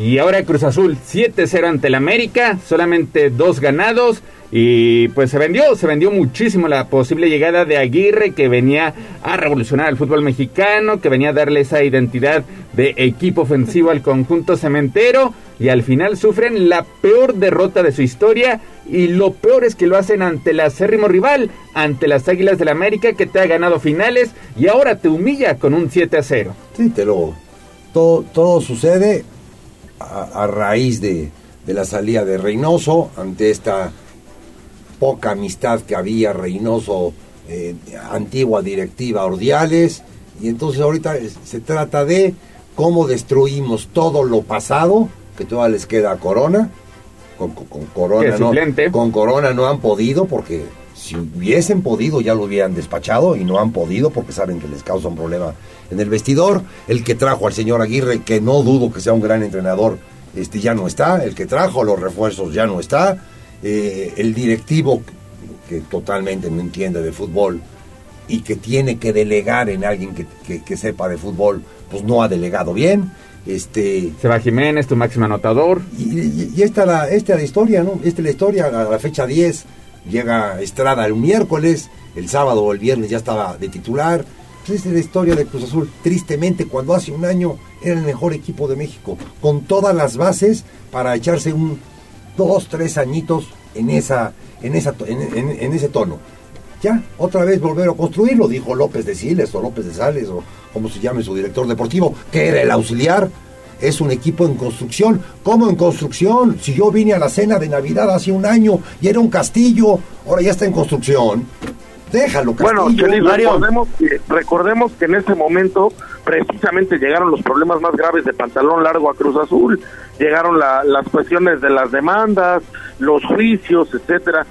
Y ahora Cruz Azul 7-0 ante el América, solamente dos ganados y pues se vendió, se vendió muchísimo la posible llegada de Aguirre que venía a revolucionar el fútbol mexicano, que venía a darle esa identidad de equipo ofensivo al conjunto cementero y al final sufren la peor derrota de su historia y lo peor es que lo hacen ante el acérrimo rival, ante las Águilas del América que te ha ganado finales y ahora te humilla con un 7-0. Sí, te lo... Todo, todo sucede a, a raíz de, de la salida de Reynoso, ante esta poca amistad que había Reynoso, eh, antigua directiva Ordiales, y entonces ahorita se trata de cómo destruimos todo lo pasado, que todavía les queda a Corona, con, Corona no, con Corona no han podido porque si hubiesen podido ya lo hubieran despachado y no han podido porque saben que les causa un problema en el vestidor. El que trajo al señor Aguirre, que no dudo que sea un gran entrenador, este ya no está. El que trajo los refuerzos ya no está. Eh, el directivo que totalmente no entiende de fútbol y que tiene que delegar en alguien que, que- que sepa de fútbol, pues no ha delegado bien. Este, Se va Jiménez, tu máximo anotador. y, y- y esta, la, esta la historia, ¿no? Esta es la historia, a la fecha 10, llega Estrada el miércoles, el sábado o el viernes ya estaba de titular. Esta es la historia de Cruz Azul. Tristemente, cuando hace un año era el mejor equipo de México, con todas las bases para echarse un dos, tres añitos en, esa, en, esa, to- en, en- en ese tono. Ya, otra vez volver a construirlo, dijo López de Siles o López de Sales o como se llame su director deportivo, que era el auxiliar. Es un equipo en construcción. ¿Cómo en construcción? Si yo vine a la cena de Navidad hace un año y era un castillo, ahora ya está en construcción. Déjalo, castillo. Bueno, Chelis, recordemos que, recordemos que en ese momento precisamente llegaron los problemas más graves de pantalón largo a Cruz Azul, llegaron la- las cuestiones de las demandas, los juicios, etcétera.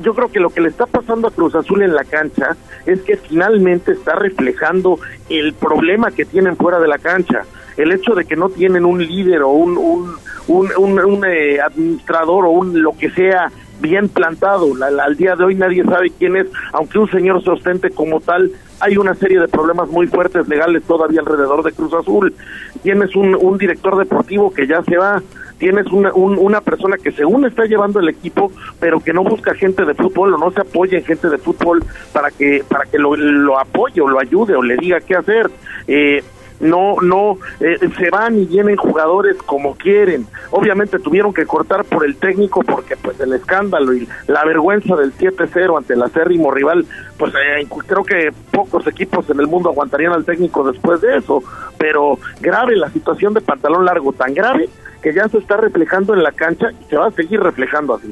Yo creo que lo que le está pasando a Cruz Azul en la cancha es que finalmente está reflejando el problema que tienen fuera de la cancha. El hecho de que no tienen un líder o un, un, un, un- eh, administrador o un lo que sea bien plantado. La- la- al día de hoy nadie sabe quién es, aunque un señor se ostente como tal, hay una serie de problemas muy fuertes legales todavía alrededor de Cruz Azul. Tienes un, un director deportivo que ya se va, tienes una, un- una persona que según está llevando el equipo, pero que no busca gente de fútbol o no se apoya en gente de fútbol para que para que lo, lo apoye o lo ayude o le diga qué hacer. Eh, no, no, eh, se van y vienen jugadores como quieren. Obviamente tuvieron que cortar por el técnico porque pues el escándalo y la vergüenza del 7-0 ante el acérrimo rival, pues eh, creo que pocos equipos en el mundo aguantarían al técnico después de eso. Pero grave la situación de pantalón largo, tan grave que ya se está reflejando en la cancha y se va a seguir reflejando así.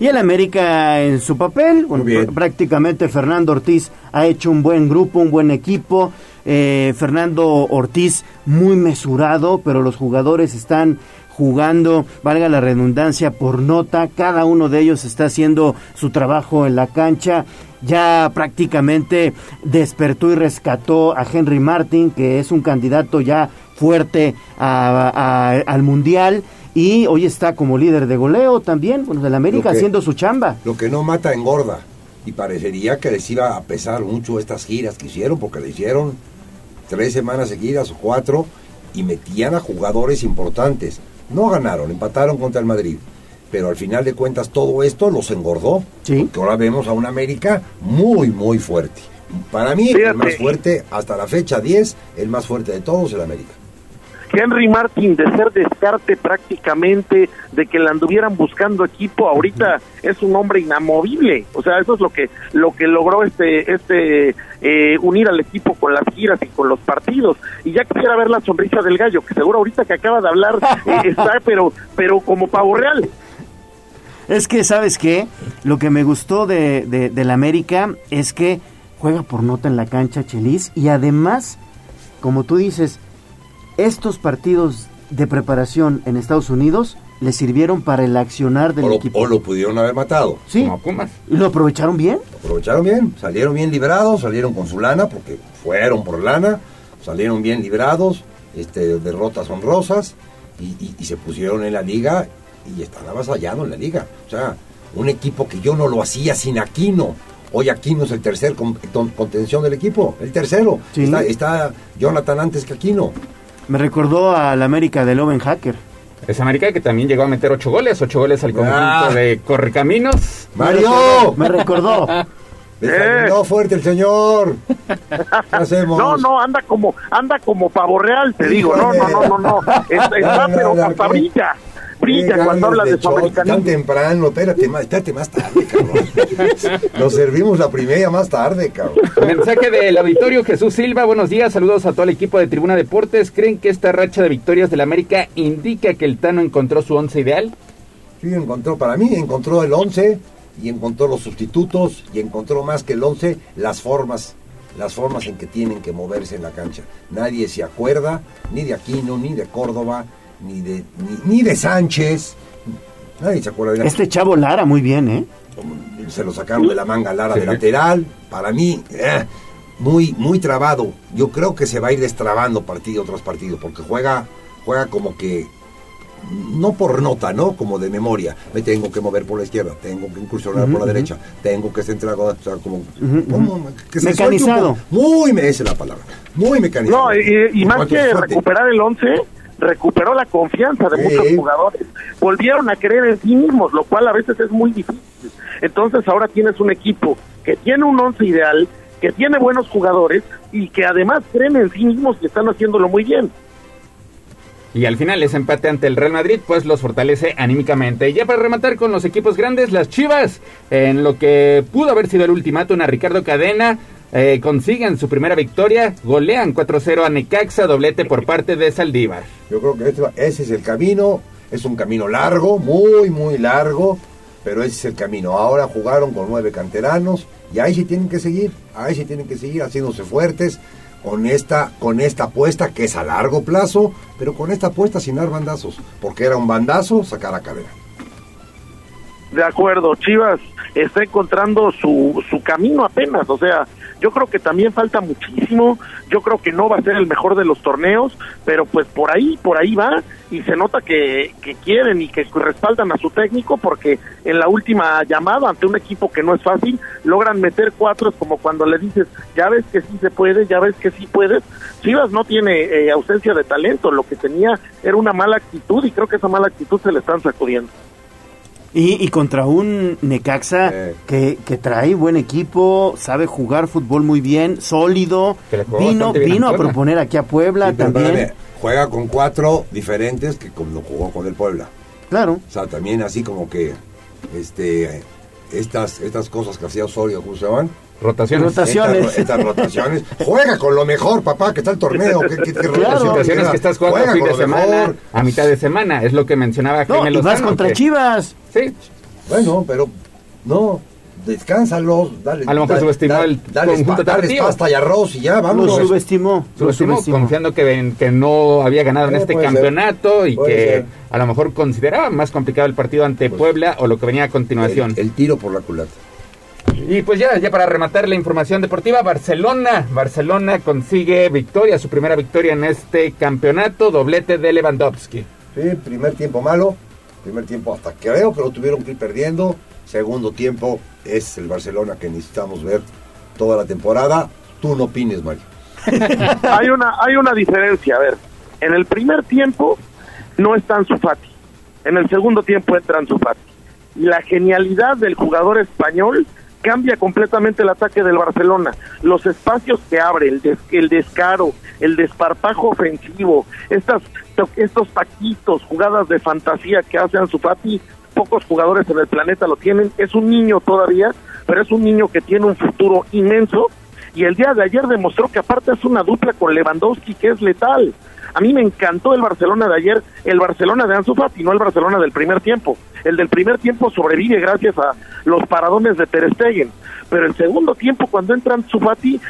Y el América en su papel, bueno, pr- prácticamente Fernando Ortiz ha hecho un buen grupo, un buen equipo. Eh, Fernando Ortiz muy mesurado, pero los jugadores están jugando, valga la redundancia, por nota. Cada uno de ellos está haciendo su trabajo en la cancha. Ya prácticamente despertó y rescató a Henry Martin, que es un candidato ya fuerte a- a- al Mundial. Y hoy está como líder de goleo también, bueno, del América que- haciendo su chamba. Lo que no mata engorda. Y parecería que les iba a pesar mucho estas giras que hicieron, porque le hicieron tres semanas seguidas o cuatro y metían a jugadores importantes. No ganaron, empataron contra el Madrid. Pero al final de cuentas todo esto los engordó. Porque ahora vemos a un América muy, muy fuerte. Para mí, el más fuerte, hasta la fecha 10, el más fuerte de todos, el América. Henry Martin de ser descarte prácticamente, de que le anduvieran buscando equipo, ahorita es un hombre inamovible. O sea, eso es lo que lo que logró este este eh, unir al equipo con las giras y con los partidos. Y ya quisiera ver la sonrisa del gallo, que seguro ahorita que acaba de hablar eh, está, pero pero como pavo real. Es que, ¿sabes qué? Lo que me gustó de, de, del América es que juega por nota en la cancha Chelis y además, como tú dices, estos partidos de preparación en Estados Unidos le sirvieron para el accionar del O lo, equipo. o lo pudieron haber matado. Sí. Como Pumas. ¿Y lo aprovecharon bien? Aprovecharon bien, salieron bien librados, salieron con su lana, porque fueron por lana, salieron bien librados, este, derrotas honrosas, y, y- y se pusieron en la liga y están avasallando en la liga. O sea, un equipo que yo no lo hacía sin Aquino. Hoy Aquino es el tercer con- con- contención del equipo, el tercero. Sí. Está, está Jonathan antes que Aquino. Me recordó al América del Oven Hacker. Es América que también llegó a meter ocho goles, ocho goles al conjunto Ah. de Correcaminos. ¡Mario! Me recordó. Desayunó fuerte el señor. ¿Qué hacemos? No, no, anda como anda como pavo real, te digo. No, no, no, no, no. Está, está, pero hasta brilla. Brilla Qué cuando habla de americanismo. Tan temprano, espérate más, espérate más tarde, cabrón. Nos servimos la primera más tarde, cabrón. Mensaje del auditorio Jesús Silva, buenos días, saludos a todo el equipo de Tribuna Deportes. ¿Creen que esta racha de victorias del América indica que el Tano encontró su once ideal? Sí, encontró, para mí, encontró el 11 y encontró los sustitutos y encontró más que el 11 las formas, las formas en que tienen que moverse en la cancha. Nadie se acuerda ni de Aquino, ni de Córdoba, ni de, ni, ni de Sánchez. Nadie se acuerda de Este chavo Lara, muy bien, ¿eh? se lo sacaron de la manga Lara de lateral. Para mí, eh, muy, muy trabado. Yo creo que se va a ir destrabando partido tras partido, porque juega, juega como que, no por nota, ¿no? Como de memoria. Me tengo que mover por la izquierda, tengo que incursionar por la derecha, tengo que centrar, o sea, como, que se Mecanizado. Muy, me esa es la palabra. Muy mecanizado. No, y, más que recuperar el 11, recuperó la confianza de Sí. muchos jugadores. Volvieron a creer en sí mismos, lo cual a veces es muy difícil. Entonces ahora tienes un equipo que tiene un 11 ideal, que tiene buenos jugadores y que además creen en sí mismos y están haciéndolo muy bien. Y al final ese empate ante el Real Madrid pues los fortalece anímicamente. Y ya para rematar con los equipos grandes, las Chivas, en lo que pudo haber sido el ultimátum a Ricardo Cadena, eh, consiguen su primera victoria, golean 4-0 a Necaxa, doblete por parte de Saldívar. Yo creo que este ese es el camino, es un camino largo, muy, muy largo, pero ese es el camino. Ahora jugaron con nueve canteranos y ahí sí tienen que seguir, ahí sí tienen que seguir haciéndose fuertes con esta, con esta apuesta que es a largo plazo, pero con esta apuesta sin dar bandazos, porque era un bandazo sacar a cadena. De acuerdo, Chivas está encontrando su, su camino apenas, o sea, yo creo que también falta muchísimo, yo creo que no va a ser el mejor de los torneos, pero pues por ahí, por ahí va, y se nota que, que quieren y que respaldan a su técnico, porque en la última llamada ante un equipo que no es fácil, logran meter cuatro, es como cuando le dices, ya ves que sí se puede, ya ves que sí puedes, Chivas no tiene eh, ausencia de talento, lo que tenía era una mala actitud, y creo que esa mala actitud se le están sacudiendo. Y, y contra un Necaxa que, que trae buen equipo, sabe jugar fútbol muy bien, sólido, vino, bien vino a proponer aquí a Puebla Sí, también. juega con cuatro diferentes que como jugó con el Puebla. Claro. O sea, también así como que este estas estas cosas que hacía Osorio, ¿cómo se llaman? Rotaciones. Rotaciones. Estas, estas rotaciones. Juega con lo mejor, papá, que está el torneo. ¿Qué, qué, situaciones que estás jugando Juega fin con de lo semana, mejor. a mitad de semana, es lo que mencionaba No, Jaime y vas contra que- Chivas. Sí. Bueno, pero no, descánsalos, dale. A lo mejor da- subestimó da- el dale conjunto dales tapatío. pasta y arroz y ya, vamos. Lo subestimó. Subestimó, subestimó. confiando que, ven- que no había ganado en Eh, este ser. campeonato y Puede que ser. a lo mejor consideraba más complicado el partido ante Puebla o lo que venía a continuación. El, el tiro por la culata. Y pues ya, ya para rematar la información deportiva, Barcelona, Barcelona consigue victoria, su primera victoria en este campeonato, doblete de Lewandowski. Sí, primer tiempo malo, primer tiempo hasta creo que lo tuvieron que ir perdiendo. Segundo tiempo es el Barcelona que necesitamos ver toda la temporada. Tú no opines, Mario. hay una hay una diferencia, a ver, en el primer tiempo no está Ansu Fati, en el segundo tiempo entra Fati. Y la genialidad del jugador español cambia completamente el ataque del Barcelona. Los espacios que abre, el, des- el descaro, el desparpajo ofensivo, estas, estos taquitos, jugadas de fantasía que hace Ansu Fati, pocos jugadores en el planeta lo tienen. Es un niño todavía, pero es un niño que tiene un futuro inmenso. Y el día de ayer demostró que aparte es una dupla con Lewandowski que es letal. A mí me encantó el Barcelona de ayer, el Barcelona de Ansu Fati, no el Barcelona del primer tiempo. El del primer tiempo sobrevive gracias a los paradones de Ter Stegen, pero el segundo tiempo cuando entra Ansu Fati,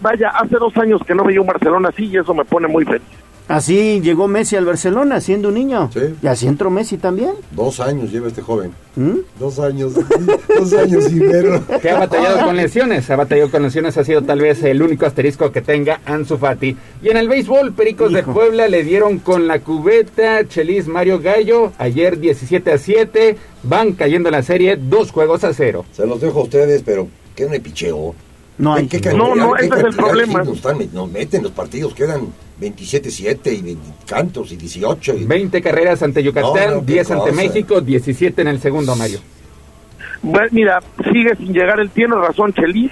vaya, hace dos años que no veía un Barcelona así y eso me pone muy feliz. Así llegó Messi al Barcelona siendo un niño. Y así entró Messi también. Dos años lleva este joven. ¿Mm? Dos años. dos años sin verlo. Que ha batallado con lesiones, ha batallado con lesiones, ha sido tal vez el único asterisco que tenga Ansu Fati. Y en el béisbol, Pericos de Puebla le dieron con la cubeta, Chelis Mario Gallo, ayer 17 a 7, van cayendo en la serie, dos juegos a cero. Se los dejo a ustedes, pero ¿qué no hay picheo? No hay. ¿Qué, No, no, ese es el problema. hits Nos, están- nos meten los partidos, quedan 27-7 y 20 cantos y 18. Y... 20 carreras ante Yucatán, No, no, qué 10 ante cosa. México, 17 en el segundo, Mario. Bueno, mira, sigue sin llegar el, tiene razón Chelis,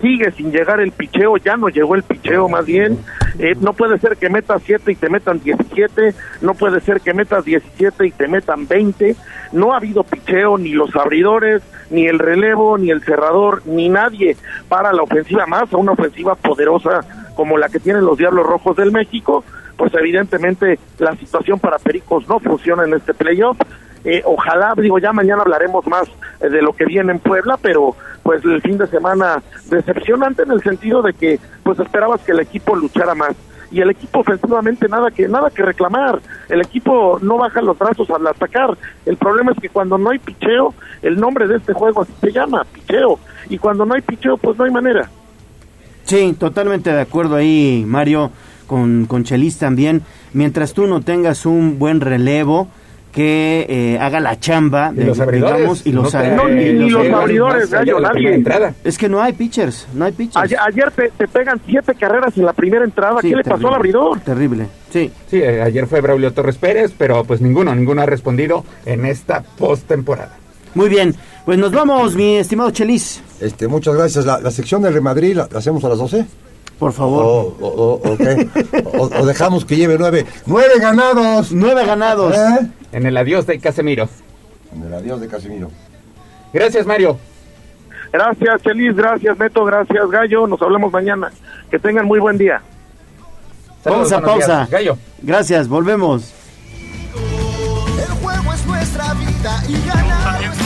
sigue sin llegar el picheo, ya no llegó el picheo más bien. Eh, no puede ser que metas 7 y te metan 17, no puede ser que metas 17 y te metan 20. No ha habido picheo, ni los abridores, ni el relevo, ni el cerrador, ni nadie para la ofensiva más, a una ofensiva poderosa como la que tienen los Diablos Rojos del México. Pues evidentemente la situación para Pericos no funciona en este playoff. Eh, ojalá, digo, ya mañana hablaremos más eh, de lo que viene en Puebla, pero pues el fin de semana decepcionante en el sentido de que pues esperabas que el equipo luchara más y el equipo ofensivamente nada que nada que reclamar. El equipo no baja los brazos al atacar. El problema es que cuando no hay picheo, el nombre de este juego así se llama, picheo, y cuando no hay picheo pues no hay manera. Sí, totalmente de acuerdo ahí, Mario, con, con Chelis también. Mientras tú no tengas un buen relevo que eh, haga la chamba, Y los abridores, digamos, y los, no ni- los abridores, gallo, de nadie. Es que no hay pitchers, no hay pitchers. Ayer, ayer te, te pegan siete carreras en la primera entrada. Sí, ¿Qué le pasó terrible, al abridor? Terrible, sí. Sí, eh, ayer fue Braulio Torres Pérez, pero pues ninguno, ninguno ha respondido en esta postemporada. Muy bien, pues nos vamos, mi estimado Chelis. Este, muchas gracias. La, la sección del Real Madrid la, la hacemos a las 12. Por favor. O, o- o- ok. o, o dejamos que lleve nueve. ¡Nueve ganados! Nueve ganados. ¿Eh? En el adiós de Casemiro. En el adiós de Casimiro. Gracias, Mario. Gracias, Chelis, gracias, Neto, gracias, Gallo. Nos hablamos mañana. Que tengan muy buen día. Vamos a días. pausa. Gallo. Gracias, volvemos. El juego es nuestra vida y ganar.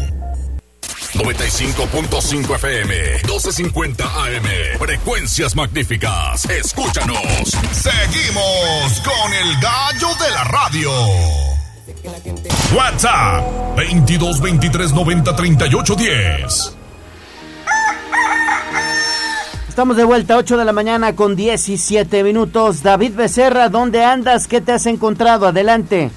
95.5 FM, 12.50 AM. Frecuencias magníficas. Escúchanos. Seguimos con el gallo de la radio. WhatsApp 22 23 90 38 10. Estamos de vuelta, 8 de la mañana con 17 minutos. David Becerra, ¿dónde andas? ¿Qué te has encontrado? Adelante.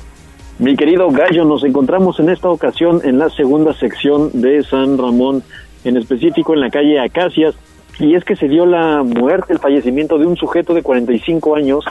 Mi querido Gallo, nos encontramos en esta ocasión en la segunda sección de San Ramón, en específico en la calle Acacias, y es que se dio la muerte, el fallecimiento de un sujeto de 45 años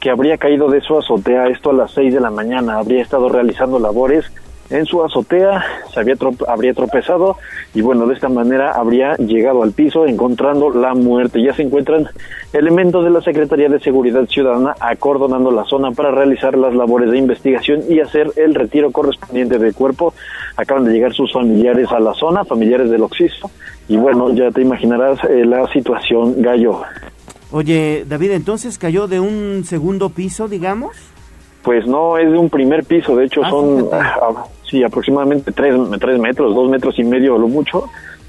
que habría caído de su azotea, esto a las 6 de la mañana, habría estado realizando labores en su azotea, se había trop- habría tropezado y bueno, de esta manera habría llegado al piso encontrando la muerte. Ya se encuentran elementos de la Secretaría de Seguridad Ciudadana acordonando la zona para realizar las labores de investigación y hacer el retiro correspondiente del cuerpo. Acaban de llegar sus familiares a la zona, familiares del occiso, y bueno, ya te imaginarás eh, la situación, Gallo. Oye, David, entonces cayó de un segundo piso, digamos. Pues no, es de un primer piso, de hecho Ah, son, ah, sí, aproximadamente tres, tres metros, dos metros y medio lo mucho,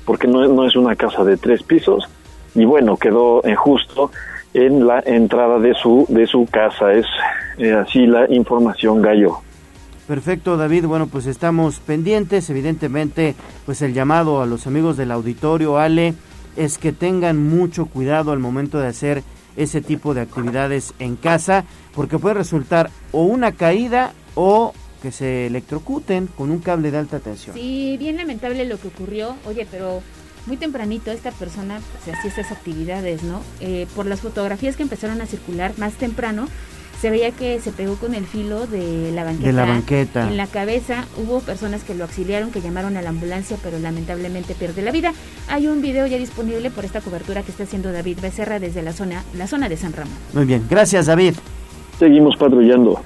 porque no, es- no es una casa de tres pisos, y bueno, quedó eh, justo en la entrada de su, de su casa, es eh, así la información gallo. Perfecto, David. Bueno, pues estamos pendientes. Evidentemente, pues el llamado a los amigos del auditorio, Ale, es que tengan mucho cuidado al momento de hacer ese tipo de actividades en casa, porque puede resultar o una caída o que se electrocuten con un cable de alta tensión. Sí, bien lamentable lo que ocurrió. Oye, pero muy tempranito esta persona se hacía esas actividades, ¿no? Eh, por las fotografías que empezaron a circular más temprano, se veía que se pegó con el filo de la banqueta. De la banqueta. En la cabeza hubo personas que lo auxiliaron, que llamaron a la ambulancia, pero lamentablemente pierde la vida. Hay un video ya disponible por esta cobertura que está haciendo David Becerra desde la zona, la zona de San Ramón. Muy bien, gracias David. Seguimos patrullando.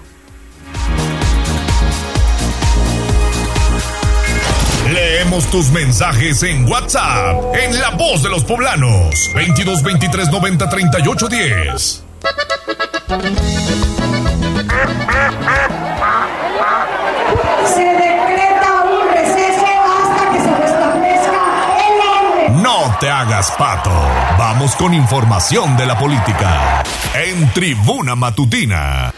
Leemos tus mensajes en WhatsApp, en La Voz de los Poblanos, 22 23 90 38 10. Se decreta un receso hasta que se restablezca el orden. No te hagas pato. Vamos con información de la política. En Tribuna Matutina.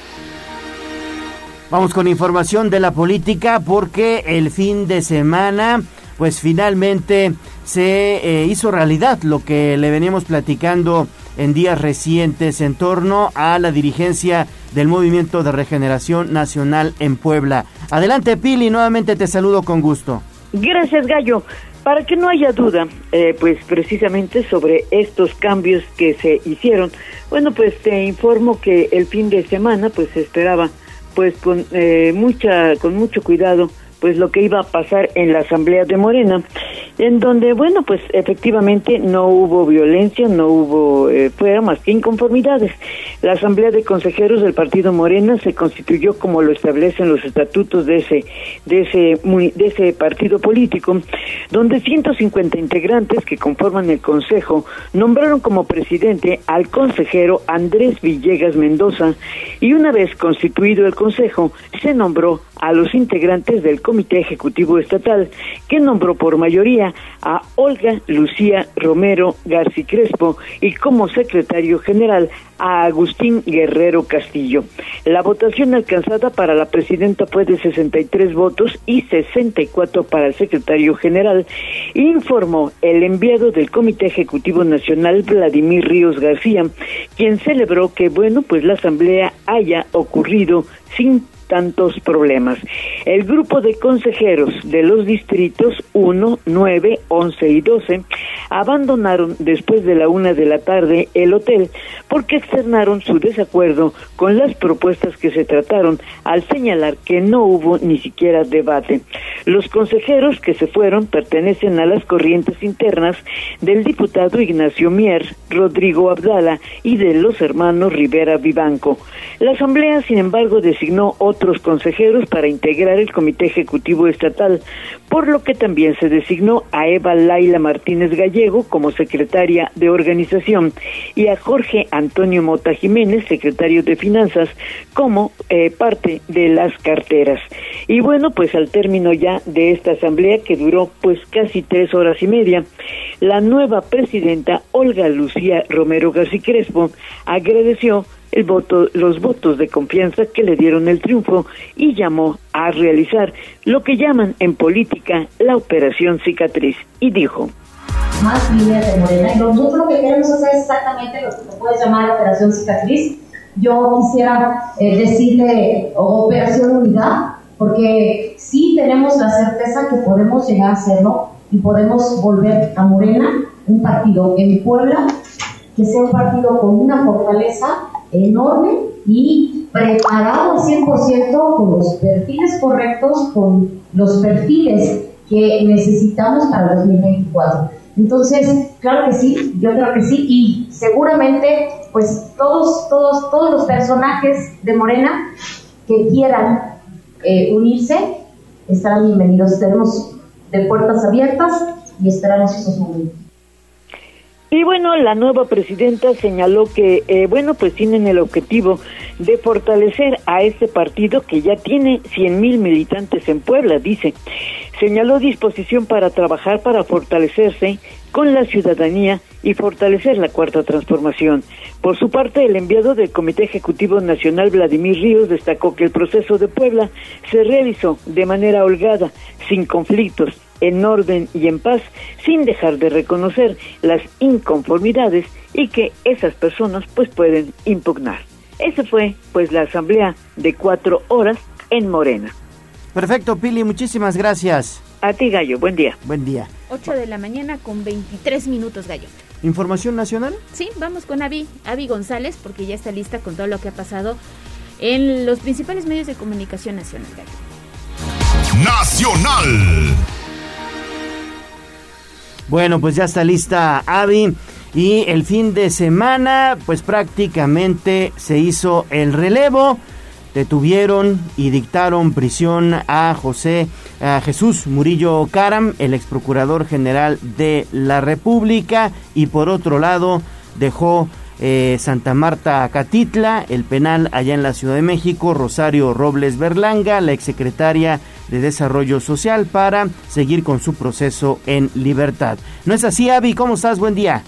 Vamos con información de la política porque el fin de semana pues finalmente se eh, hizo realidad lo que le veníamos platicando en días recientes en torno a la dirigencia del Movimiento de Regeneración Nacional en Puebla. Adelante Pili, nuevamente te saludo con gusto. Gracias Gallo. Para que no haya duda, eh, pues precisamente sobre estos cambios que se hicieron, bueno, pues te informo que el fin de semana pues se esperaba pues con eh, mucha con mucho cuidado pues lo que iba a pasar en la asamblea de Morena en donde bueno pues efectivamente no hubo violencia no hubo eh, fuera más que inconformidades. La asamblea de consejeros del partido Morena se constituyó como lo establecen los estatutos de ese de ese de ese partido político donde 150 integrantes que conforman el consejo nombraron como presidente al consejero Andrés Villegas Mendoza y una vez constituido el consejo se nombró a los integrantes del Comité Ejecutivo Estatal, que nombró por mayoría a Olga Lucía Romero García Crespo y como secretario general a Agustín Guerrero Castillo. La votación alcanzada para la presidenta fue de 63 votos y 64 para el secretario general, informó el enviado del Comité Ejecutivo Nacional Vladimir Ríos García, quien celebró que, bueno, pues la asamblea haya ocurrido sin tantos problemas. El grupo de consejeros de los distritos 1, 9, 11 y 12 abandonaron después de la una de la tarde el hotel porque externaron su desacuerdo con las propuestas que se trataron al señalar que no hubo ni siquiera debate. Los consejeros que se fueron pertenecen a las corrientes internas del diputado Ignacio Mier, Rodrigo Abdala y de los hermanos Rivera Vivanco. La asamblea, sin embargo, designó otros consejeros para integrar el Comité Ejecutivo Estatal, por lo que también se designó a Eva Laila Martínez Gallego como secretaria de organización y a Jorge Antonio Mota Jiménez, secretario de Finanzas, como eh, parte de las carteras. Y bueno, pues al término ya de esta asamblea que duró pues casi tres horas y media, la nueva presidenta Olga Lucía Romero García Crespo agradeció el voto, los votos de confianza que le dieron el triunfo y llamó a realizar lo que llaman en política la operación cicatriz. Y dijo más líneas de Morena. Y nosotros lo que queremos hacer es exactamente lo que puedes llamar operación cicatriz. Yo quisiera eh, decirle operación unidad porque sí tenemos la certeza que podemos llegar a hacerlo y podemos volver a Morena un partido en Puebla que sea un partido con una fortaleza enorme y preparado al 100% con los perfiles correctos, con los perfiles que necesitamos para el 2024. Entonces, claro que sí, yo creo que sí, y seguramente, pues todos, todos, todos los personajes de Morena que quieran eh, unirse estarán bienvenidos. Tenemos de puertas abiertas y esperamos esos momentos. Y bueno, la nueva presidenta señaló que, eh, bueno, pues tienen el objetivo de fortalecer a este partido que ya tiene 100 mil militantes en Puebla, dice. Señaló disposición para trabajar para fortalecerse con la ciudadanía y fortalecer la cuarta transformación. Por su parte, el enviado del Comité Ejecutivo Nacional, Vladimir Ríos, destacó que el proceso de Puebla se realizó de manera holgada, sin conflictos, en orden y en paz, sin dejar de reconocer las inconformidades y que esas personas pues pueden impugnar. Esa fue pues la asamblea de cuatro horas en Morena. Perfecto, Pili, muchísimas gracias. A ti, Gallo, buen día. Buen día. 8 de la mañana con 23 minutos, Gallo. ¿Información nacional? Sí, vamos con Avi, Avi González, porque ya está lista con todo lo que ha pasado en los principales medios de comunicación nacional, Gallo. Nacional. Bueno, pues ya está lista Avi. Y el fin de semana, pues prácticamente se hizo el relevo. Detuvieron y dictaron prisión a José a Jesús Murillo Caram, el ex procurador general de la República, y por otro lado dejó eh, Santa Marta Catitla, el penal allá en la Ciudad de México, Rosario Robles Berlanga, la exsecretaria de Desarrollo Social, para seguir con su proceso en libertad. ¿No es así, Avi? ¿Cómo estás? Buen día.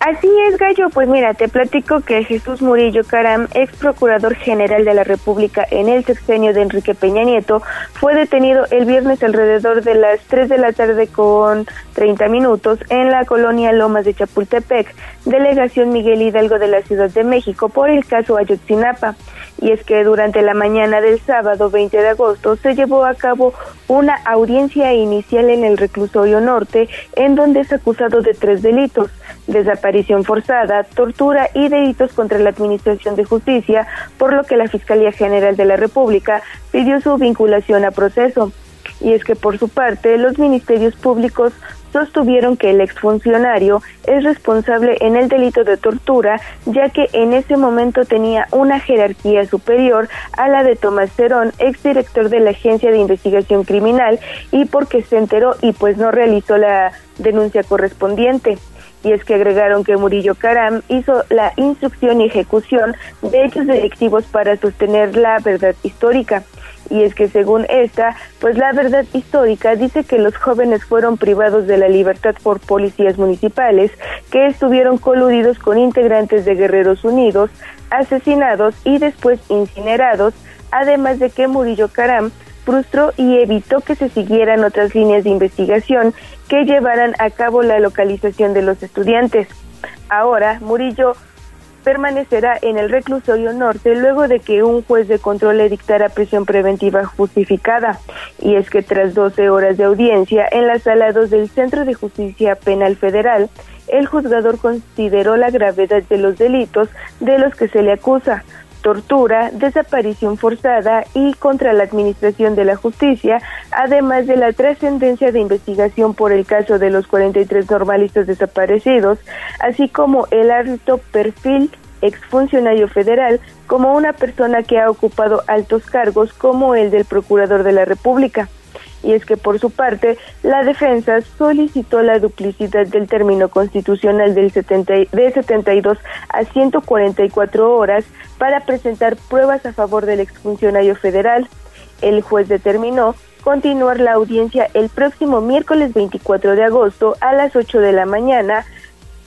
Así es, Gallo. Pues mira, te platico que Jesús Murillo Caram, ex procurador general de la República en el sexenio de Enrique Peña Nieto, fue detenido el viernes alrededor de las 3 de la tarde con 30 minutos en la colonia Lomas de Chapultepec, delegación Miguel Hidalgo de la Ciudad de México, por el caso Ayotzinapa. Y es que durante la mañana del sábado 20 de agosto se llevó a cabo una audiencia inicial en el reclusorio norte, en donde es acusado de tres delitos desaparición forzada, tortura y delitos contra la Administración de Justicia, por lo que la Fiscalía General de la República pidió su vinculación a proceso. Y es que por su parte los ministerios públicos sostuvieron que el exfuncionario es responsable en el delito de tortura, ya que en ese momento tenía una jerarquía superior a la de Tomás Cerón, exdirector de la Agencia de Investigación Criminal, y porque se enteró y pues no realizó la denuncia correspondiente y es que agregaron que Murillo Caram hizo la instrucción y ejecución de hechos delictivos para sostener la verdad histórica. Y es que según esta, pues la verdad histórica dice que los jóvenes fueron privados de la libertad por policías municipales que estuvieron coludidos con integrantes de Guerreros Unidos, asesinados y después incinerados, además de que Murillo Caram frustró y evitó que se siguieran otras líneas de investigación que llevaran a cabo la localización de los estudiantes. Ahora, Murillo permanecerá en el reclusorio norte luego de que un juez de control le dictara prisión preventiva justificada. Y es que tras 12 horas de audiencia en la sala 2 del Centro de Justicia Penal Federal, el juzgador consideró la gravedad de los delitos de los que se le acusa, tortura, desaparición forzada y contra la Administración de la Justicia, además de la trascendencia de investigación por el caso de los 43 normalistas desaparecidos, así como el alto perfil exfuncionario federal como una persona que ha ocupado altos cargos como el del Procurador de la República y es que por su parte la defensa solicitó la duplicidad del término constitucional del 70, de 72 a 144 horas para presentar pruebas a favor del exfuncionario federal. El juez determinó continuar la audiencia el próximo miércoles 24 de agosto a las 8 de la mañana,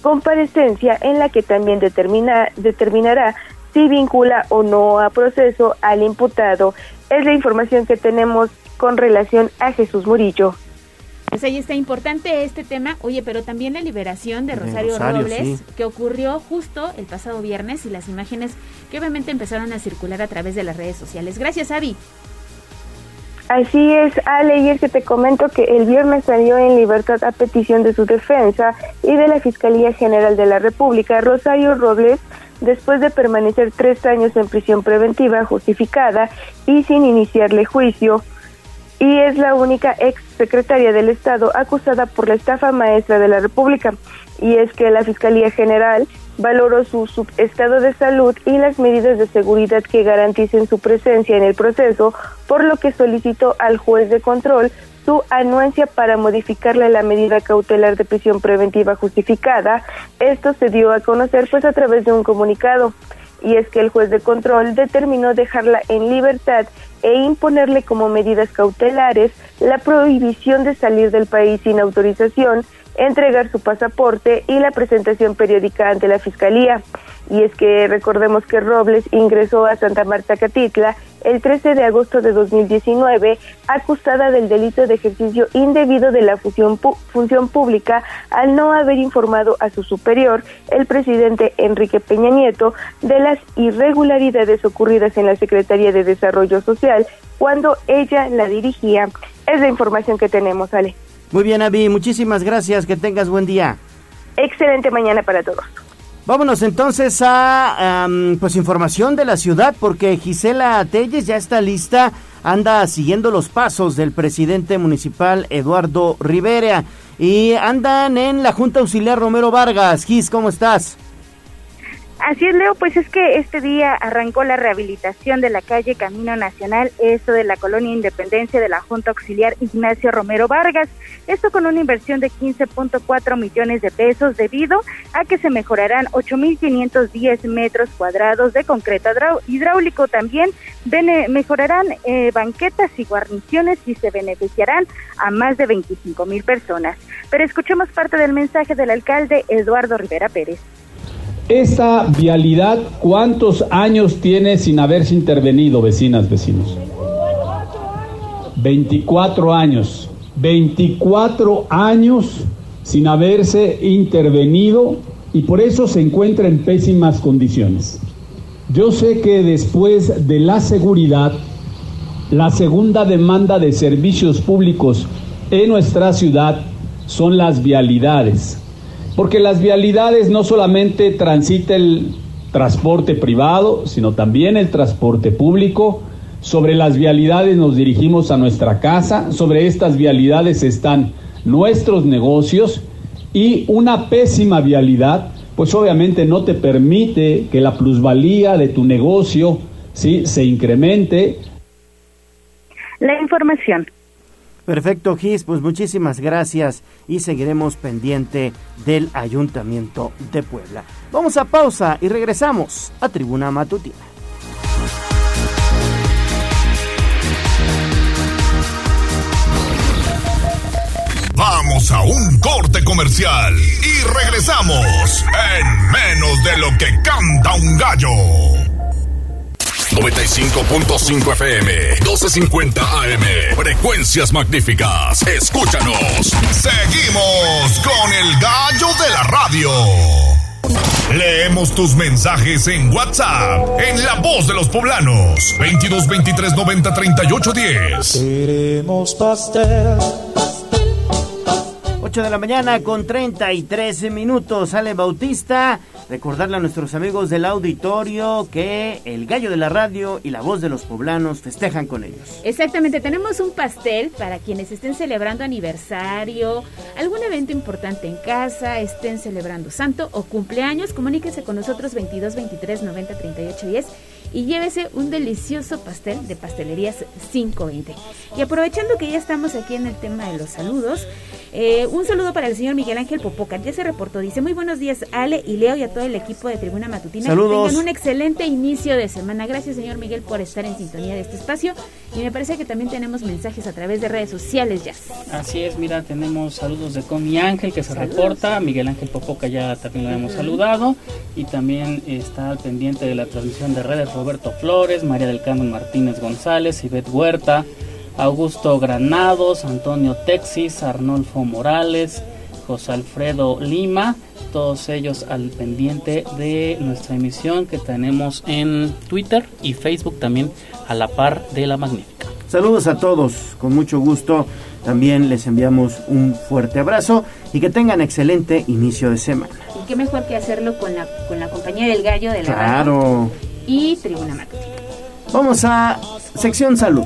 comparecencia en la que también determina, determinará si vincula o no a proceso al imputado. Es la información que tenemos con relación a Jesús Murillo. Pues ahí está importante este tema, oye, pero también la liberación de Rosario, Robles, que ocurrió justo el pasado viernes y las imágenes que obviamente empezaron a circular a través de las redes sociales. Gracias, Avi. Así es, Ale, y es que te comento que el viernes salió en libertad a petición de su defensa y de la Fiscalía General de la República, Rosario Robles, después de permanecer tres años en prisión preventiva justificada y sin iniciarle juicio y es la única ex secretaria del Estado acusada por la estafa maestra de la República. Y es que la Fiscalía General valoró su, estado de salud y las medidas de seguridad que garanticen su presencia en el proceso, por lo que solicitó al juez de control su anuencia para modificarle la medida cautelar de prisión preventiva justificada. Esto se dio a conocer pues a través de un comunicado y es que el juez de control determinó dejarla en libertad e imponerle como medidas cautelares la prohibición de salir del país sin autorización, entregar su pasaporte y la presentación periódica ante la Fiscalía. Y es que recordemos que Robles ingresó a Santa Marta Catitla el 13 de agosto de 2019 acusada del delito de ejercicio indebido de la función, función pública al no haber informado a su superior, el presidente Enrique Peña Nieto, de las irregularidades ocurridas en la Secretaría de Desarrollo Social cuando ella la dirigía. Es la información que tenemos, Ale. Muy bien, Avi, muchísimas gracias, que tengas buen día. Excelente mañana para todos. Vámonos entonces a pues información de la ciudad porque Gisela Telles ya está lista, anda siguiendo los pasos del presidente municipal Eduardo Rivera y andan en la Junta Auxiliar Romero Vargas. Gis, ¿cómo estás? Así es, Leo, pues es que este día arrancó la rehabilitación de la calle Camino Nacional, esto de la colonia Independencia de la Junta Auxiliar Ignacio Romero Vargas, esto con una inversión de 15.4 millones de pesos debido a que se mejorarán 8.510 metros cuadrados de concreto hidráulico, también mejorarán eh, banquetas y guarniciones y se beneficiarán a más de 25 mil personas. Pero escuchemos parte del mensaje del alcalde Eduardo Rivera Pérez. Esta vialidad, ¿cuántos años tiene sin haberse intervenido, vecinas, vecinos? 24 años. 24 años sin haberse intervenido y por eso se encuentra en pésimas condiciones. Yo sé que después de la seguridad, la segunda demanda de servicios públicos en nuestra ciudad son las vialidades porque las vialidades no solamente transita el transporte privado, sino también el transporte público. Sobre las vialidades nos dirigimos a nuestra casa, sobre estas vialidades están nuestros negocios y una pésima vialidad, pues obviamente no te permite que la plusvalía de tu negocio ¿sí? se incremente. La información Perfecto, Gis, pues muchísimas gracias y seguiremos pendiente del Ayuntamiento de Puebla. Vamos a pausa y regresamos a Tribuna Matutina. Vamos a un corte comercial y regresamos en menos de lo que canta un gallo. 95.5 FM, 12.50 AM. Frecuencias magníficas. Escúchanos. Seguimos con el gallo de la radio. Leemos tus mensajes en WhatsApp, en La Voz de los Poblanos, 22 23 90 38 10. Queremos pastel 8 de la mañana con 33 minutos. sale Bautista. Recordarle a nuestros amigos del auditorio que el gallo de la radio y la voz de los poblanos festejan con ellos. Exactamente, tenemos un pastel para quienes estén celebrando aniversario, algún evento importante en casa, estén celebrando santo o cumpleaños. Comuníquese con nosotros 22 23 90 38 10 y llévese un delicioso pastel de pastelerías 520. Y aprovechando que ya estamos aquí en el tema de los saludos, eh, un saludo para el señor Miguel Ángel Popoca. Ya se reportó, dice muy buenos días Ale y Leo y a todo el equipo de Tribuna Matutina. Saludos. Que tengan un excelente inicio de semana. Gracias señor Miguel por estar en sintonía de este espacio. Y me parece que también tenemos mensajes a través de redes sociales ya. Así es, mira, tenemos saludos de Comi Ángel que se reporta. Miguel Ángel Popoca ya también lo hemos saludado. Y también está al pendiente de la transmisión de redes Roberto Flores, María del Carmen Martínez González, Ivette Huerta. Augusto Granados, Antonio Texis, Arnolfo Morales, José Alfredo Lima, todos ellos al pendiente de nuestra emisión que tenemos en Twitter y Facebook también a la par de la magnífica. Saludos a todos, con mucho gusto. También les enviamos un fuerte abrazo y que tengan excelente inicio de semana. Y qué mejor que hacerlo con la, con la compañía del gallo de la Claro. y Tribuna Matutina. Vamos a sección salud.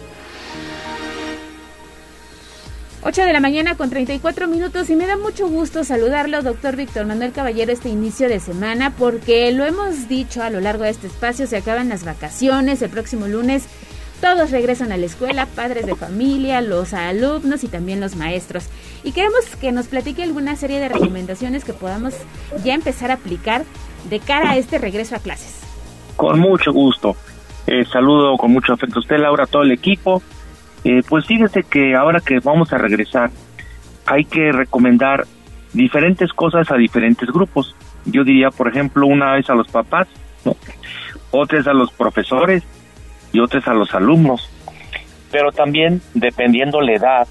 8 de la mañana con 34 minutos y me da mucho gusto saludarlo, doctor Víctor Manuel Caballero, este inicio de semana, porque lo hemos dicho a lo largo de este espacio, se acaban las vacaciones, el próximo lunes todos regresan a la escuela, padres de familia, los alumnos y también los maestros. Y queremos que nos platique alguna serie de recomendaciones que podamos ya empezar a aplicar de cara a este regreso a clases. Con mucho gusto. Eh, saludo con mucho afecto a usted, Laura, a todo el equipo. Eh, pues fíjese que ahora que vamos a regresar, hay que recomendar diferentes cosas a diferentes grupos. Yo diría, por ejemplo, una vez a los papás, otra es a los profesores, y otras a los alumnos. Pero también dependiendo la edad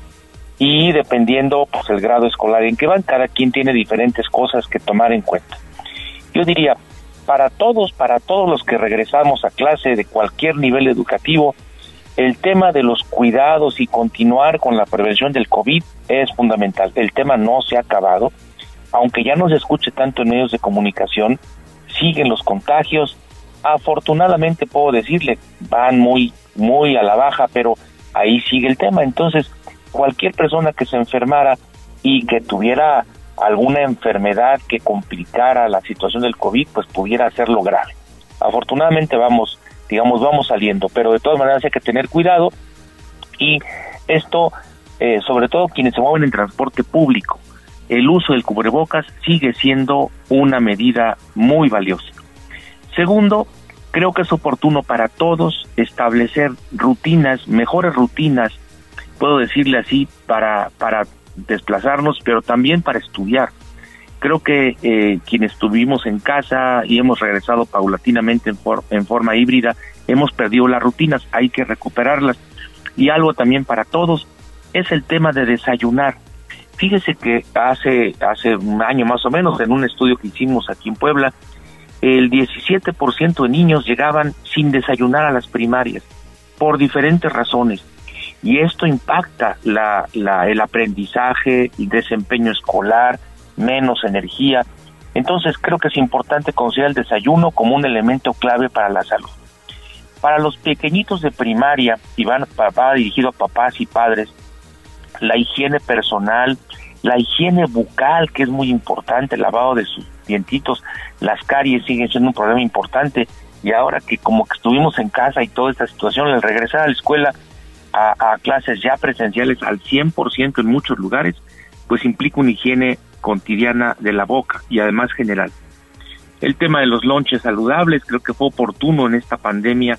y dependiendo pues el grado escolar en que van, cada quien tiene diferentes cosas que tomar en cuenta. Yo diría, para todos, para todos los que regresamos a clase de cualquier nivel educativo, el tema de los cuidados y continuar con la prevención del COVID es fundamental. El tema no se ha acabado, aunque ya no se escuche tanto en medios de comunicación, siguen los contagios, Afortunadamente puedo decirle, van muy, muy a la baja, pero ahí sigue el tema. Entonces, cualquier persona que se enfermara y que tuviera alguna enfermedad que complicara la situación del COVID, pues pudiera hacerlo grave. Afortunadamente vamos, digamos, vamos saliendo, pero de todas maneras hay que tener cuidado y esto, eh, sobre todo quienes se mueven en transporte público, el uso del cubrebocas sigue siendo una medida muy valiosa. Segundo, creo que es oportuno para todos establecer rutinas, mejores rutinas, puedo decirle así, para, para desplazarnos, pero también para estudiar. Creo que eh, quienes estuvimos en casa y hemos regresado paulatinamente en, en forma híbrida, hemos perdido las rutinas, hay que recuperarlas. Y algo también para todos es el tema de desayunar. Fíjese que hace, hace un año más o menos, en un estudio que hicimos aquí en Puebla, el 17% de niños llegaban sin desayunar a las primarias por diferentes razones. Y esto impacta la, el aprendizaje, el desempeño escolar, menos energía. Entonces creo que es importante considerar el desayuno como un elemento clave para la salud. Para los pequeñitos de primaria, y van, va dirigido a papás y padres, la higiene personal, la higiene bucal, que es muy importante, el lavado de sus dientitos, las caries siguen siendo un problema importante y ahora que como que estuvimos en casa y toda esta situación, el regresar a la escuela a, clases ya presenciales al 100% en muchos lugares, pues implica una higiene cotidiana de la boca y además general. El tema de los lonches saludables, creo que fue oportuno en esta pandemia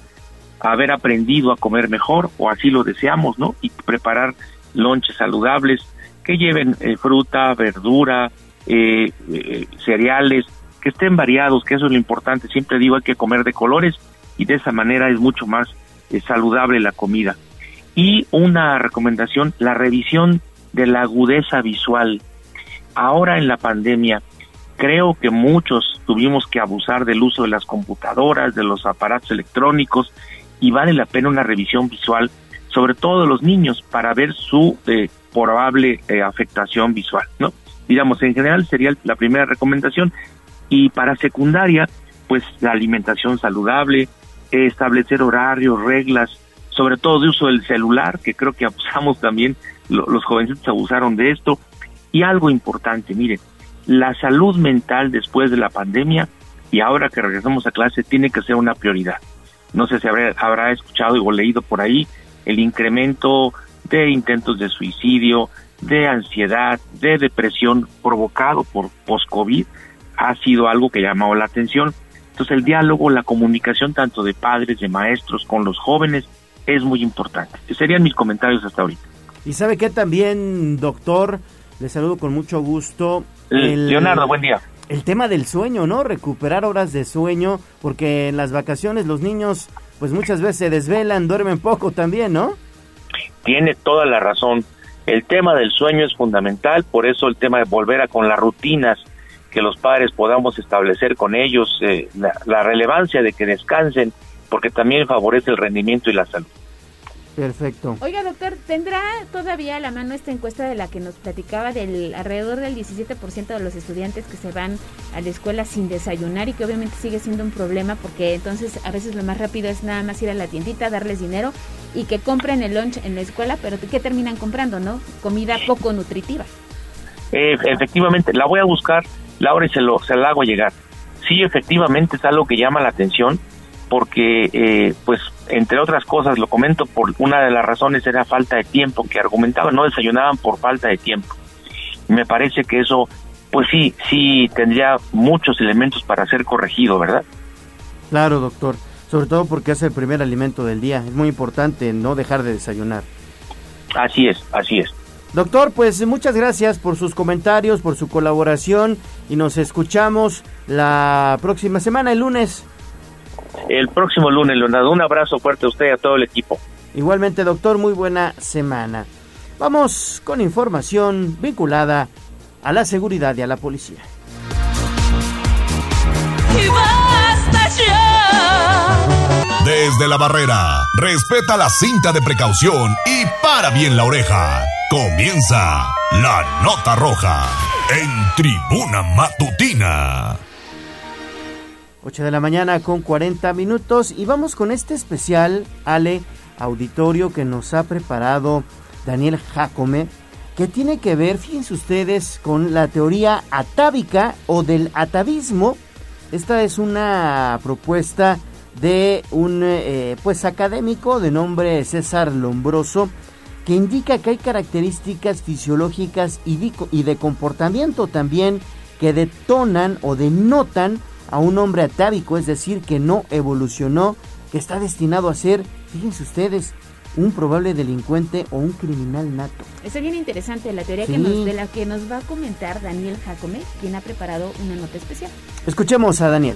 haber aprendido a comer mejor, o así lo deseamos, ¿no? Y preparar lonches saludables que lleven eh, fruta, verdura, eh, eh, cereales, que estén variados, que eso es lo importante. Siempre digo hay que comer de colores y de esa manera es mucho más saludable la comida. Y una recomendación, la revisión de la agudeza visual. Ahora en la pandemia, creo que muchos tuvimos que abusar del uso de las computadoras, de los aparatos electrónicos, y vale la pena una revisión visual, sobre todo de los niños, para ver su probable afectación visual, ¿no? digamos, en general sería la primera recomendación. Y para secundaria, pues la alimentación saludable, establecer horarios, reglas, sobre todo de uso del celular, que creo que abusamos también, los jovencitos abusaron de esto. Y algo importante, miren, la salud mental después de la pandemia y ahora que regresamos a clase tiene que ser una prioridad. No sé si habrá, habrá escuchado o leído por ahí el incremento de intentos de suicidio, de ansiedad, de depresión provocado por post-COVID ha sido algo que ha llamado la atención. Entonces el diálogo, la comunicación tanto de padres, de maestros con los jóvenes es muy importante. serían mis comentarios hasta ahorita. Y sabe que también, doctor, le saludo con mucho gusto. Leonardo, buen día. El tema del sueño, ¿no? Recuperar horas de sueño, porque en las vacaciones los niños pues muchas veces se desvelan, duermen poco también, ¿no? Tiene toda la razón. El tema del sueño es fundamental, por eso el tema de volver a con las rutinas que los padres podamos establecer con ellos, eh, la, relevancia de que descansen, porque también favorece el rendimiento y la salud. Perfecto. Oiga, doctor, ¿tendrá todavía a la mano esta encuesta de la que nos platicaba del alrededor del 17% de los estudiantes que se van a la escuela sin desayunar y que obviamente sigue siendo un problema porque entonces a veces lo más rápido es nada más ir a la tiendita, darles dinero y que compren el lunch en la escuela, pero ¿qué terminan comprando, no? Comida poco nutritiva. Eh, efectivamente, la voy a buscar, Laura, y se, lo, se la hago llegar. Sí, efectivamente es algo que llama la atención porque, eh, pues, entre otras cosas, lo comento por una de las razones era falta de tiempo, que argumentaban, no desayunaban por falta de tiempo. Me parece que eso, pues sí, sí tendría muchos elementos para ser corregido, ¿verdad? Claro, doctor. Sobre todo porque es el primer alimento del día. Es muy importante no dejar de desayunar. Así es, así es. Doctor, pues muchas gracias por sus comentarios, por su colaboración y nos escuchamos la próxima semana, el lunes el próximo lunes, Leonardo. Un abrazo fuerte a usted y a todo el equipo. Igualmente, doctor, muy buena semana. Vamos con información vinculada a la seguridad y a la policía. Desde la barrera, respeta la cinta de precaución y para bien la oreja. Comienza la nota roja en tribuna matutina. 8 de la mañana con 40 minutos y vamos con este especial, Ale, auditorio que nos ha preparado Daniel Jacome, que tiene que ver, fíjense ustedes, con la teoría atávica o del atavismo. Esta es una propuesta de un eh, pues académico de nombre César Lombroso que indica que hay características fisiológicas y y de comportamiento también que detonan o denotan a un hombre atávico, es decir, que no evolucionó, que está destinado a ser, fíjense ustedes, un probable delincuente o un criminal nato. Está bien interesante la teoría que nos, de la que nos va a comentar Daniel Jacome, quien ha preparado una nota especial. Escuchemos a Daniel.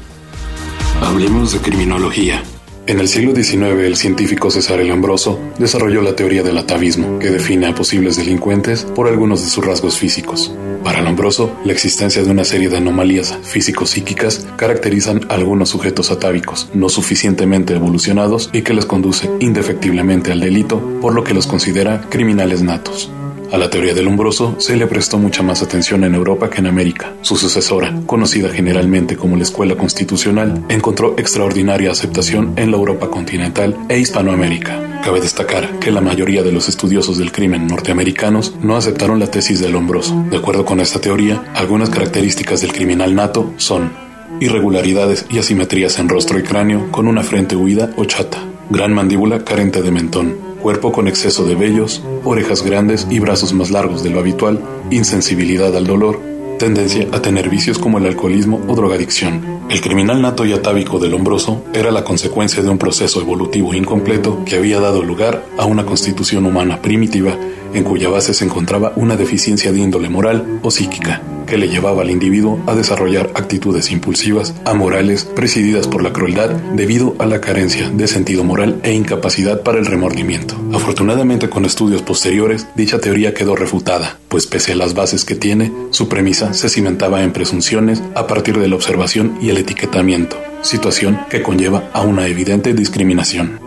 Hablemos de criminología. En el siglo XIX, el científico César El Ambroso desarrolló la teoría del atavismo, que define a posibles delincuentes por algunos de sus rasgos físicos. Para Lombroso, la existencia de una serie de anomalías físico-psíquicas caracterizan a algunos sujetos atávicos no suficientemente evolucionados y que les conduce indefectiblemente al delito, por lo que los considera criminales natos. A la teoría del umbroso se le prestó mucha más atención en Europa que en América. Su sucesora, conocida generalmente como la Escuela Constitucional, encontró extraordinaria aceptación en la Europa continental e Hispanoamérica. Cabe destacar que la mayoría de los estudiosos del crimen norteamericanos no aceptaron la tesis del hombroso. De acuerdo con esta teoría, algunas características del criminal nato son irregularidades y asimetrías en rostro y cráneo con una frente huida o chata, gran mandíbula carente de mentón, cuerpo con exceso de vellos, orejas grandes y brazos más largos de lo habitual, insensibilidad al dolor, tendencia a tener vicios como el alcoholismo o drogadicción. El criminal nato y atávico del hombroso era la consecuencia de un proceso evolutivo incompleto que había dado lugar a una constitución humana primitiva en cuya base se encontraba una deficiencia de índole moral o psíquica que le llevaba al individuo a desarrollar actitudes impulsivas, amorales, presididas por la crueldad debido a la carencia de sentido moral e incapacidad para el remordimiento. Afortunadamente con estudios posteriores, dicha teoría quedó refutada, pues pese a las bases que tiene, su premisa se cimentaba en presunciones a partir de la observación y el etiquetamiento, situación que conlleva a una evidente discriminación.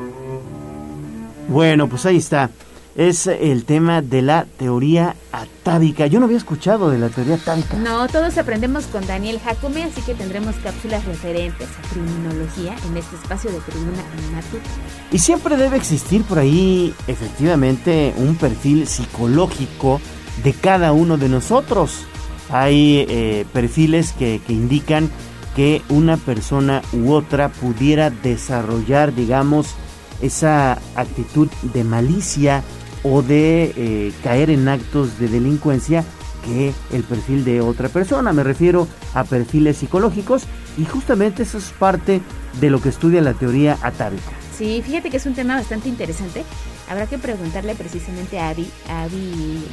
Bueno, pues ahí está es el tema de la teoría atávica. Yo no había escuchado de la teoría atávica. No, todos aprendemos con Daniel Jacome, así que tendremos cápsulas referentes a criminología en este espacio de Tribuna Matuta. Y siempre debe existir por ahí, efectivamente, un perfil psicológico de cada uno de nosotros. Hay eh, perfiles que, que indican que una persona u otra pudiera desarrollar, digamos, esa actitud de malicia, o de eh, caer en actos de delincuencia que el perfil de otra persona. Me refiero a perfiles psicológicos y justamente eso es parte de lo que estudia la teoría atávica. Sí, fíjate que es un tema bastante interesante. Habrá que preguntarle precisamente a Abby, a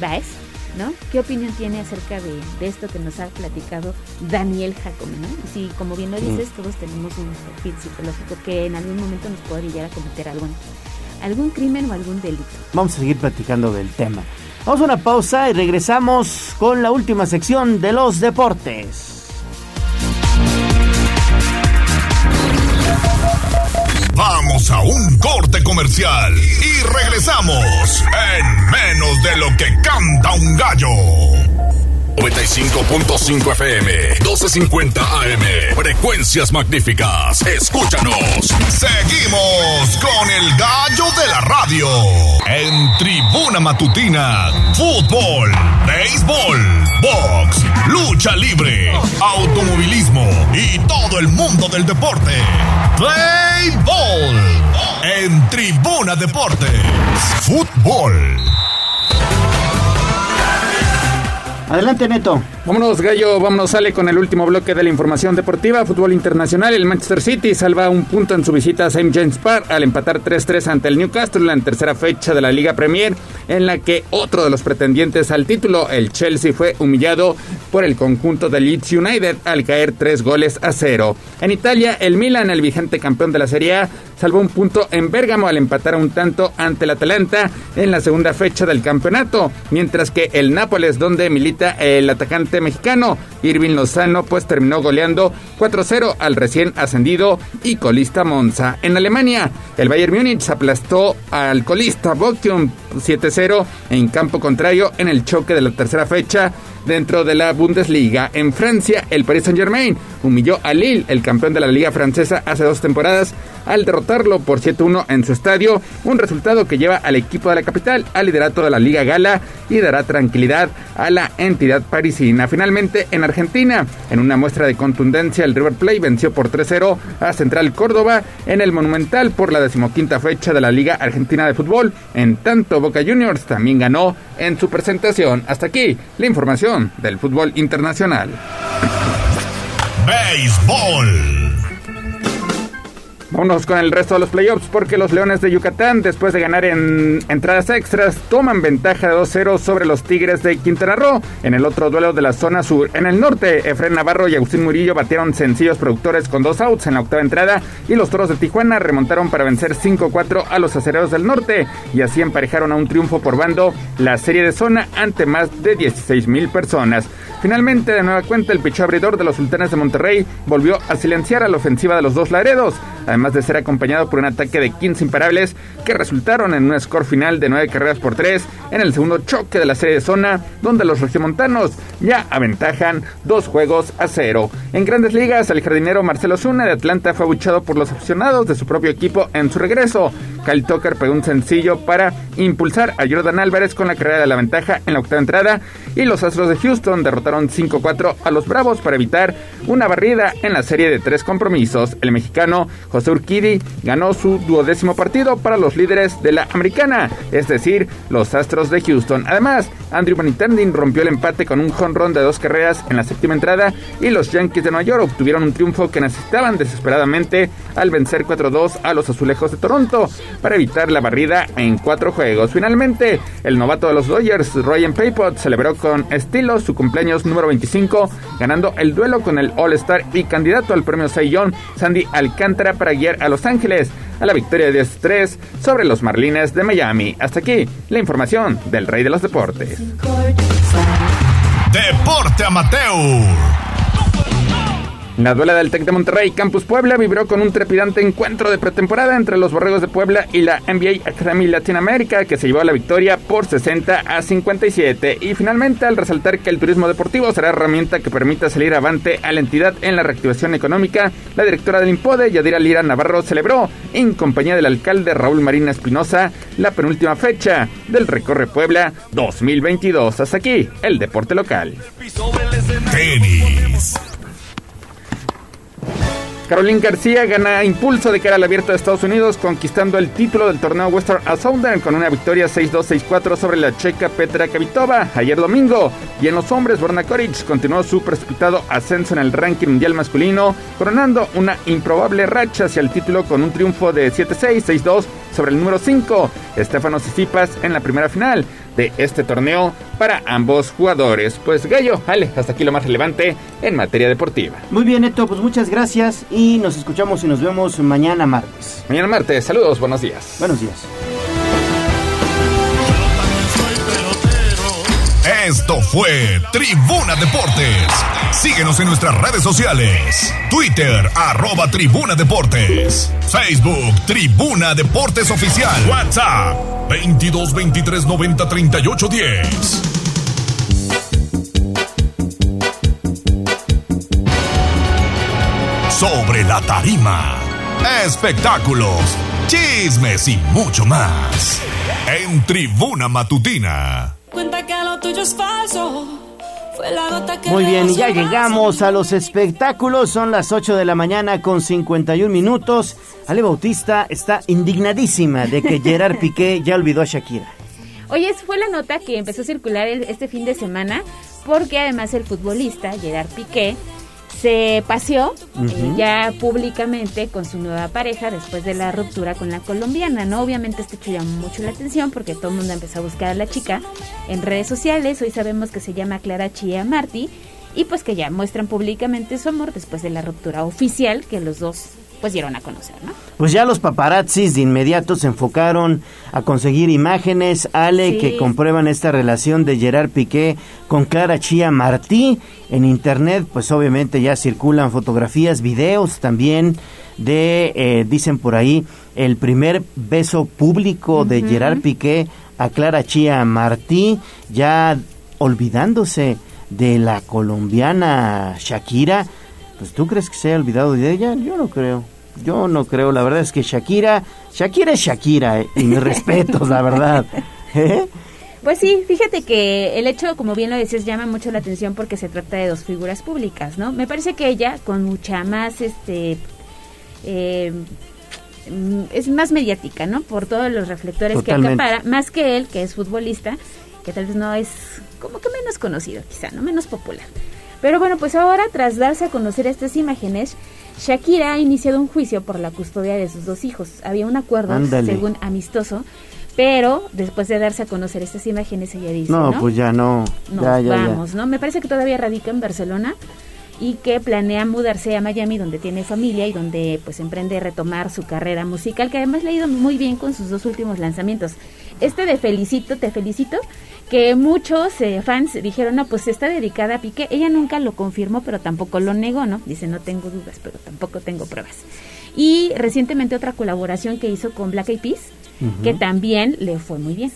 Baez, ¿no? ¿Qué opinión tiene acerca de, esto que nos ha platicado Daniel Jacome, ¿no? Si, como bien lo dices, todos tenemos un perfil psicológico que en algún momento nos puede llegar a cometer algo algún crimen o algún delito. Vamos a seguir platicando del tema. Vamos a una pausa y regresamos con la última sección de los deportes. Vamos a un corte comercial y regresamos en menos de lo que canta un gallo. 95.5 FM, 1250 AM. Frecuencias magníficas. Escúchanos. Seguimos con el gallo de la radio. En Tribuna Matutina, fútbol, béisbol, box, lucha libre, automovilismo y todo el mundo del deporte. Play Ball. En Tribuna Deportes. Fútbol. Adelante, Neto. Vámonos, Gallo, vámonos, sale con el último bloque de la información deportiva. Fútbol internacional, el Manchester City salva un punto en su visita a St. James Park al empatar 3-3 ante el Newcastle en la tercera fecha de la Liga Premier, en la que otro de los pretendientes al título, el Chelsea, fue humillado por el conjunto de Leeds United al caer tres goles a cero. En Italia, el Milan, el vigente campeón de la Serie A, salvó un punto en Bérgamo al empatar un tanto ante el Atalanta en la segunda fecha del campeonato, mientras que el Nápoles, donde milita el atacante mexicano Irving Lozano, pues terminó goleando 4-0 al recién ascendido y colista Monza. En Alemania, el Bayern Múnich aplastó al colista Bochum 7-0 en campo contrario en el choque de la tercera fecha dentro de la Bundesliga. En Francia, el Paris Saint-Germain humilló a Lille, el campeón de la Liga Francesa hace dos temporadas, al derrotarlo por 7-1 en su estadio, un resultado que lleva al equipo de la capital al liderato de la Liga Gala y dará tranquilidad a la entidad parisina. Finalmente, en Argentina, en una muestra de contundencia, el River Plate venció por 3-0 a Central Córdoba en el Monumental por la decimoquinta fecha de la Liga Argentina de Fútbol. En tanto, Boca Juniors también ganó en su presentación. Hasta aquí la información del fútbol internacional. Béisbol. Vámonos con el resto de los playoffs porque los Leones de Yucatán, después de ganar en entradas extras, toman ventaja de 2-0 sobre los Tigres de Quintana Roo. En el otro duelo de la zona sur, en el norte, Efren Navarro y Agustín Murillo batieron sencillos productores con dos outs en la octava entrada y los Toros de Tijuana remontaron para vencer 5-4 a los Acereros del Norte y así emparejaron a un triunfo por bando la serie de zona ante más de 16 mil personas. Finalmente, de nueva cuenta, el pichó abridor de los Sultanes de Monterrey volvió a silenciar a la ofensiva de los dos Laredos además de ser acompañado por un ataque de 15 imparables que resultaron en un score final de 9 carreras por 3 en el segundo choque de la serie de zona, donde los regiomontanos ya aventajan dos juegos a cero. En grandes ligas, el jardinero Marcelo Zuna de Atlanta fue abuchado por los aficionados de su propio equipo en su regreso. Kyle Tucker pegó un sencillo para impulsar a Jordan Álvarez con la carrera de la ventaja en la octava entrada y los Astros de Houston derrotaron 5-4 a los Bravos para evitar una barrida en la serie de tres compromisos. El mexicano José Urquidi ganó su duodécimo partido para los líderes de la americana, es decir, los Astros de Houston. Además, Andrew Benintendi rompió el empate con un jonrón de dos carreras en la séptima entrada y los Yankees de Nueva York obtuvieron un triunfo que necesitaban desesperadamente al vencer 4-2 a los Azulejos de Toronto para evitar la barrida en cuatro juegos. Finalmente, el novato de los Dodgers, Ryan Paypot, celebró con estilo su cumpleaños número 25, ganando el duelo con el All-Star y candidato al premio Cy Sandy Alcántara, para guiar a Los Ángeles a la victoria de 10-3 sobre los Marlines de Miami. Hasta aquí la información del Rey de los Deportes. Deporte Amateur. La duela del Tec de Monterrey Campus Puebla vibró con un trepidante encuentro de pretemporada entre los Borregos de Puebla y la NBA Academy Latinoamérica que se llevó la victoria por 60 a 57 y finalmente al resaltar que el turismo deportivo será herramienta que permita salir avante a la entidad en la reactivación económica, la directora del IMPODE, Yadira Lira Navarro, celebró en compañía del alcalde Raúl Marina Espinosa la penúltima fecha del Recorre Puebla 2022. Hasta aquí el deporte local. Tenis. Caroline García gana impulso de cara al abierto de Estados Unidos, conquistando el título del torneo Western a Southern con una victoria 6-2-6-4 sobre la checa Petra Kvitova ayer domingo. Y en los hombres, Borna Koric continuó su precipitado ascenso en el ranking mundial masculino, coronando una improbable racha hacia el título con un triunfo de 7-6, 6-2 sobre el número 5, Estefano Sisipas, en la primera final de este torneo para ambos jugadores. Pues Gallo, Ale, hasta aquí lo más relevante en materia deportiva. Muy bien, Neto, pues muchas gracias y nos escuchamos y nos vemos mañana martes. Mañana martes, saludos, buenos días. Buenos días. Esto fue Tribuna Deportes. Síguenos en nuestras redes sociales. Twitter, arroba Tribuna Deportes. Facebook, Tribuna Deportes Oficial. WhatsApp, 22 23 90 38 10. Sobre la tarima. Espectáculos, chismes y mucho más. En Tribuna Matutina. Cuenta que lo tuyo es falso. Fue la gota que Muy bien, y ya llegamos a los espectáculos. Son las 8 de la mañana con 51 minutos. Ale Bautista está indignadísima de que Gerard Piqué ya olvidó a Shakira. Oye, esa fue la nota que empezó a circular el- este fin de semana, porque además el futbolista Gerard Piqué se paseó eh, ya públicamente con su nueva pareja después de la ruptura con la colombiana, ¿no? Obviamente este hecho llamó mucho la atención porque todo el mundo empezó a buscar a la chica en redes sociales. Hoy sabemos que se llama Clara Chía Martí y pues que ya muestran públicamente su amor después de la ruptura oficial que los dos pues dieron a conocer, ¿no? Pues ya los paparazzis de inmediato se enfocaron a conseguir imágenes, Ale, Sí. que comprueban esta relación de Gerard Piqué con Clara Chía Martí. En internet, pues obviamente ya circulan fotografías, videos también de, eh, dicen por ahí, el primer beso público de. Gerard Piqué a Clara Chía Martí, ya olvidándose de la colombiana Shakira. Pues tú crees que se haya olvidado de ella? Yo no creo. Yo no creo. La verdad es que Shakira, Shakira es Shakira, eh, y mis respetos, la verdad. ¿Eh? Pues sí, fíjate que el hecho, como bien lo decías, llama mucho la atención porque se trata de dos figuras públicas, ¿no? Me parece que ella, con mucha más, este, eh, mm, es más mediática, ¿no? Por todos los reflectores Totalmente. que acapara, más que él, que es futbolista, que tal vez no es como que menos conocido, quizá, ¿no? Menos popular. Pero bueno, pues ahora, tras darse a conocer estas imágenes, Shakira ha iniciado un juicio por la custodia de sus dos hijos. Había un acuerdo, Ándale. según amistoso, pero después de darse a conocer estas imágenes, ella dice, No, ¿no? pues ya no. Nos ya, ya, ya. vamos, ¿no? Me parece que todavía radica en Barcelona y que planea mudarse a Miami donde tiene familia y donde pues emprende retomar su carrera musical que además le ha ido muy bien con sus dos últimos lanzamientos. Este de Felicito, te felicito, que muchos eh, fans dijeron, no, pues está dedicada a Piqué. Ella nunca lo confirmó, pero tampoco lo negó, ¿no? Dice, no tengo dudas, pero tampoco tengo pruebas. Y recientemente otra colaboración que hizo con Black Eyed Peas, que también le fue muy bien.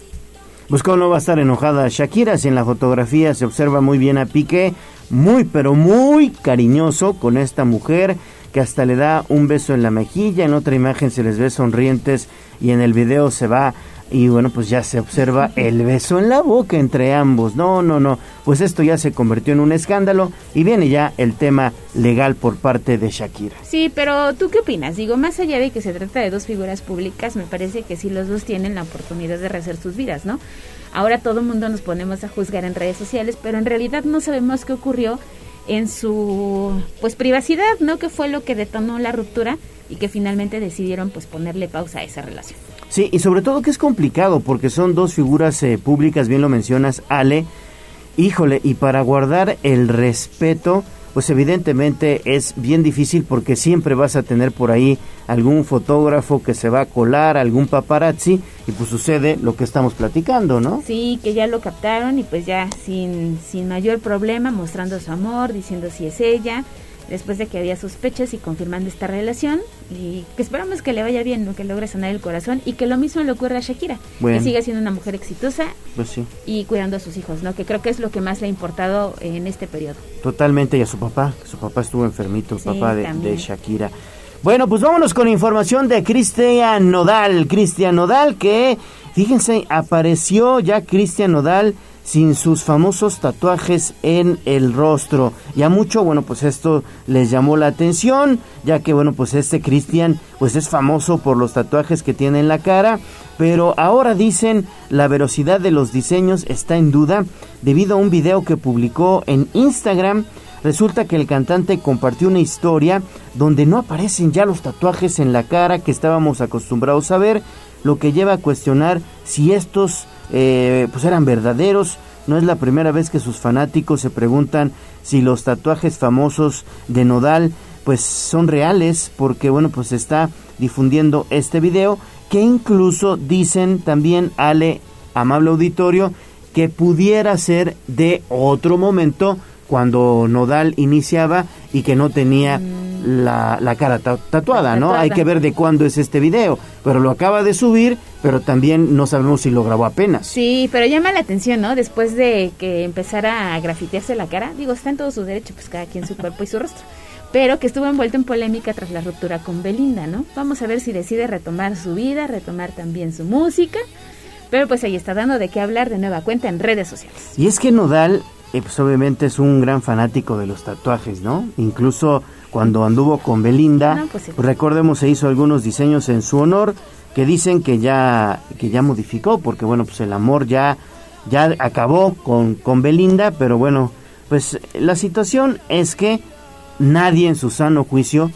Pues cómo no va a estar enojada Shakira si en la fotografía se observa muy bien a Piqué, muy pero muy cariñoso con esta mujer que hasta le da un beso en la mejilla, en otra imagen se les ve sonrientes y en el video se va y bueno pues ya se observa el beso en la boca entre ambos. No, no, no, pues esto ya se convirtió en un escándalo y viene ya el tema legal por parte de Shakira. Sí, pero ¿tú qué opinas? Digo, más allá de que se trata de dos figuras públicas, me parece que sí los dos tienen la oportunidad de rehacer sus vidas, ¿no? Ahora todo el mundo nos ponemos a juzgar en redes sociales, pero en realidad no sabemos qué ocurrió en su pues privacidad, ¿no? ¿Qué fue lo que detonó la ruptura y que finalmente decidieron pues ponerle pausa a esa relación? Sí, y sobre todo que es complicado porque son dos figuras eh, públicas, bien lo mencionas, Ale. Híjole, y para guardar el respeto, pues evidentemente es bien difícil porque siempre vas a tener por ahí algún fotógrafo que se va a colar, algún paparazzi, y pues sucede lo que estamos platicando, ¿no? Sí, que ya lo captaron y pues ya sin, sin mayor problema, mostrando su amor, diciendo si es ella, después de que había sospechas y confirmando esta relación, y que esperamos que le vaya bien, ¿no? que logre sanar el corazón y que lo mismo le ocurra a Shakira, Bueno. que siga siendo una mujer exitosa Pues sí, y cuidando a sus hijos, ¿no? que creo que es lo que más le ha importado en este periodo. totalmente, y a su papá, su papá estuvo enfermito, el Sí, papá de Shakira. Bueno, pues vámonos con información de Cristian Nodal. Cristian Nodal que, fíjense, apareció ya Cristian Nodal sin sus famosos tatuajes en el rostro. Y a mucho, bueno, pues esto les llamó la atención, ya que, bueno, pues este Cristian, pues es famoso por los tatuajes que tiene en la cara, pero ahora dicen la velocidad de los diseños está en duda debido a un video que publicó en Instagram. Resulta que el cantante compartió una historia donde no aparecen ya los tatuajes en la cara que estábamos acostumbrados a ver, lo que lleva a cuestionar si estos eh, pues eran verdaderos. No es la primera vez que sus fanáticos se preguntan si los tatuajes famosos de Nodal pues son reales porque bueno pues se está difundiendo este video que incluso dicen también Ale amable auditorio que pudiera ser de otro momento cuando Nodal iniciaba y que no tenía la, la cara ta- tatuada, ¿no? Tatuada. Hay que ver de cuándo es este video, pero lo acaba de subir, pero también no sabemos si lo grabó apenas. Sí, pero llama la atención, ¿no? Después de que empezara a grafitearse la cara, digo, está en todo su derecho, pues cada quien su cuerpo y su rostro, pero que estuvo envuelto en polémica tras la ruptura con Belinda, ¿no? Vamos a ver si decide retomar su vida, retomar también su música, pero pues ahí está dando de qué hablar de nueva cuenta en redes sociales. Y es que Nodal, eh, pues obviamente es un gran fanático de los tatuajes, ¿no? Incluso cuando anduvo con Belinda, No, pues sí. recordemos se hizo algunos diseños en su honor que dicen que ya que ya modificó porque bueno, pues el amor ya ya acabó con con Belinda, pero bueno, pues la situación es que nadie en su sano juicio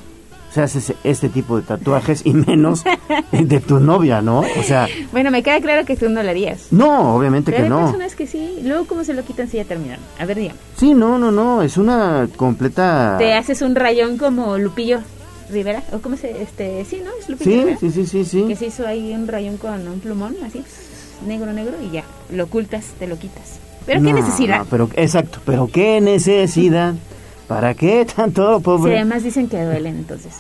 se hace este tipo de tatuajes y menos de tu novia, ¿no? O sea, Bueno, me queda claro que tú no lo harías. no, obviamente Pero que hay no. personas que sí, luego cómo se lo quitan si ya terminaron. A ver, dígame. Sí, no, no, no, es una completa... Te haces un rayón como Lupillo Rivera, o cómo se, este, sí, ¿no? Es Lupillo Sí, Rivera. sí, sí, sí, sí. Que se hizo ahí un rayón con un plumón, así, negro, negro, y ya, lo ocultas, te lo quitas. Pero qué No, necesidad. no, pero, exacto, pero qué necesidad. ¿Para qué tanto, pobre? además dicen que duelen, entonces.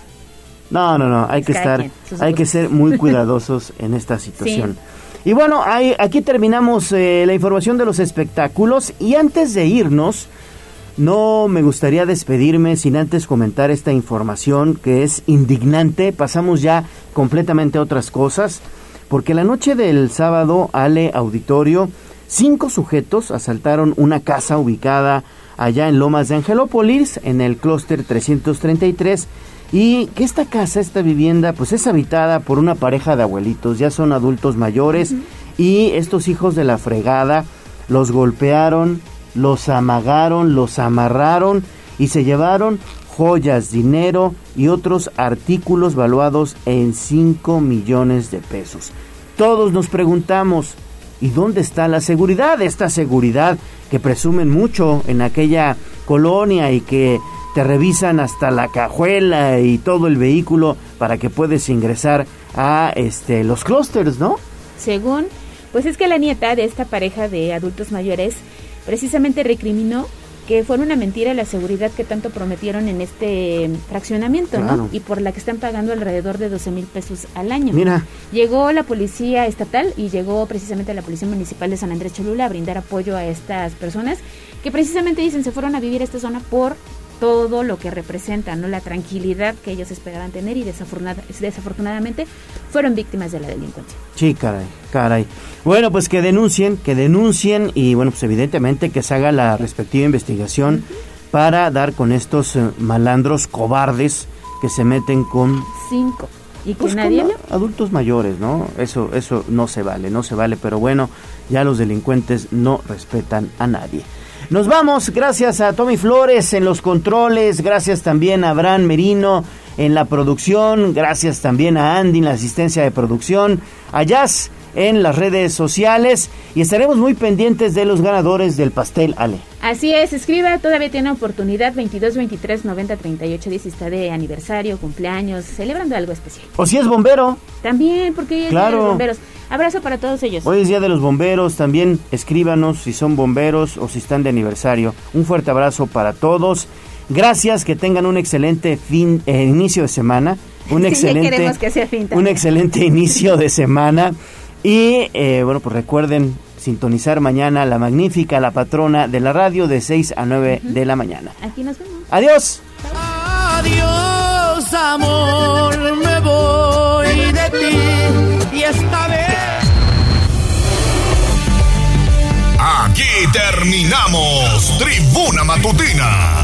No, no, no, hay que estar, quien, hay que ser muy cuidadosos en esta situación. Y bueno, ahí- aquí terminamos eh, la información de los espectáculos y antes de irnos, no me gustaría despedirme sin antes comentar esta información que es indignante. Pasamos ya completamente a otras cosas, porque la noche del sábado, Ale Auditorio, cinco sujetos asaltaron una casa ubicada allá en Lomas de Angelópolis, en el clúster 333, y que esta casa, esta vivienda, pues es habitada por una pareja de abuelitos, ya son adultos mayores, y estos hijos de la fregada los golpearon, los amagaron, los amarraron y se llevaron joyas, dinero y otros artículos valuados en 5 millones de pesos. Todos nos preguntamos, ¿y dónde está la seguridad? Esta seguridad que presumen mucho en aquella colonia y que te revisan hasta la cajuela y todo el vehículo para que puedes ingresar a este los clústeres, ¿no? Según, pues es que la nieta de esta pareja de adultos mayores precisamente recriminó que fue una mentira la seguridad que tanto prometieron en este fraccionamiento, Claro. ¿no? Y por la que están pagando alrededor de 12 mil pesos al año. Mira. Llegó la policía estatal y llegó precisamente la policía municipal de San Andrés Cholula a brindar apoyo a estas personas que precisamente dicen se fueron a vivir a esta zona por todo lo que representa, ¿no? La tranquilidad que ellos esperaban tener y desafortunada- desafortunadamente fueron víctimas de la delincuencia. Sí, caray, caray. Bueno, pues que denuncien, que denuncien y bueno, pues evidentemente que se haga la respectiva investigación para dar con estos eh, malandros cobardes que se meten con Cinco. Y que pues, nadie con vio. adultos mayores, ¿no? Eso eso no se vale, no se vale, pero bueno, ya los delincuentes no respetan a nadie. Nos vamos, gracias a Tommy Flores en los controles, gracias también a Abraham Merino en la producción, gracias también a Andy en la asistencia de producción, a Jazz en las redes sociales y estaremos muy pendientes de los ganadores del pastel, Ale. Así es, escriba, todavía tiene oportunidad 22, 23, 90, 38, 10 si está de aniversario, cumpleaños, celebrando algo especial. O si es bombero, También, porque hoy es Día de Claro. los bomberos. Abrazo para todos ellos. Hoy es Día de los Bomberos, también escríbanos si son bomberos o si están de aniversario. Un fuerte abrazo para todos. Gracias, que tengan un excelente fin, eh, inicio de semana. Un Sí, excelente, que fin un excelente inicio de semana. Y eh, bueno, pues recuerden sintonizar mañana la magnífica, la patrona de la radio de 6 a 9 de la mañana. Aquí nos vemos. Adiós. Adiós, amor, me voy de ti y esta vez. Aquí terminamos Tribuna Matutina